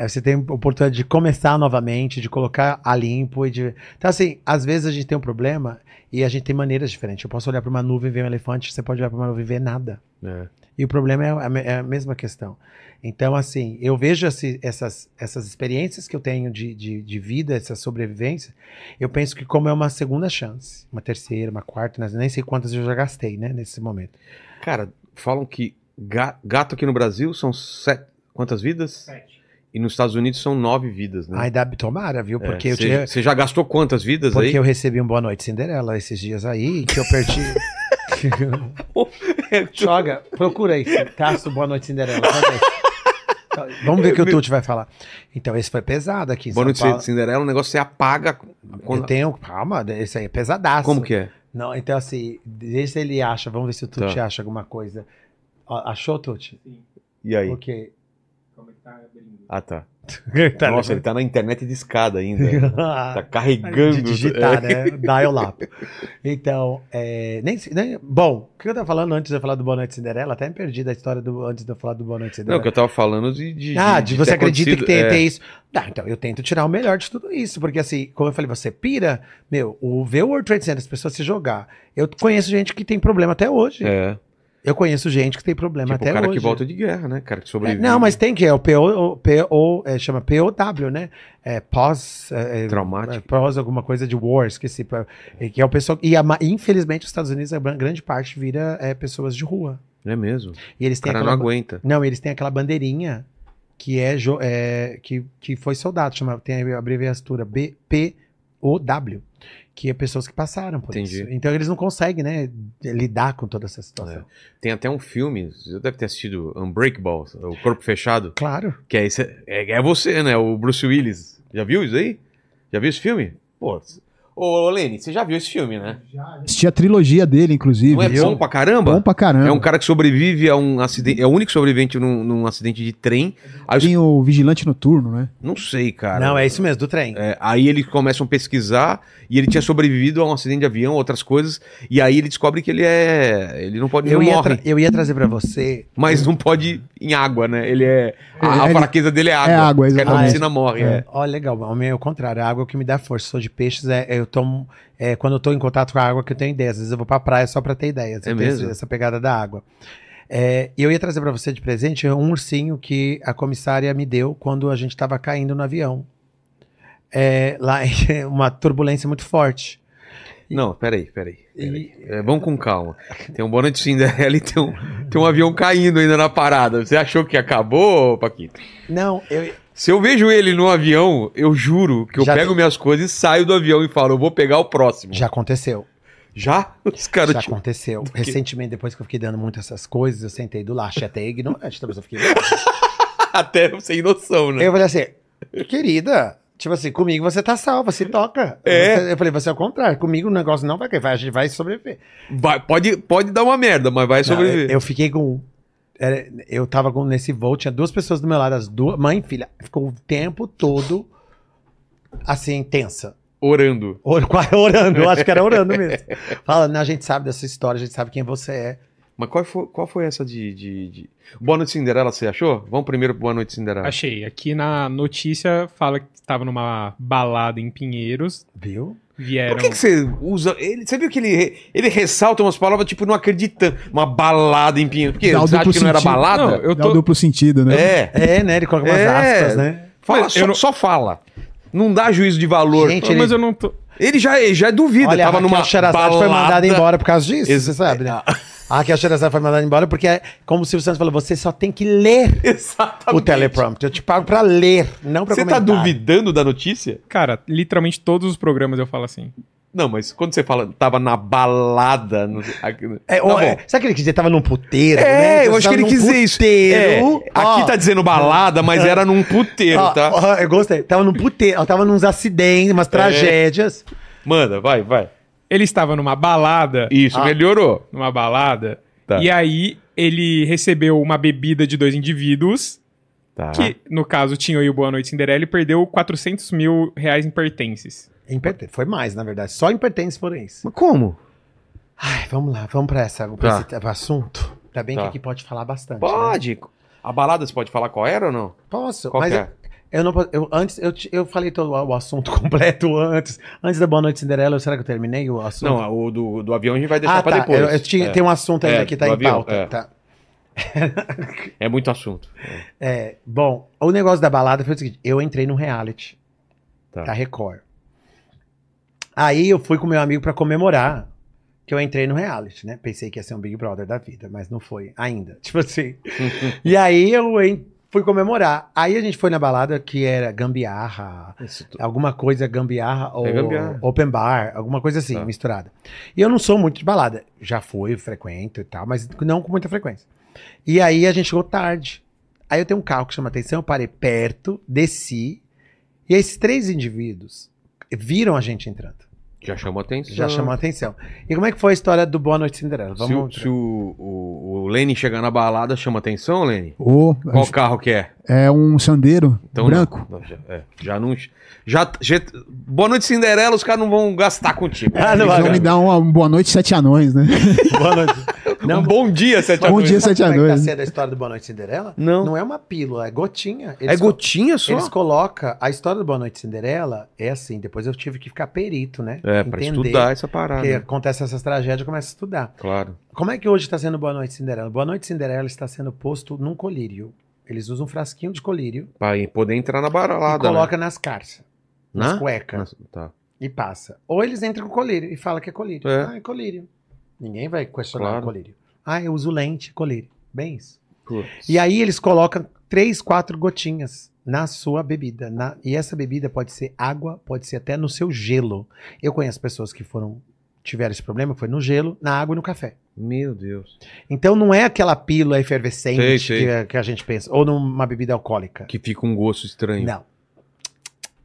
É, você tem a oportunidade de começar novamente, de colocar a limpo. E de... Então, assim, às vezes a gente tem um problema e a gente tem maneiras diferentes. Eu posso olhar para uma nuvem e ver um elefante, você pode olhar para uma nuvem e ver nada. É. E o problema é a, me- é a mesma questão. Então, assim, eu vejo esse- essas, essas experiências que eu tenho de, de, de vida, essa sobrevivência, eu penso que como é uma segunda chance, uma terceira, uma quarta, né? nem sei quantas eu já gastei, né, nesse momento. Cara, falam que ga- gato aqui no Brasil são sete. Quantas vidas? E nos Estados Unidos são nove vidas, né? Ai, dá tomara, viu? Porque, É, eu, você, tinha, você já gastou quantas vidas porque aí? eu recebi um Boa Noite Cinderela esses dias aí, que eu perdi... Joga, procura aí, Taço Boa Noite Cinderela. Vamos ver o que o Tuti vai falar. Então, esse foi pesado aqui Boa noite, Paulo. Cinderela, o negócio você apaga. quando- Eu tenho. Calma, esse aí é pesadaço. Como que é? Não, então assim, deixa ele acha. Vamos ver se o Tuti Tá. acha alguma coisa. Achou, Tuti? E aí? Ok. Ah, tá. Tá, Nossa, né? ele tá na internet de escada ainda. tá carregando. de digitar, É. né? Dial up. Então, é, nem, nem- bom, o que eu tava falando antes de eu falar do Boa Noite Cinderela? Até me perdi da história do, antes de eu falar do Boa Noite Não, Cinderela. que eu tava falando de. de ah, de, você ter acredita que tem, é. tem isso. Tá, então eu tento tirar o melhor de tudo isso, porque assim, como eu falei, você pira, meu, o ver o World Trade Center, as pessoas se jogar. Eu conheço gente que tem problema até hoje. É. Eu conheço gente que tem problema Tipo, até o cara hoje. que volta de guerra, né? Cara que É, sobrevive. não, mas tem que, é o PO, o PO é, chama POW, né? É pós... É, é, Traumático. é, pós alguma coisa de war, esqueci. é, Que é o pessoal... E a infelizmente os Estados Unidos, a gran- grande parte vira é, pessoas de rua. É mesmo. E eles O têm cara não aquela... aguenta. Não, eles têm aquela bandeirinha que é, é, que, que foi soldado, chama, tem a abreviatura BPOW, que é pessoas que passaram por Entendi. isso. Então eles não conseguem, né, lidar com toda essa situação. Tem até um filme, você deve ter assistido Unbreakable, O Corpo Fechado, Claro. que é, esse, é, é você, né? O Bruce Willis. Já viu isso aí? Já viu esse filme? Pô, ô Lene, você já viu esse filme, né? Assisti a trilogia dele, inclusive. Não é bom pra caramba? Bom pra caramba. É um cara que sobrevive a um acidente, é o único sobrevivente num, num acidente de trem. Aí, os- Tem o Vigilante Noturno, né? não sei, cara. Não, é isso mesmo, do trem. É, aí eles começam a pesquisar e ele tinha sobrevivido a um acidente de avião, outras coisas, e aí ele descobre que ele é. Ele não pode. Eu não ia, morre, tra- eu ia trazer pra você mas não pode ir em água, né? Ele é. A, a ele- fraqueza dele é água. é água, Porque exatamente. na piscina morre. É. Ó, legal. O meu é o contrário. A água que me dá força. Sou de peixes, é, eu tomo. É, quando eu tô em contato com a água que eu tenho ideia. Às vezes eu vou pra praia só pra ter ideia. É mesmo? Essa pegada da água. É, eu ia trazer pra você de presente um ursinho que a comissária me deu quando a gente tava caindo no avião. É, lá, uma turbulência muito forte. Não, peraí, peraí. peraí. É, vamos com calma. Tem um Noite Cinderela e tem um, tem um avião caindo ainda na parada. Você achou que acabou, Paquito? Não, eu. Se eu vejo ele no avião, eu juro que eu Já pego te- minhas coisas e saio do avião e falo, eu vou pegar o próximo. Já aconteceu. Já? Os caras Já tipo, aconteceu. Recentemente, depois que eu fiquei dando muito essas coisas, eu sentei do lado. Achei até ignorante, talvez eu fiquei. até sem noção, né? Eu falei assim, querida, tipo assim, comigo você tá salva, se toca. É. Eu falei, você é o contrário, comigo o negócio não vai cair, vai- a gente vai sobreviver. Vai- pode, pode dar uma merda, mas vai Não, sobreviver. eu, eu fiquei com. Era- Eu tava com, nesse voo, tinha duas pessoas do meu lado, as duas, mãe e filha. Ficou o tempo todo assim, tensa. Orando. Or- quase orando, eu acho que era orando mesmo. Fala, não, a gente sabe dessa história, a gente sabe quem você é. Mas qual foi, qual foi essa de, de, de- Boa Noite Cinderela, você achou? Vamos primeiro pro Boa Noite Cinderela. Achei. Aqui na notícia fala que estava numa balada em Pinheiros. Viu? Vieram. Por que, que você usa. Ele, você viu que ele, ele ressalta umas palavras, tipo, não acreditando. Uma balada em Pinheiro. Porque Dá o você acha que não era sentido. balada? Não, eu Dá o tô. duplo sentido, né? É. É, né? Ele coloca umas É. aspas, né? Fala, só, não- só fala. Não dá juízo de valor. Gente, Mas eu não tô. Ele já, ele já duvida. Olha, tava numa Sherazade foi mandada embora por causa disso, Ex- você sabe, né? A Raquel Sherazade foi mandada embora porque, é, como o Silvio Santos falou, você só tem que ler Exatamente. o teleprompter. Eu te pago pra ler, não pra Você tá comentar. duvidando da notícia? Cara, literalmente todos os programas eu falo assim. Não, mas quando você fala, tava na balada. No... É, Tá é, sabe que ele quis dizer? Tava num puteiro, É, né? eu Você acho que ele quis dizer isso. puteiro. É, aqui tá dizendo balada, mas era num puteiro, tá? ó, eu gostei. Tava num puteiro, tava nos acidentes, É. umas tragédias. Manda, vai, vai. Ele estava numa balada. Isso, Ah. melhorou. Numa balada. Tá. E aí ele recebeu uma bebida de dois indivíduos. Tá. Que, no caso, tinha aí o Boa Noite Cinderela e perdeu 400 mil reais em pertences. Imperten- Foi mais, na verdade. Só impertence foram isso. Mas como? Ai, vamos lá, vamos pra, essa, pra Tá. esse assunto. Tá bem Tá. que aqui pode falar bastante. né? Pode. A balada você pode falar qual era ou não? Posso, Qual mas que eu, é? Eu não. Eu, antes, eu, eu falei todo o, assunto completo antes. Antes da Boa Noite Cinderela, será que eu terminei o assunto? Não, o do, do avião a gente vai deixar ah, pra tá. depois. Eu, eu tinha, é. Tem um assunto ainda É, que tá em avião, pauta. é. Tá. É muito assunto. É, bom, o negócio da balada foi o seguinte: eu entrei no reality Tá. da Record. Aí eu fui com meu amigo pra comemorar que eu entrei no reality, né? Pensei que ia ser um Big Brother da vida, mas não foi ainda. Tipo assim. e aí eu en- fui comemorar. Aí a gente foi na balada que era gambiarra, alguma coisa gambiarra ou É gambiarra. open bar, alguma coisa assim, Tá. misturada. E eu não sou muito de balada. Já fui, frequento e tal, mas não com muita frequência. E aí a gente chegou tarde. Aí eu tenho um carro que chama atenção, eu parei perto, desci, e esses três indivíduos viram a gente entrando. Já chamou atenção. Já chamou a atenção. E como é que foi a história do Boa Noite Cinderela? Se, o- Vamos. se o, o, o Lenny chegar na balada, chama atenção, Lenny? Qual carro que é? é um sandeiro Então, branco. não. Não, já, é, já não. Já, já- boa noite, Cinderela, os caras não vão gastar contigo. Ah, não Eles vai, vão me dar uma boa noite, sete anões, né? Boa noite. Não, bom dia, Sete Bom Anões. dia, Sabe sete como é que tá anões. sendo a história do Boa Noite Cinderela? Não. Não é uma pílula, é gotinha. É Eles co- gotinha só? Eles colocam. A história do Boa Noite Cinderela é assim. Depois eu tive que ficar perito, né? É, pra estudar essa parada. Porque acontece essas tragédias, eu começo a estudar. Claro. Como é que hoje está sendo Boa Noite Cinderela? Boa Noite Cinderela está sendo posto num colírio. Eles usam um frasquinho de colírio Pra poder entrar na baralada. e coloca nas carças, né? nas Na? cuecas, Tá. e passa. Ou eles entram com colírio e falam que é colírio. É. Ah, é colírio. Ninguém vai questionar Claro. o colírio. Ah, eu uso lente, colírio. Bem isso. E aí eles colocam três, quatro gotinhas na sua bebida. na- e essa bebida pode ser água, pode ser até no seu gelo. Eu conheço pessoas que foram tiveram esse problema, foi no gelo, na água e no café. Meu Deus. Então não é aquela pílula efervescente Sei, sei. Que, que a gente pensa, ou numa bebida alcoólica. Que fica um gosto estranho. Não.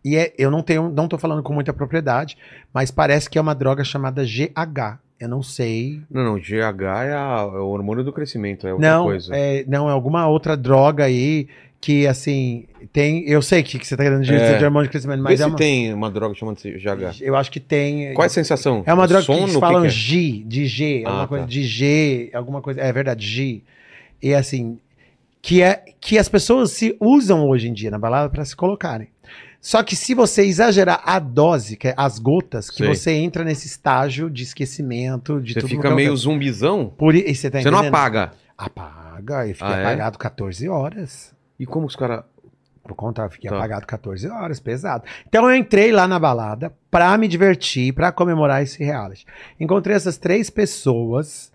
E é, eu não tenho, não tô falando com muita propriedade, mas parece que é uma droga chamada GH. Eu não sei. Não, não, GH é, a- é o hormônio do crescimento, é outra Não, coisa. é, não, é alguma outra droga aí que, assim, tem. Eu sei que, que você tá querendo dizer É. de hormônio de crescimento, Vê mas se é uma, tem uma droga chamada GH. eu acho que tem. Qual é a sensação? É uma droga Sono, que eles falam que é? G, de G, Ah, alguma coisa tá. de G, alguma coisa. É verdade, G. E assim, que é que as pessoas se usam hoje em dia na balada para se colocarem. Só que se você exagerar a dose, que é as gotas, que Sei. você entra nesse estágio de esquecimento, de Você tudo fica que meio zumbizão, Por, e você tá você não apaga. Apaga, e fica Ah, é? apagado 14 horas. E como os caras... Por conta, eu fiquei Tá. apagado 14 horas, pesado. Então eu entrei lá na balada pra me divertir, pra comemorar esse reality. Encontrei essas três pessoas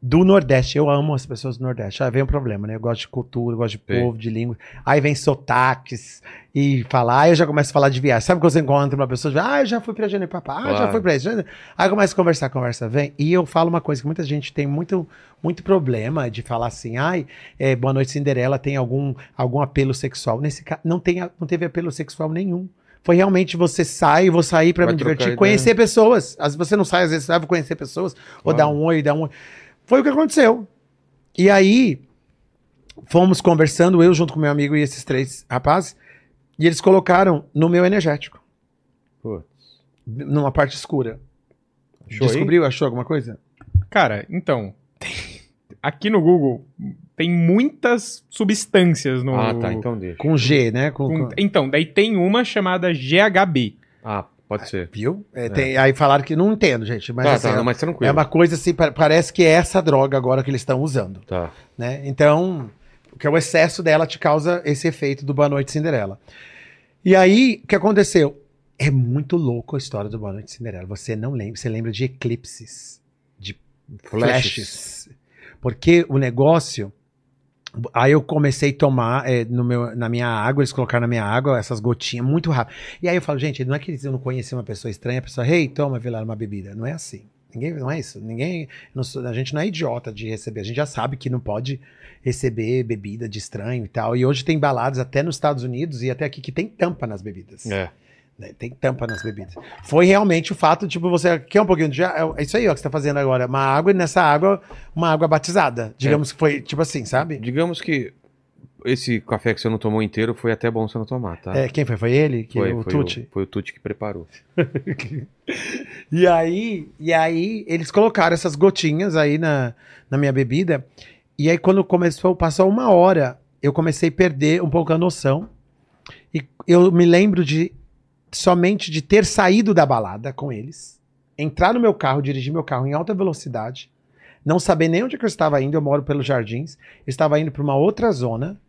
do Nordeste. Eu amo as pessoas do Nordeste. Aí vem o problema, né? Eu gosto de cultura, eu gosto de Sim. povo, de língua. Aí vem sotaques e falar. Aí eu já começo a falar de viagem. Sabe quando você encontra uma pessoa? Ah, eu já fui pra Janepapá. Ah, já Claro. fui pra isso. já- Aí começa a conversar, a conversa vem. E eu falo uma coisa que muita gente tem muito, muito problema de falar assim. Ai, é, Boa Noite Cinderela tem algum, algum apelo sexual. Nesse caso, não, tem, não teve apelo sexual nenhum. Foi realmente você sai, vou sair pra Vai me divertir, ideia. conhecer pessoas. Às vezes você não sai, às vezes você vai conhecer pessoas, ou Claro. dar um oi, dar um oi. Foi o que aconteceu. E aí, fomos conversando, eu junto com meu amigo e esses três rapazes, e eles colocaram no meu energético, Putz. numa parte escura. Achou aí? Descobriu, achou alguma coisa? Cara, então. tem- Aqui no Google tem muitas substâncias no. Ah, tá, então deixa. Com G, né? Com, com- Então, daí tem uma chamada GHB. Ah, pode ser. Viu? É, tem- aí falaram que não entendo, gente, mas tá, assim, tá, é- não, mas tranquilo. é uma coisa assim, pa- parece que é essa droga agora que eles estão usando. Tá. né? Então, que é o excesso dela te causa esse efeito do Boa Noite Cinderela. E aí, o que aconteceu? É muito louco a história do Boa Noite Cinderela. Você não lembra, você lembra de eclipses, de flashes. Porque o negócio. Aí eu comecei a tomar é, no meu, na minha água, eles colocaram na minha água essas gotinhas muito rápido. E aí eu falo, gente, não é que eu não conheci uma pessoa estranha, a pessoa, hey, toma, Vilar, uma bebida. Não é assim. Ninguém, não é isso. Ninguém, não a gente não é idiota de receber. A gente já sabe que não pode receber bebida de estranho e tal. E hoje tem baladas até nos Estados Unidos e até aqui que tem tampa nas bebidas. É. né? Tem tampa nas bebidas. Foi realmente o fato, tipo, você quer um pouquinho de já é isso aí ó, que você tá fazendo agora, uma água e nessa água uma água batizada. Digamos que foi tipo assim, sabe? Digamos que esse café que você não tomou inteiro foi até bom você não tomar, tá? É, quem foi? Foi ele? Que foi, o foi Tucci? O, foi o Tucci que preparou. E aí, e aí eles colocaram essas gotinhas aí na, na minha bebida. E aí quando começou, passou uma hora, eu comecei a perder um pouco a noção. E eu me lembro de somente de ter saído da balada com eles, entrar no meu carro, dirigir meu carro em alta velocidade, não saber nem onde que eu estava indo, eu moro pelos jardins, eu estava indo para uma outra zona.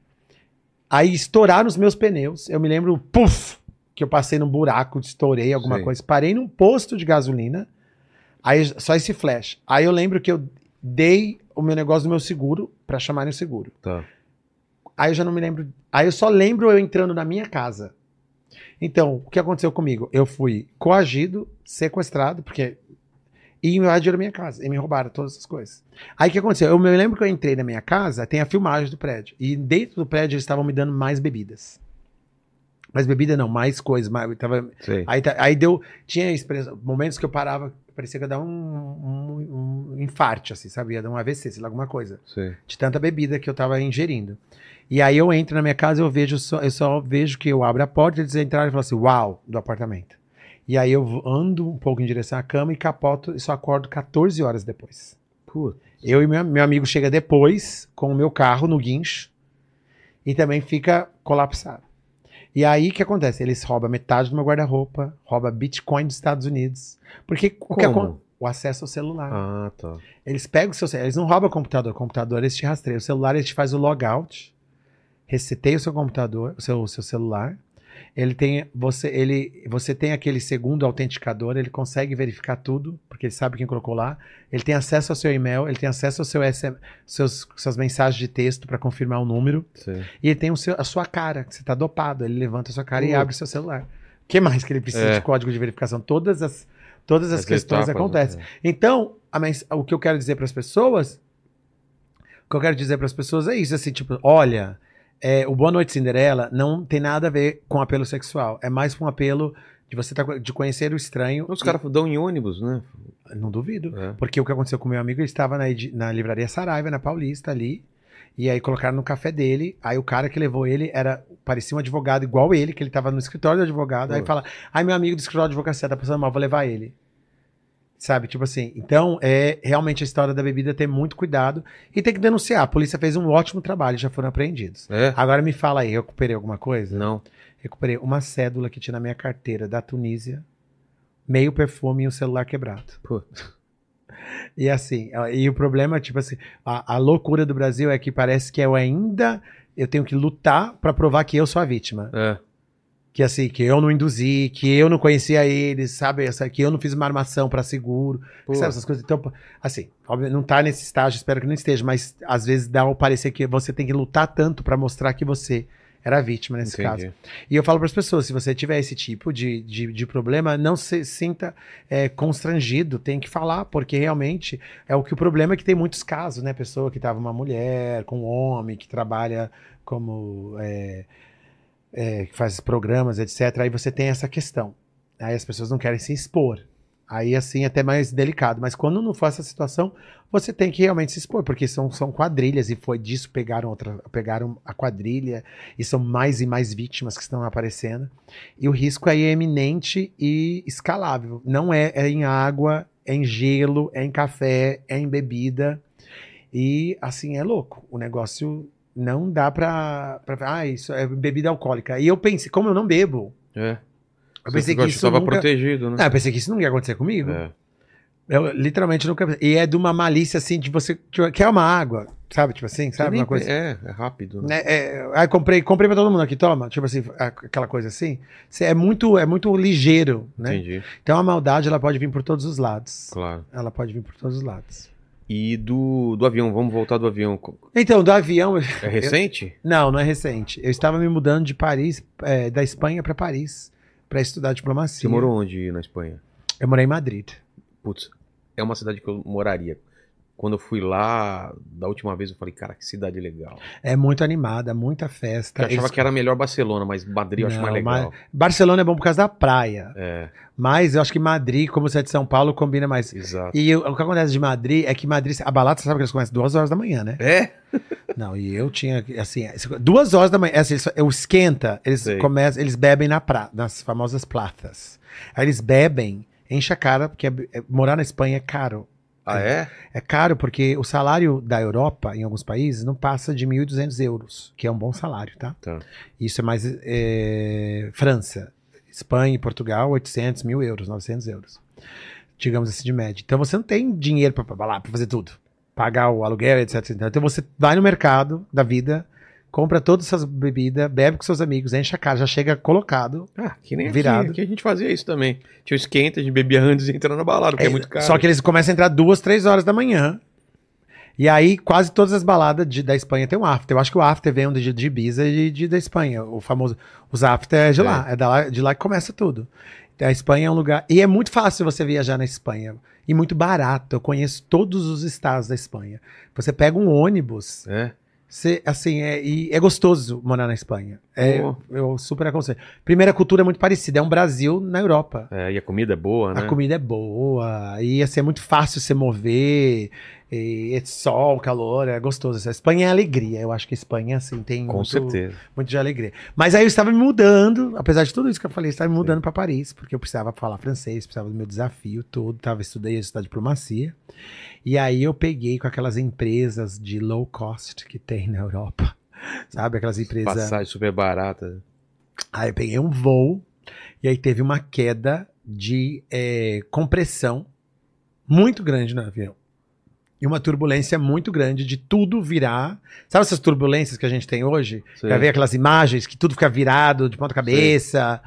Aí estouraram os meus pneus. Eu me lembro, puf, que eu passei num buraco, estourei alguma Sei. coisa. Parei num posto de gasolina. Aí só esse flash. Aí eu lembro que eu dei o meu negócio do meu seguro para chamarem o seguro. Tá. Aí eu já não me lembro. Aí eu só lembro eu entrando na minha casa. Então, o que aconteceu comigo? Eu fui coagido, sequestrado, porque. E invadiram a minha casa. E me roubaram todas essas coisas. Aí o que aconteceu? Eu me lembro que eu entrei na minha casa, tem a filmagem do prédio. E dentro do prédio eles estavam me dando mais bebidas. Mas bebida não, mais coisas. Mais, tava, aí, tá- aí deu. Tinha momentos que eu parava, parecia que ia dar um, um, um infarte, assim, sabe? Ia dar um AVC, sei lá, alguma coisa. sei. De tanta bebida que eu tava ingerindo. E aí eu entro na minha casa, eu vejo só, eu só vejo que eu abro a porta, eles entraram e falam assim, uau, do apartamento. E aí eu ando um pouco em direção à cama e capoto e só acordo 14 horas depois. Putz. Eu e meu, meu amigo chega depois com o meu carro no guincho e também fica colapsado. E aí o que acontece? Eles roubam metade do meu guarda-roupa, roubam Bitcoin dos Estados Unidos. Porque o que Como? acon- O acesso ao celular. Ah, tá. Eles pegam o seu celular, eles não roubam o computador, o computador eles te rastreiam. O celular eles te faz o logout, reseteia o seu computador, o seu, o seu celular. Ele tem, você, ele, você tem aquele segundo autenticador, ele consegue verificar tudo, porque ele sabe quem colocou lá. Ele tem acesso ao seu e-mail, ele tem acesso ao seu SM, seus, suas mensagens de texto para confirmar o número. Sei. E ele tem o seu, a sua cara, que você está dopado. Ele levanta a sua cara e Putz. abre o seu celular. O que mais que ele precisa É. de código de verificação? Todas as, todas as, As questões etapas, acontecem. né? Então, a o que eu quero dizer para as pessoas, o que eu quero dizer para as pessoas é isso, assim, tipo, olha, é, o Boa Noite Cinderela não tem nada a ver com apelo sexual, é mais um apelo de você tá, de conhecer o estranho. Os e- caras dão em ônibus, né? não duvido, É. porque o que aconteceu com o meu amigo, ele estava na, na livraria Saraiva, na Paulista ali, e aí colocaram no café dele, aí o cara que levou ele era parecia um advogado igual ele, que ele estava no escritório do advogado, aí Pô. fala, ai meu amigo do escritório de advocacia tá passando mal, vou levar ele. Sabe, tipo assim, então é realmente a história da bebida ter muito cuidado e tem que denunciar. A polícia fez um ótimo trabalho, já foram apreendidos. É? Agora me fala aí, eu recuperei alguma coisa? Não. Recuperei uma cédula que tinha na minha carteira da Tunísia, meio perfume e o celular quebrado. Pô. E assim, e o problema, tipo assim, a, a loucura do Brasil é que parece que eu ainda eu tenho que lutar pra provar que eu sou a vítima. É. Que assim, que eu não induzi, que eu não conhecia eles, sabe? Essa- Que eu não fiz uma armação pra seguro, Pô. sabe? Essas coisas. Então, assim, óbvio, não tá nesse estágio, espero que não esteja, mas às vezes dá o parecer que você tem que lutar tanto pra mostrar que você era vítima nesse Entendi. caso. E eu falo para as pessoas, se você tiver esse tipo de, de, de problema, não se sinta é, constrangido, tem que falar, porque realmente é o que o problema é que tem muitos casos, né? Pessoa que tava uma mulher, com um homem, que trabalha como. é, é, que faz programas, etc. Aí você tem essa questão. Aí as pessoas não querem se expor. Aí, assim, é até mais delicado. Mas quando não for essa situação, você tem que realmente se expor, porque são, são quadrilhas, e foi disso pegaram outra, pegaram a quadrilha, e são mais e mais vítimas que estão aparecendo. E o risco aí é eminente e escalável. Não é, é em água, é em gelo, é em café, é em bebida. E assim, é louco. O negócio não dá pra. pra ah, isso é bebida alcoólica. E eu pensei, como eu não bebo, É. eu Você pensei que isso tava nunca... protegido, né? Ah, eu pensei que isso não ia acontecer comigo. É. Eu literalmente nunca. E é de uma malícia assim, de você. Tipo, quer uma água, sabe? Tipo assim, sabe? Uma coisa. É, é rápido. Né? Né? É, aí comprei, comprei pra todo mundo aqui, toma. Tipo assim, aquela coisa assim. É muito, é muito ligeiro, né? Entendi, Então a maldade ela pode vir por todos os lados. claro. Ela pode vir por todos os lados. E do, do avião, vamos voltar do avião. Então, do avião. É recente? Não, não é recente. Eu estava me mudando de Paris, é, da Espanha pra Paris, pra estudar diplomacia. Você morou onde na Espanha? Eu morei em Madrid. Putz, é uma cidade que eu moraria. Quando eu fui lá, da última vez, eu falei, cara, que cidade legal. É muito animada, muita festa. Eu achava Eles- que era melhor Barcelona, mas Madrid eu acho Não, mais legal. Barcelona é bom por causa da praia. É, Mas eu acho que Madrid, como você é de São Paulo, combina mais. exato. E eu- o que acontece de Madrid é que Madrid, a balada, você sabe que eles começam duas horas da manhã, né? É? Não, e eu tinha, assim, duas horas da manhã, assim, eles, eu esquenta, eles Sei. começam, eles bebem na pra, nas famosas platas. Aí eles bebem, enche a cara, porque é- é- morar na Espanha é caro. Ah, é? É caro porque o salário da Europa, em alguns países, não passa de 1.200 euros, que é um bom salário, tá? Tá. Isso é mais é, França, Espanha e Portugal, 800 mil euros, 900 euros. Digamos assim, de média. Então você não tem dinheiro para fazer tudo. Pagar o aluguel, etc, etc. Então você vai no mercado da vida, compra todas essas bebidas, bebe com seus amigos, enche a cara, já chega colocado. Ah, que nem Virado. aqui, aqui a gente fazia isso também. Tinha o esquenta, a gente bebia antes e entrava na balada, porque é, muito caro. Só que eles começam a entrar duas, três horas da manhã. E aí, quase todas as baladas de- da Espanha tem um after. Eu acho que o after vem de, de Ibiza e de, de- da Espanha. O famoso. Os after é de lá. É da lá, de lá que começa tudo. Então, a Espanha é um lugar. E é muito fácil você viajar na Espanha. E muito barato. Eu conheço todos os estados da Espanha. Você pega um ônibus. É. Cê, assim, é, e é gostoso morar na Espanha. É, Pô. eu super aconselho. Primeiro, a cultura é muito parecida. É um Brasil na Europa. É, e a comida é boa, né? A comida é boa. E assim, é muito fácil se mover. E é sol, calor, é gostoso. A Espanha é alegria. Eu acho que a Espanha, assim, tem Com muito, certeza. muito de alegria. Mas aí eu estava me mudando, apesar de tudo isso que eu falei, eu estava me mudando para Paris, porque eu precisava falar francês, precisava do meu desafio todo. Tava, estudei, estudar diplomacia. E aí eu peguei com aquelas empresas de low cost que tem na Europa. Sabe? Aquelas empresas. Passagem super barata. Aí eu peguei um voo e aí teve uma queda de eh, compressão muito grande no avião. E uma turbulência muito grande de tudo virar. Sabe essas turbulências que a gente tem hoje? Já vê aquelas imagens que tudo fica virado de ponta cabeça.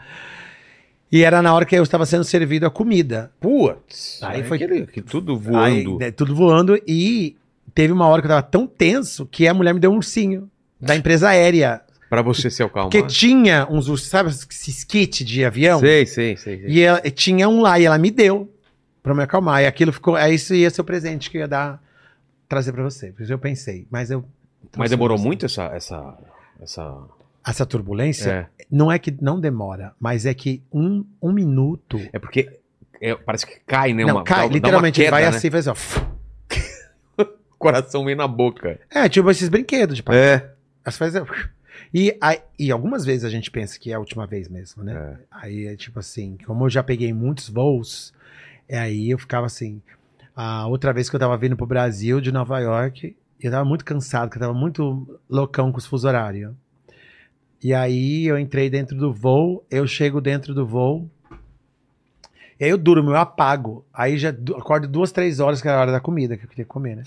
E era na hora que eu estava sendo servido a comida. Putz! Aí Aí foi- aquele, que tudo Aí, voando. né, tudo voando. E teve uma hora que eu tava tão tenso que a mulher me deu um ursinho da empresa aérea. Pra você se acalmar. Porque tinha uns ursos, sabe esses kits de avião? Sei, sei, sei. sei. E ela, tinha um lá e ela me deu pra me acalmar. E aquilo ficou. Aí isso ia ser o presente que eu ia dar, trazer pra você. Por isso eu pensei. Mas eu. Mas demorou muito essa. essa, essa... Essa turbulência É. não é que não demora, mas é que um, um minuto. é porque é, parece que cai, né? não, uma- cai, dá- dá literalmente, ele queda, vai né? assim, faz assim, ó. Coração meio na boca. É, tipo esses brinquedos de pai. É. As faz, e, aí- e algumas vezes a gente pensa que é a última vez mesmo, né? É. Aí é tipo assim, como eu já peguei muitos voos, é aí eu ficava assim. A outra vez que eu tava vindo pro Brasil, de Nova York, eu tava muito cansado, porque eu tava muito loucão com os fuso horário. E aí eu entrei dentro do voo, eu chego dentro do voo, e aí eu durmo, eu apago. Aí já acordo duas, três horas, que é a hora da comida, que eu queria comer, né?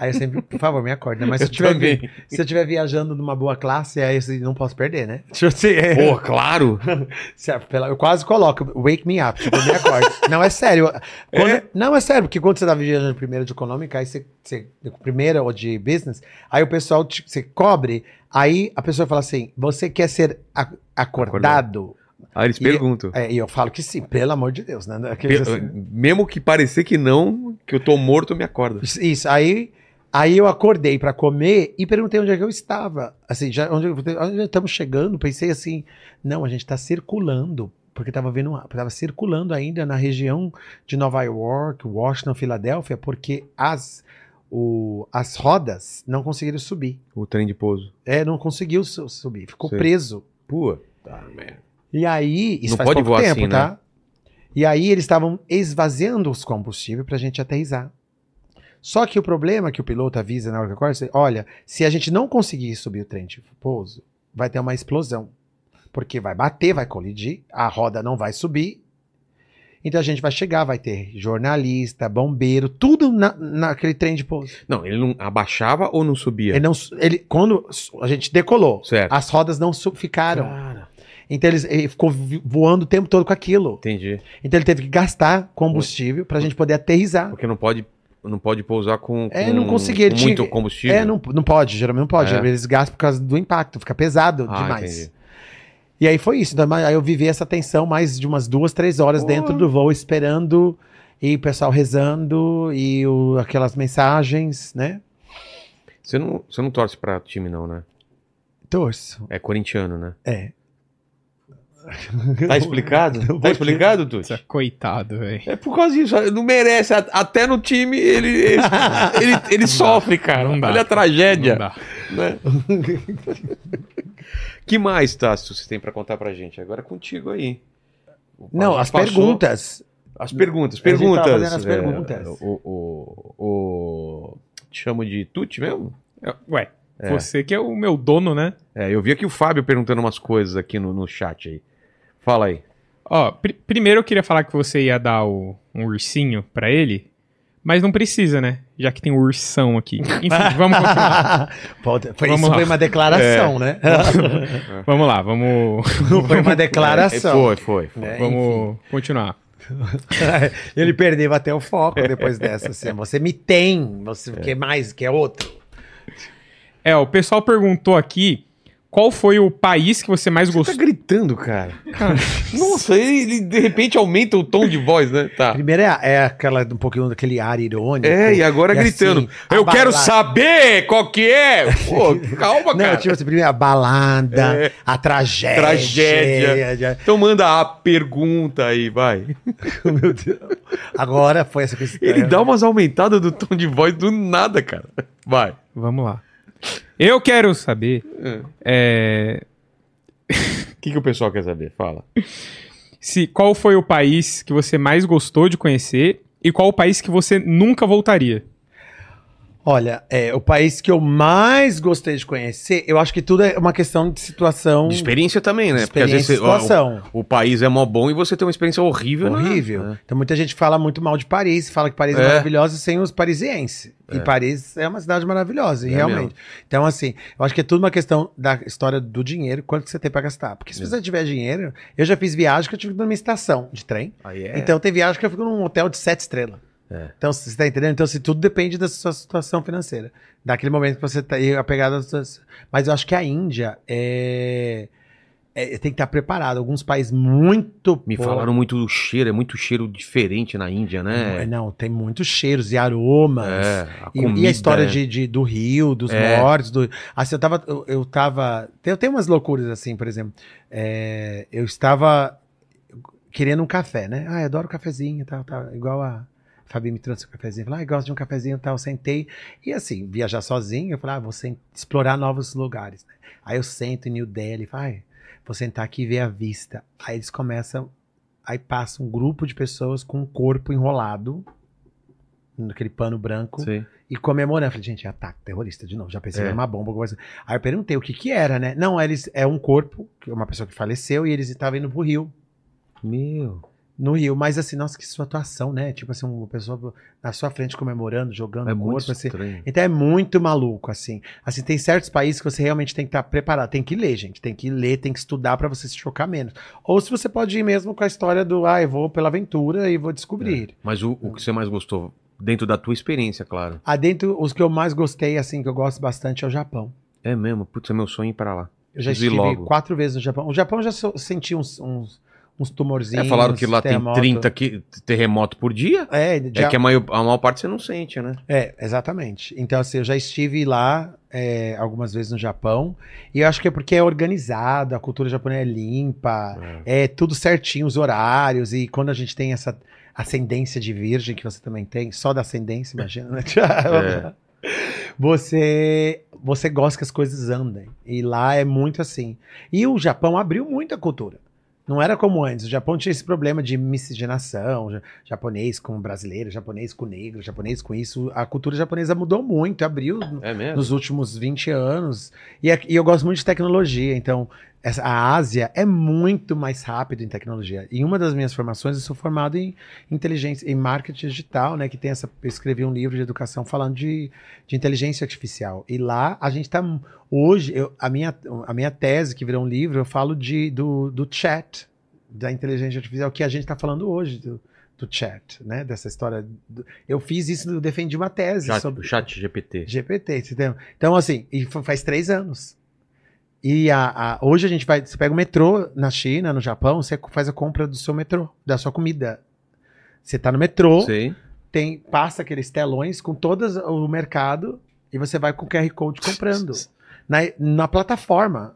Aí eu sempre, por favor, me acorde, né? Mas se eu, Eu tiver, vi- se eu tiver viajando numa boa classe, aí eu não posso perder, né? Tipo assim, é- Pô, claro. Eu quase coloco, wake me up, tipo, me acorde. não, é sério. Quando- Não, é sério, porque quando você tá viajando primeiro de econômica, aí você, você primeira ou de business, aí o pessoal, te, você cobre, aí a pessoa fala assim, você quer ser a- acordado? Aí eles E- perguntam. É, e eu falo que sim, pelo amor de Deus, né? Pe- assim- Mesmo que parecer que não, que eu tô morto, me acorda. Isso, aí, aí eu acordei pra comer e perguntei onde é que eu estava. Assim, já, onde, onde estamos chegando? Pensei assim, não, a gente tá circulando, porque tava vendo, uma- tava circulando ainda na região de Nova York, Washington, Filadélfia, porque as, o, as rodas não conseguiram subir. O trem de pouso. É, não conseguiu su- subir, ficou Sei. preso. Pô, tá, merda. E aí, isso Não faz pode pouco voar tempo, assim, tá? E aí eles estavam esvaziando os combustíveis pra gente aterrissar. Só que o problema é que o piloto avisa na hora que acorda, olha, se a gente não conseguir subir o trem de pouso, vai ter uma explosão. Porque vai bater, vai colidir, a roda não vai subir. Então a gente vai chegar, vai ter jornalista, bombeiro, tudo na, naquele trem de pouso. Não, ele não abaixava ou não subia? Ele não, ele, quando a gente decolou, Certo. as rodas não ficaram. Cara, Então eles, ele ficou voando o tempo todo com aquilo. entendi. Então ele teve que gastar combustível pra gente poder aterrissar. Porque não pode, não pode pousar com, É, com- não conseguia, ele com tinha- muito combustível. É, não, não pode, geralmente não pode. É. Eles gastam por causa do impacto, fica pesado Ah, demais. entendi. E aí foi isso. Então, aí eu vivi essa tensão mais de umas duas, três horas Pô. dentro do voo, esperando, e o pessoal rezando, e o- aquelas mensagens, né? Você não, você não torce pra time, não, né? Torço. É corintiano, né? É. Tá explicado? Tá explicado, Tuti? Coitado, velho. É por causa disso. Não merece. Até no time ele, ele, ele, ele sofre, cara. Não dá. Olha a tragédia. Não dá. né? que mais, Tássio, você tem pra contar pra gente? Agora é contigo aí. Não, as passou- perguntas. As perguntas, perguntas. as é, perguntas. o, o, o- Te chamo de Tuti mesmo? Ué, É. você que é o meu dono, né? É, eu vi aqui o Fábio perguntando umas coisas aqui no, no chat aí. Fala aí. Ó, pri- primeiro eu queria falar que você ia dar o- um ursinho pra ele, mas não precisa, né? Já que tem um ursão aqui. Enfim, vamos continuar. Pode- foi, Vamos isso lá. foi uma declaração, né? Vamos lá, vamos, Não foi uma É, declaração. foi, foi. foi. É, vamos continuar. Ele perdeu até o foco depois dessa. Assim, você me tem, você quer mais, quer outro. É, o pessoal perguntou aqui qual foi o país que você mais Você tá gostou? gritando, cara. Nossa, ele, ele, de repente aumenta o tom de voz, né? Tá. Primeiro é, é aquela, um pouquinho daquele ar irônico. É, e agora E gritando. assim, eu quero saber qual que é. Pô, calma, Não, cara. tipo assim, primeiro a balada, É. a tragédia. Tragédia. Então manda a pergunta aí, vai. Meu Deus. Agora foi essa questão. Ele dá umas aumentadas do tom de voz do nada, cara. Vai. Vamos lá. Eu quero saber é, O que, que o pessoal quer saber? Fala. se qual foi o país que você mais gostou de conhecer e qual o país que você nunca voltaria. Olha, é, o país que eu mais gostei de conhecer, eu acho que tudo é uma questão de situação. De experiência também, né? experiência e você- ó, situação. o, o país é mó bom e você tem uma experiência horrível, né? horrível. É. Então muita gente fala muito mal de Paris, fala que Paris é, É. maravilhosa sem os parisienses. E É. Paris é uma cidade maravilhosa, e É realmente. mesmo. Então, assim, eu acho que é tudo uma questão da história do dinheiro, quanto que você tem pra gastar. Porque se você tiver dinheiro, eu já fiz viagem que eu tive numa estação de trem. Aí é. Então tem viagem que eu fico num hotel de sete estrelas. É. Então, você tá entendendo? Então, se tudo depende da sua situação financeira. Daquele momento que você tá aí apegado suas... Mas eu acho que a Índia é... é- tem que estar preparado. Alguns países muito... Me pô- falaram muito do cheiro, é muito cheiro diferente na Índia, né? Não, tem muitos cheiros e aromas. É, a E, comida e a história é- de, de- do rio, dos É. mortos, do... Assim, eu tava... Eu, eu tava... Eu tenho umas loucuras, assim, por exemplo. É, eu estava querendo um café, né? Ah, eu adoro cafezinho e tal, tal. Igual a Fabi me trouxe um cafezinho. Falei, ah, gosto de um cafezinho e tal. Eu sentei. E assim, viajar sozinho, eu falei, ah, vou explorar novos lugares. né? Aí eu sento em New Delhi, vai, vou sentar aqui e ver a vista. Aí eles começam, aí passa um grupo de pessoas com um corpo enrolado, naquele pano branco, Sim. e comemorando. Eu falei, gente, é ataque terrorista de novo. Já pensei É. que era uma bomba, alguma coisa. Aí eu perguntei o que que era, né? Não, eles é um corpo, que é uma pessoa que faleceu, e eles estavam indo pro rio. Meu. No Rio, mas assim, nossa, que sua atuação, né? Tipo assim, uma pessoa na sua frente comemorando, jogando É muito corpo, assim. Então é muito maluco, assim. Assim, tem certos países que você realmente tem que estar preparado. Tem que ler, gente. Tem que ler, tem que estudar pra você se chocar menos. Ou se você pode ir mesmo com a história do, ah, eu vou pela aventura e vou descobrir. Mas o, o que você mais gostou, dentro da tua experiência, claro. Ah, dentro, os que eu mais gostei, assim, que eu gosto bastante é o Japão. É mesmo, putz, é meu sonho ir pra lá. Eu já estive quatro vezes no Japão. O Japão eu já senti uns, uns, uns tumorzinhos. É, falaram que lá terremoto. tem 30 que, terremoto por dia. É, É já- que a maior, a maior parte você não sente, né? É, exatamente. Então, assim, eu já estive lá é, algumas vezes no Japão, e eu acho que é porque é organizado, a cultura japonesa é limpa, é tudo certinho, os horários, e quando a gente tem essa ascendência de virgem, que você também tem, só da ascendência, imagina, né? Você, você gosta que as coisas andem, e lá é muito assim. E o Japão abriu muito a cultura. Não era como antes. O Japão tinha esse problema de miscigenação, ja- japonês com brasileiro, japonês com negro, japonês com isso. A cultura japonesa mudou muito, abriu É nos últimos 20 anos. E, aqui- e eu gosto muito de tecnologia, então essa- a Ásia é muito mais rápido em tecnologia. Em uma das minhas formações, eu sou formado em inteligência, em marketing digital, né? Que tem essa. Eu escrevi um livro de educação falando de, de inteligência artificial. E lá a gente está hoje, eu- a, minha, a minha tese, que virou um livro, eu falo de, do, do chat, da inteligência artificial, que a gente está falando hoje. Do, do chat, né? Dessa história. do- eu fiz isso, eu defendi uma tese Chat, sobre chat GPT. GPT, entendeu? Então, assim, e fa- faz três anos. E a, a- hoje a gente vai. Você pega o metrô na China, no Japão, você faz a compra do seu metrô, da sua comida. Você tá no metrô, Sei. tem, passa aqueles telões com todo o mercado e você vai com o QR Code comprando. Na, na plataforma,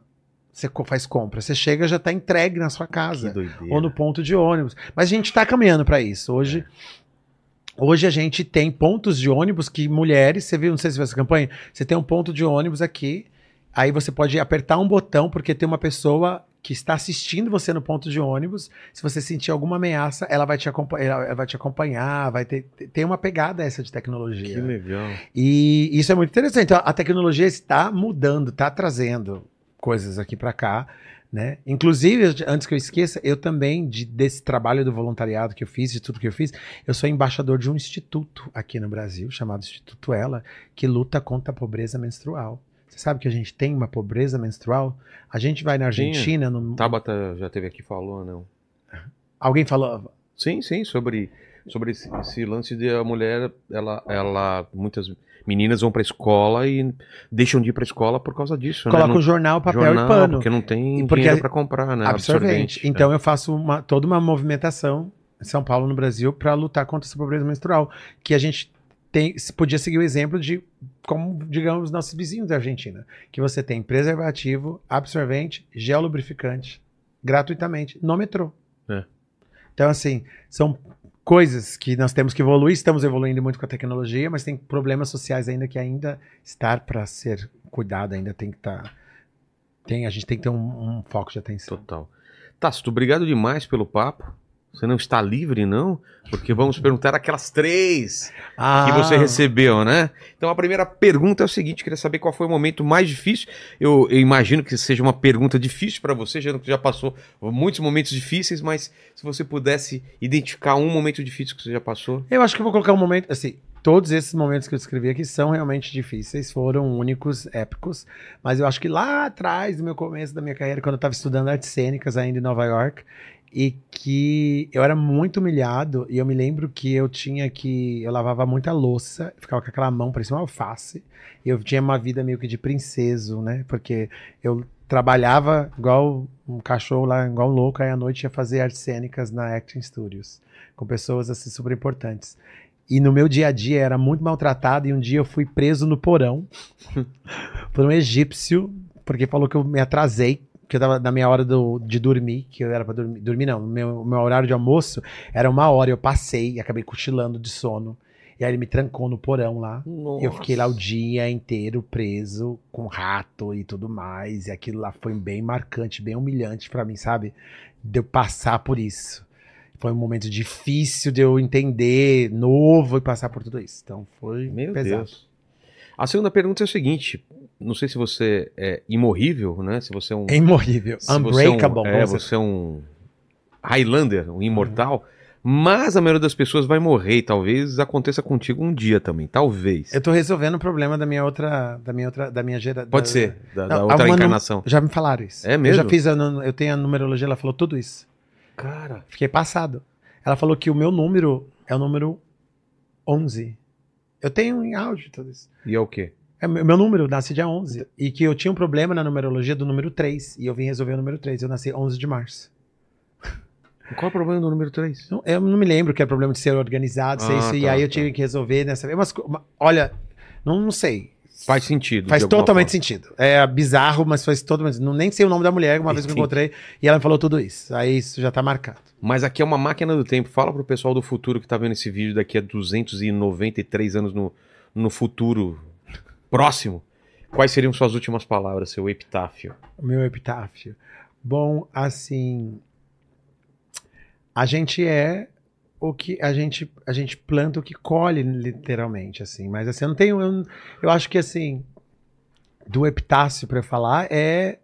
você faz compra. Você chega já tá entregue na sua casa ou no ponto de ônibus. Mas a gente está caminhando para isso. Hoje, hoje a gente tem pontos de ônibus que mulheres, você viu, não sei se viu essa campanha, você tem um ponto de ônibus aqui, aí você pode apertar um botão porque tem uma pessoa que está assistindo você no ponto de ônibus. Se você sentir alguma ameaça, ela vai te, ela vai te acompanhar, vai ter tem uma pegada essa de Que tecnologia. legal. E isso é muito interessante. Então, a tecnologia está mudando, está trazendo coisas aqui para cá, né? Inclusive, antes que eu esqueça, eu também, de- desse trabalho do voluntariado que eu fiz, de tudo que eu fiz, eu sou embaixador de um instituto aqui no Brasil, chamado Instituto Ela, que luta contra a pobreza menstrual. Você sabe que a gente tem uma pobreza menstrual? A gente vai na. Argentina, no... Tabata já teve aqui falou, não? alguém falou, Sim, sim, sobre sobre esse, esse lance de a mulher, ela, ela, muitas meninas vão pra escola e deixam de ir pra escola por causa disso, Coloca né? o jornal, papel jornal, e pano. porque não tem porque dinheiro é pra comprar, né? absorvente. Então eu faço uma- toda uma movimentação em São Paulo, no Brasil, para lutar contra essa pobreza menstrual. Que a gente tem, podia seguir o exemplo de, como, digamos, nossos vizinhos da Argentina. Que você tem preservativo, absorvente, gel lubrificante, gratuitamente, no metrô. É. Então, assim, são coisas que nós temos que evoluir, estamos evoluindo muito com a tecnologia, mas tem problemas sociais ainda que ainda estar para ser cuidado, ainda tem que estar. tem, a gente tem que ter um, um foco de atenção. Total. Tácito, obrigado demais pelo papo. Você não está livre, não? Porque vamos perguntar aquelas três Ah, que você recebeu, né? Então a primeira pergunta é o seguinte: queria saber qual foi o momento mais difícil. Eu, eu imagino que seja uma pergunta difícil para você, já que já passou muitos momentos difíceis, mas se você pudesse identificar um momento difícil que você já passou. Eu acho que eu vou colocar um momento, assim, todos esses momentos que eu descrevi aqui são realmente difíceis, foram únicos, épicos, mas eu acho que lá atrás, no meu começo da minha carreira, quando eu estava estudando artes cênicas ainda em Nova York, e que eu era muito humilhado, e eu me lembro que eu tinha que, eu lavava muita louça, ficava com aquela mão, parecia uma alface, e eu tinha uma vida meio que de princeso, né, porque eu trabalhava igual um cachorro lá, igual um louco, aí à noite ia fazer artes cênicas na Acting Studios, com pessoas assim super importantes. E no meu dia a dia era muito maltratado. E um dia eu fui preso no porão por um egípcio, porque falou que eu me atrasei, que eu tava na minha hora do- de dormir, que eu era pra dormir. Dormir não, meu, meu horário de almoço era uma hora. Eu passei e acabei cochilando de sono. E aí ele me trancou no porão lá. E eu fiquei lá o dia inteiro preso, com rato e tudo mais. E aquilo lá foi bem marcante, bem humilhante pra mim, sabe? De eu passar por isso. Foi um momento difícil de eu entender, novo, e passar por tudo isso. Então foi Meu pesado. Deus. A segunda pergunta é o seguinte: não sei se você é imorrível, né? Se você é um. É imorrível. se você é um- Unbreakable. É, você é um Highlander, um imortal. Mas a maioria das pessoas vai morrer e talvez aconteça contigo um dia também. Talvez. Eu tô resolvendo o problema da minha outra. Da minha outra. Da minha gera, Pode da- ser, da, da Não, outra encarnação. Já me falaram isso. É Eu mesmo? já fiz, a, eu tenho a numerologia, ela falou tudo isso. Cara. Fiquei passado. Ela falou que o meu número é o número 11. Eu tenho em áudio tudo isso. E é o quê? É meu número, nasci dia 11. E que eu tinha um problema na numerologia do número 3. E eu vim resolver o número 3. Eu nasci 11 de março. Qual é o problema do número 3? Não- Eu não me lembro que é problema de ser organizado, Ah, isso. E tá, aí eu tá. tive que resolver nessa. Mas, olha, não, não sei. Faz sentido. Faz totalmente forma. sentido. É bizarro, mas faz totalmente não Nem sei o nome da mulher, uma vez que eu encontrei, e ela me falou tudo isso. Aí isso já tá marcado. Mas aqui é uma máquina do tempo. Fala pro pessoal do futuro que tá vendo esse vídeo daqui a 293 anos no, no futuro próximo. Quais seriam suas últimas palavras, seu epitáfio? Meu epitáfio. Bom, assim. A gente é o que a gente a gente planta o que colhe literalmente assim, mas assim, eu não tenho eu, eu acho que assim do epitáfio para falar é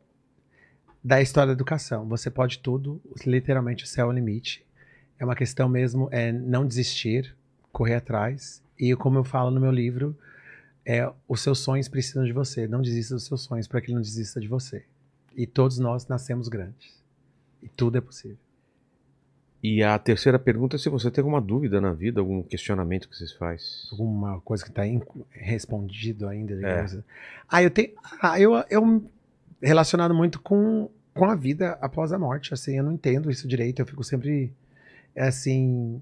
da história da educação. Você pode tudo, literalmente o céu é o limite. É uma questão mesmo é não desistir, correr atrás e como eu falo no meu livro, é os seus sonhos precisam de você. Não desista dos seus sonhos para que ele não desista de você. E todos nós nascemos grandes. E tudo é possível. E a terceira pergunta é se você tem alguma dúvida na vida, algum questionamento que vocês faz. Alguma coisa que está respondido ainda. É. digamos assim. Ah, eu tenho. Ah, eu, eu relacionado muito com, com a vida após a morte. Assim, eu não entendo isso direito. Eu fico sempre é assim.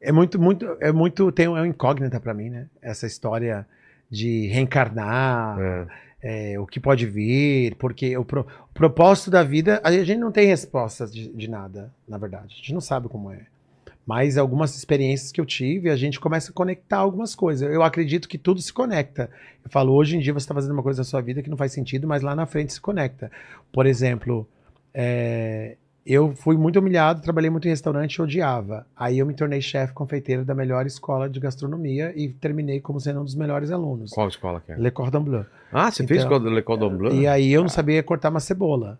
É muito, muito, é muito, tem é uma incógnita para mim, né? Essa história de reencarnar, É. é, o que pode vir, porque o, pro- o propósito da vida, a gente não tem respostas de, de nada, na verdade. A gente não sabe como é. Mas algumas experiências que eu tive, a gente começa a conectar algumas coisas. Eu acredito que tudo se conecta. Eu falo, hoje em dia você está fazendo uma coisa na sua vida que não faz sentido, mas lá na frente se conecta. Por exemplo, é, eu fui muito humilhado, trabalhei muito em restaurante e odiava. Aí eu me tornei chefe confeiteiro da melhor escola de gastronomia e terminei como sendo um dos melhores alunos. Qual escola que é? Le Cordon Bleu. Ah, você fez Então, escola Le Cordon Bleu? E aí eu não sabia cortar uma cebola.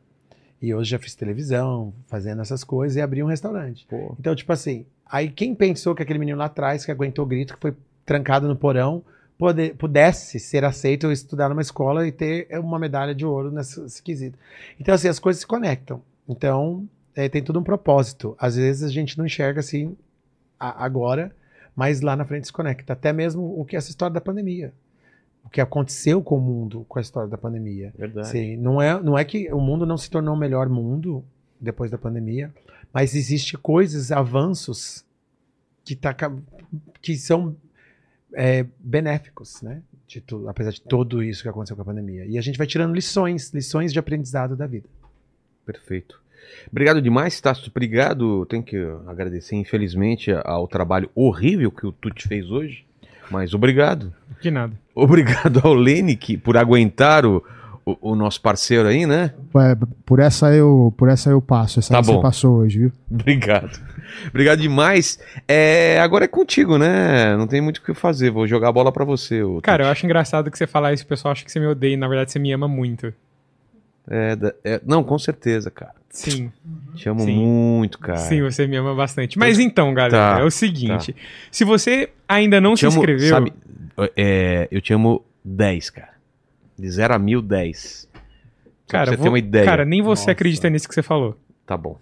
E hoje já fiz televisão, fazendo essas coisas e abri um restaurante. Pô. Então, tipo assim, aí quem pensou que aquele menino lá atrás, que aguentou o grito, que foi trancado no porão, pode- pudesse ser aceito ou estudar numa escola e ter uma medalha de ouro nesse, nesse quesito. Então, assim, as coisas se conectam. Então, é, tem tudo um propósito. Às vezes a gente não enxerga assim a- agora, mas lá na frente se conecta. Até mesmo o que é essa história da pandemia. O que aconteceu com o mundo com a história da pandemia. Verdade. Sim, não é, não é que o mundo não se tornou um melhor mundo depois da pandemia, mas existe coisas, avanços que, tá, que são é, benéficos, né? De tu- apesar de tudo isso que aconteceu com a pandemia. E a gente vai tirando lições, lições de aprendizado da vida. Perfeito. Obrigado demais, Tássio. Obrigado. Tenho que agradecer, infelizmente, ao trabalho horrível que o Tuti fez hoje. Mas obrigado. De nada. Obrigado ao Lenick por aguentar o, o, o nosso parceiro aí, né? É, por essa eu, por essa eu passo. Essa Tá aí você bom. passou hoje, viu? Obrigado. Obrigado demais. É, agora é contigo, né? Não tem muito o que fazer. Vou jogar a bola pra você. Cara, eu acho engraçado que você falar isso, o pessoal acha que você me odeia e na verdade você me ama muito. É, é, não, com certeza, cara. Sim, Te amo Sim. muito, cara. sim, você me ama bastante. Mas então, galera, Tá, é o seguinte: se você ainda não Te se amo, inscreveu, Sabe, é, eu te amo 10, cara. De 0 a 1000, 10. Só cara, pra você vou- ter uma ideia. cara, nem você Nossa. acredita nisso que você falou. Tá bom.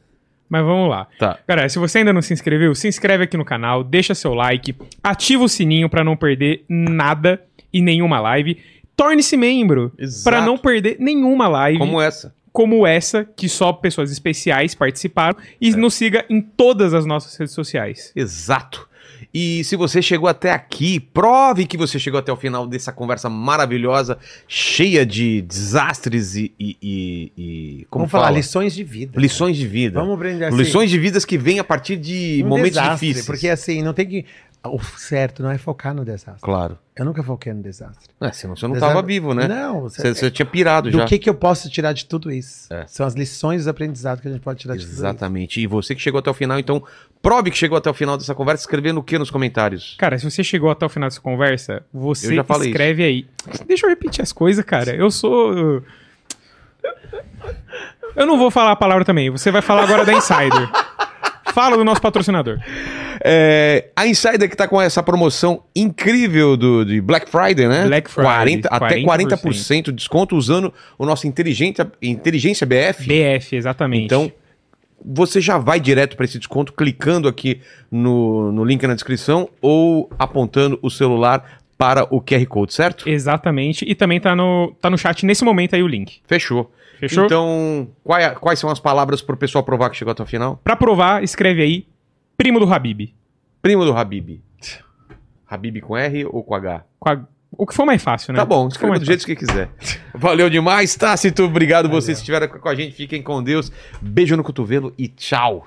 Mas vamos lá. Tá. Galera, se você ainda não se inscreveu, se inscreve aqui no canal, deixa seu like, ativa o sininho pra não perder nada e nenhuma live. Torne-se membro Exato. pra não perder nenhuma live Como essa. como essa, que só pessoas especiais participaram. E É. nos siga em todas as nossas redes sociais. Exato. E se você chegou até aqui, prove que você chegou até o final dessa conversa maravilhosa, cheia de desastres e. e, e- e- como Vamos falar fala? lições de vida. Lições de vida. Vamos aprender assim. Lições de vidas que vêm a partir de um momentos desastre, difíceis. Porque assim, não tem que. O certo não é focar no desastre. Claro. Eu nunca foquei no desastre. É, senão você não Desastre- estava vivo, né? Não, Você, você tinha pirado do já. que, que eu posso tirar de tudo isso? É. São as lições dos aprendizados que a gente pode tirar de tudo isso. Exatamente. E você que chegou até o final, então, prove que chegou até o final dessa conversa escrevendo o que nos comentários? Cara, se você chegou até o final dessa conversa, você Eu já falei escreve aí. Deixa eu repetir as coisas, cara. Eu sou. Eu não vou falar a palavra também. Você vai falar agora da Insider. Fala do nosso patrocinador. É, a Insider que tá com essa promoção incrível do, de Black Friday, né? Black Friday, 40, até 40% de desconto usando o nosso inteligência, inteligência BF. BF, exatamente. Então, você já vai direto para esse desconto clicando aqui no, no link na descrição ou apontando o celular para o QR Code, certo? Exatamente. E também tá no, tá no chat nesse momento aí o link. Fechou. Fechou? Então, qual é- quais são as palavras para o pessoal provar que chegou até o final? Pra provar, escreve aí. Primo do Habib. Primo do Habib. Habib com R ou com H? Com O que for mais fácil, né? Tá bom, escreva do jeito que quiser. Valeu demais, Tácito. Obrigado vocês que estiveram com a gente. Fiquem com Deus. Beijo no cotovelo e tchau.